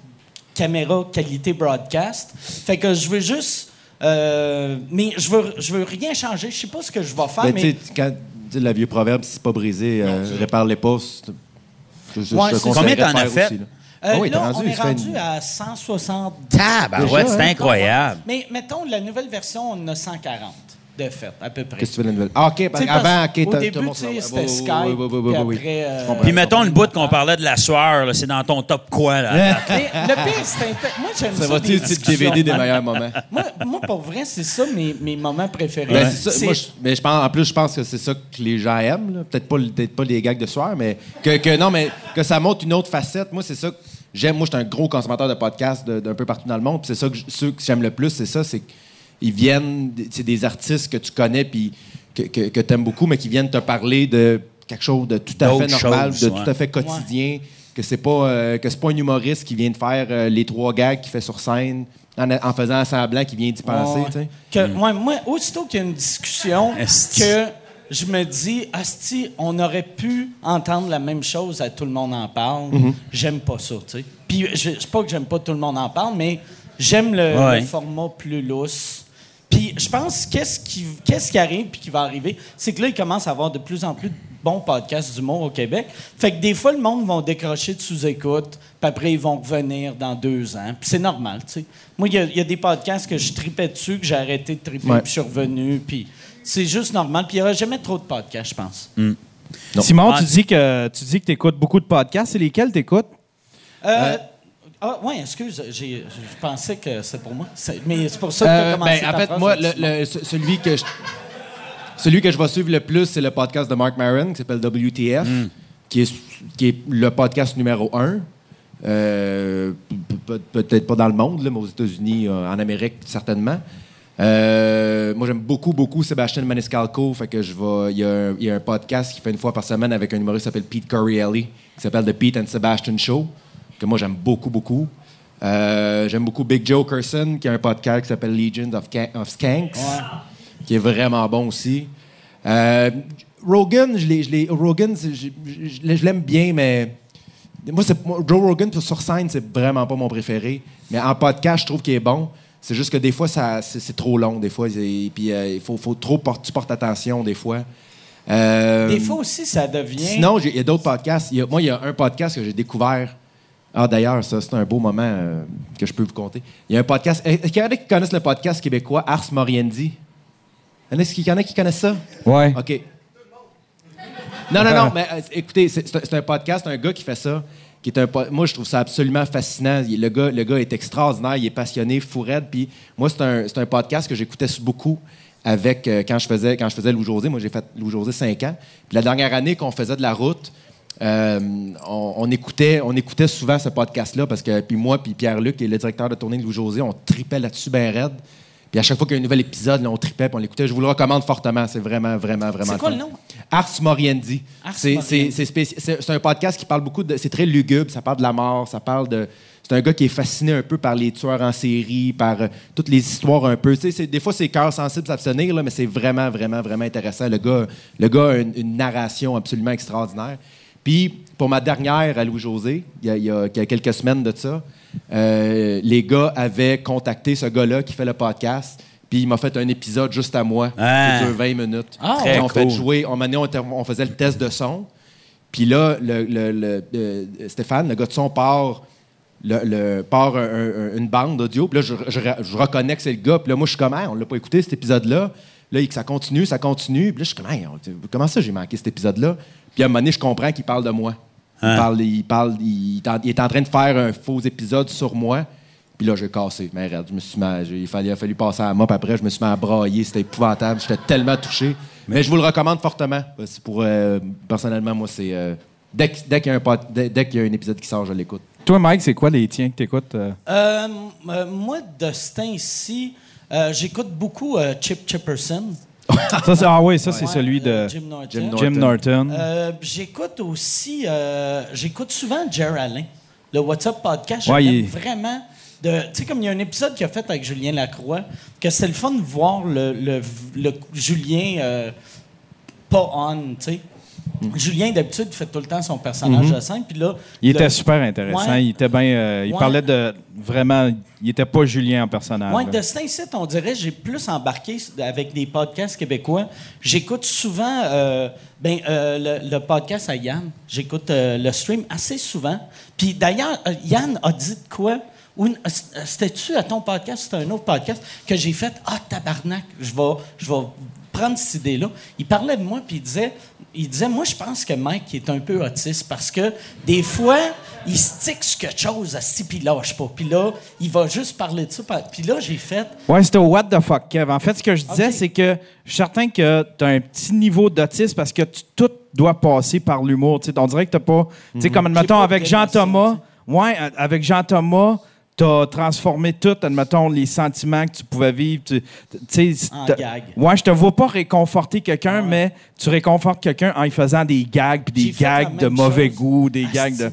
caméras qualité broadcast. Fait que je veux juste. euh, mais je veux, je veux rien changer. Je sais pas ce que je vais faire, Ben, mais. tu sais, quand le vieux proverbe, si c'est pas brisé, euh, répare-les pas. c'est- Je, je, Ouais, je Combien t'en as fait? aussi. Euh, Ah oui, là, rendu, on est rendu une- à 160. Tabarouette, Déjà, c'est hein? incroyable. Mais mettons, la nouvelle version, on en a 140. de fait, à peu près. Qu'est-ce que tu veux la nouvelle? Ah, OK, parce- avant, OK, au début, ouais, c'était ouais, Skype, ouais, ouais, ouais, ouais, puis ouais, ouais. après, euh. Puis mettons le bout qu'on parlait de la soirée, là, c'est dans ton top quoi, là? Mais le pire, c'est Moi, j'aime ça. Ça va des être le. DVD des meilleurs moments? Moi, moi, pour vrai, c'est ça mes, mes moments préférés. Ben, c'est ça. C'est- Moi, je- mais je pense, en plus, je pense que c'est ça que les gens aiment. Peut-être pas, pas les gags de soir, mais que, que- non, mais que ça montre une autre facette. Moi, c'est ça que j'aime. Moi, je suis un gros consommateur de podcasts d'un peu partout dans le monde. puis c'est ça que ceux que j'aime le plus, c'est ça, c'est qu'ils viennent, c'est des artistes que tu connais puis que, que, tu aimes beaucoup, mais qui viennent te parler de quelque chose de tout à fait normal, choses, de ouais. tout à fait quotidien. Que c'est pas euh, que c'est pas un humoriste qui vient de faire euh, les trois gags qu'il fait sur scène en, en faisant semblant qu'il vient d'y penser. Que, ouais, moi, aussitôt qu'il y a une discussion, que je me dis, Asti, on aurait pu entendre la même chose à tout le monde en parle. Mhm. J'aime pas ça, tu sais. Puis, je c'est pas que j'aime pas tout le monde en parle, mais j'aime le, Ouais. le format plus lousse. Puis, je pense, qu'est-ce qui, qu'est-ce qui arrive puis qui va arriver, c'est que là, il commence à avoir de plus en plus de bons podcasts d'humour au Québec. Fait que des fois, le monde va décrocher de sous-écoute, puis après, ils vont revenir dans deux ans. Puis c'est normal, tu sais. Moi, il y a- il y, a des podcasts que je tripais dessus, que j'ai arrêté de triper, Ouais. puis je suis revenu, puis c'est juste normal. Puis il n'y aura jamais trop de podcasts, je pense. Simon, Ouais. tu dis que tu dis que écoutes beaucoup de podcasts. C'est lesquels tu écoutes? Euh, Ah, ouais, excuse, j'ai- je pensais que c'est pour moi. C'est- Mais c'est pour ça que tu as Euh, commencé ben, en fait, phrase moi, le- le- celui que je, celui que je vais suivre le plus, c'est le podcast de Mark Maron qui s'appelle WTF, qui, est, qui est le podcast numéro un. Euh, pe- pe- Peut-être pas dans le monde, là, mais aux États-Unis, euh, en Amérique, certainement. Euh, moi, j'aime beaucoup, beaucoup Sébastien Maniscalco. Fait que je vais. Il y, a un, il y a un podcast qui fait une fois par semaine avec un humoriste qui s'appelle Pete Corrielli, qui s'appelle The Pete and Sebastian Show, que moi, j'aime beaucoup, beaucoup. Euh, j'aime beaucoup Big Joe Carson, qui a un podcast qui s'appelle Legions of, Skanks, qui est vraiment bon aussi. Euh, Rogan, je l'ai- je l'ai- Rogan, je, je- je l'aime bien, mais moi, c'est- moi, Joe Rogan sur scène, c'est vraiment pas mon préféré. Mais en podcast, je trouve qu'il est bon. C'est juste que des fois, ça, c'est, c'est trop long. Des fois, c'est- puis euh, il faut, faut trop porter, tu portes attention des fois. Euh, Des fois aussi, ça devient. Sinon, il y a d'autres podcasts. Il y a- moi, il y a un podcast que j'ai découvert. Ah, d'ailleurs, ça, c'est un beau moment euh, que je peux vous conter. Il y a un podcast. Est-ce qu'il y en a qui connaissent le podcast québécois Ars Moriendi? Il y en a qui, il y en a qui connaissent ça? Ouais. OK. Non, non, non, mais écoutez, c'est un podcast, un gars qui fait ça. Qui est un, moi, je trouve ça absolument fascinant. Le, gars, le gars est extraordinaire, il est passionné, fou raide. Puis moi, c'est un, un podcast que j'écoutais beaucoup avec, euh, quand, je faisais, quand je faisais Louis-José. Moi, j'ai fait Louis-José 5 ans. Puis la dernière année qu'on faisait de la route, euh, on, écoutait, on écoutait souvent ce podcast-là parce que puis moi puis Pierre-Luc, qui est le directeur de tournée de Louis-José, on tripait là-dessus bien raide. Puis à chaque fois qu'il y a un nouvel épisode, là, on tripait puis on l'écoutait. Je vous le recommande fortement. C'est vraiment, vraiment, vraiment. C'est quoi le nom? Ars Moriendi. Ars C'est- un podcast qui parle beaucoup de. C'est très lugubre, ça parle de la mort, ça parle de. C'est un gars qui est fasciné un peu par les tueurs en série, par euh, toutes les histoires un peu. Des fois, c'est cœur sensible s'abstenir, mais c'est vraiment, vraiment, vraiment intéressant. Le gars, le gars a une, une narration absolument extraordinaire. Puis, pour ma dernière à Louis-José, y, y il y a quelques semaines de ça, euh, les gars avaient contacté ce gars-là qui fait le podcast. Puis il m'a fait un épisode juste à moi, Ah. qui dure 20 minutes. Ah, Puis très on fait jouer, on, on, faisait le test de son. Puis là, le, le- le- euh, Stéphane, le gars de son, part, le, le- part un- un- une bande audio. Puis là, je, je- je reconnais que c'est le gars. Puis là, moi, je suis comme, Hey, on l'a pas écouté, cet épisode-là. Là, ça continue, ça continue. Puis là, je suis comme, Hey, comment ça, j'ai manqué cet épisode-là? Puis à un moment donné, je comprends qu'il parle de moi. Il, Hein? parle, il, parle, il, est en- il est en train de faire un faux épisode sur moi. Puis là, j'ai cassé. Mais je me suis mis à- j'ai- il, fallait, il a fallu passer à la mop après. Je me suis mis à brailler. C'était épouvantable. J'étais tellement touché. Mais je vous le recommande fortement. Pour, euh, personnellement, moi, c'est. euh, dès qu'il y, a un pod- dès, dès qu'il y a un épisode qui sort, je l'écoute. Toi, Mike, c'est quoi les tiens que tu écoutes? Euh, euh, moi, de ce temps-ci, euh, j'écoute beaucoup euh, Chip Chipperson. Ça, c'est- ah oui, ça, c'est Ouais, celui euh, de Jim Norton. Jim Jim Norton. Euh, j'écoute aussi, euh, j'écoute souvent Jer Alain, le WhatsApp podcast. Je Ouais, il- vraiment. de- Tu sais, comme il y a un épisode qu'il a fait avec Julien Lacroix, que c'était le fun de voir le, le- le Julien euh, pas on, tu sais. Julien, d'habitude, fait tout le temps son personnage de scène. Puis là, il le- était super intéressant. Ouais. Il était bien. euh, il Ouais. parlait de. Vraiment. Il était pas Julien en personnage. Moi, là. de cet incite, on dirait, j'ai plus embarqué avec des podcasts québécois. J'écoute souvent euh, ben, euh, le, le podcast à Yann. J'écoute le stream assez souvent. Puis d'ailleurs, Yann a dit de quoi? C'était-tu à ton podcast, c'était un autre podcast, que j'ai fait Ah, tabarnak, je vais, je vais prendre cette idée-là. Il parlait de moi, puis il disait, il disait Moi, je pense que Mike est un peu autiste parce que des fois, il stick sur quelque chose, asti, puis il lâche pas. Puis là, il va juste parler de ça. Puis là, j'ai fait Ouais, c'était au What the fuck, Kev. En fait, ce que je disais, c'est que je suis certain que tu as un petit niveau d'autisme parce que tu- tout doit passer par l'humour. On dirait que tu pas. Tu sais, comme, admettons, pas avec de Jean-Thomas, ouais, avec Jean-Thomas, tu as transformé tout, admettons, les sentiments que tu pouvais vivre. Tu sais, t'as-. Ouais, je te vois pas réconforter quelqu'un, mais tu réconfortes quelqu'un en y faisant des gags, puis des gags de mauvais chose. goût, des Asti. gags de.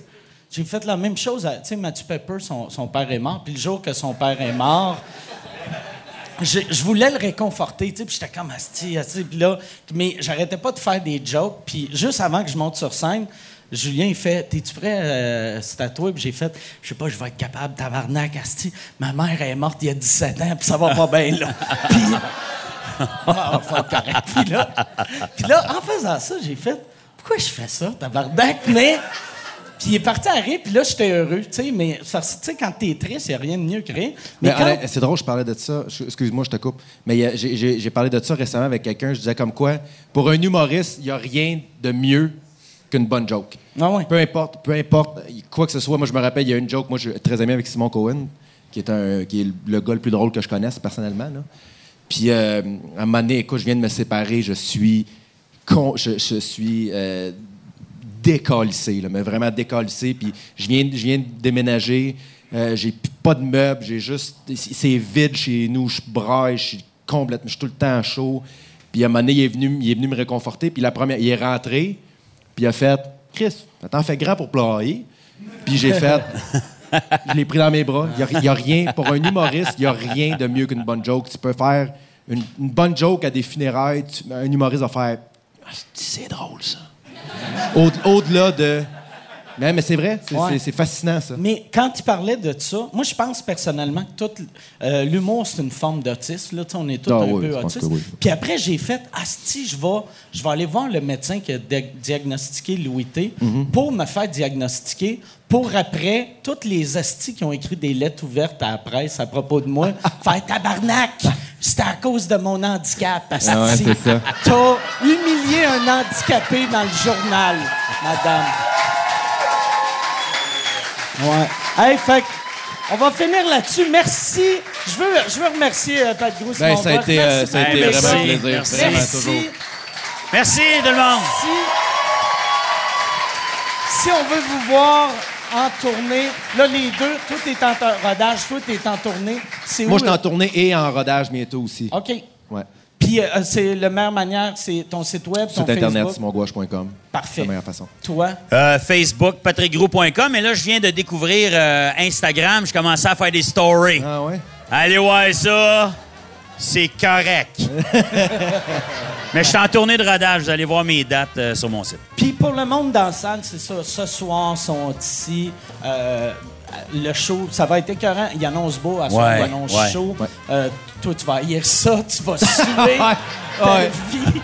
J'ai fait la même chose. à- Tu sais, Matthew Pepper, son, son père est mort. Puis le jour que son père est mort, je, je voulais le réconforter. Tu sais, puis j'étais comme asti, asti. Puis là, mais j'arrêtais pas de faire des jokes. Puis juste avant que je monte sur scène, Julien, il fait T'es-tu prêt? Euh, c'est à toi? Puis j'ai fait Je sais pas, je vais être capable, tabarnak, asti. Ma mère est morte il y a 17 ans, puis ça va pas bien, là. Puis. Ah, faut être correct. Puis là, puis là, en faisant ça, j'ai fait Pourquoi je fais ça, tabarnak? Mais. Puis il est parti à rire, puis là, j'étais heureux, tu sais, mais ça, tu sais, quand t'es triste, il n'y a rien de mieux que rire. Mais, Mais quand... honnête, c'est drôle, je parlais de ça. Excuse-moi, je te coupe. Mais j'ai parlé de ça récemment avec quelqu'un. Je disais comme quoi, pour un humoriste, il n'y a rien de mieux qu'une bonne joke. Ah ouais. Peu importe, peu importe, quoi que ce soit. Moi, je me rappelle, il y a une joke. Moi, je suis très ami avec Simon Cohen, qui est, un, qui est le gars le plus drôle que je connaisse personnellement. là. Puis, euh, à un moment donné, écoute, je viens de me séparer. Je suis. con- je, je suis. euh, décalissé, là, mais vraiment décalissé. Puis je viens, je viens de déménager. euh, j'ai pas de meubles, j'ai juste. c'est- C'est vide chez nous, je braille, je suis complètement. Je suis tout le temps chaud. Puis à un moment donné, il est venu, il est venu me réconforter. Puis la première, il est rentré, puis il a fait Chris, t'en fais grand pour ployer. Puis j'ai fait. Je l'ai pris dans mes bras. Il n'y a, rien. Pour un humoriste, il n'y a rien de mieux qu'une bonne joke. Tu peux faire une, une bonne joke à des funérailles. tu- un humoriste va faire Ah, C'est drôle, ça. Au- Au-delà de. Mais, mais c'est vrai, c'est Ouais. fascinant, ça. Mais quand il parlait de ça, moi, je pense personnellement que tout euh, l'humour, c'est une forme d'autisme. Là, Tu on est tous Ah un oui, peu autistes. oui. Puis après, j'ai fait Asti, je vais, je vais aller voir le médecin qui a dia- diagnostiqué Louis T Mhm. pour me faire diagnostiquer, pour après, toutes les astis qui ont écrit des lettres ouvertes à la presse à propos de moi, faire tabarnak! C'était à cause de mon handicap, Asti. Ah ouais. T'as humilié un handicapé dans le journal, madame. Ouais. Hey, fait on va finir là-dessus. Merci. Je veux, je veux remercier euh, Pat Gros. Ben, ça a été, Merci euh, ça a beaucoup été vraiment un plaisir, Merci. vraiment, Merci. toujours. Merci tout le monde. Si, si on veut vous voir en tournée, là, les deux, tout est en rodage, tout est en tournée. C'est Moi, où, je suis en tournée et en rodage bientôt aussi. OK. Ouais. Puis, euh, c'est la meilleure manière, c'est ton site web, ton Site internet, Facebook. simongouache.com. Parfait. C'est la meilleure façon. Toi? Euh, Facebook, patrickgros.com. Et là, je viens de découvrir euh, Instagram. Je commençais à faire des stories. Ah ouais? Allez voir ça. C'est correct. Mais je suis en tournée de rodage. Vous allez voir mes dates euh, sur mon site. Puis pour le monde dans la salle, c'est ça. Ce soir, sont ici. Euh, le show, ça va être écœurant. Il annonce beau à soir, Ouais, il annonce ouais. Euh, toi, tu vas haïr ça, tu vas suer ta Ouais. vie.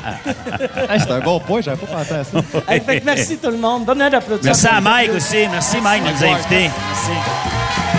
Hey, c'est un bon point, j'avais pas pensé à ça. Hey, fait que merci tout le monde. Donnez un applaudissement. Merci à Mike aussi. Merci, Mike, de nous Mike. inviter. Merci.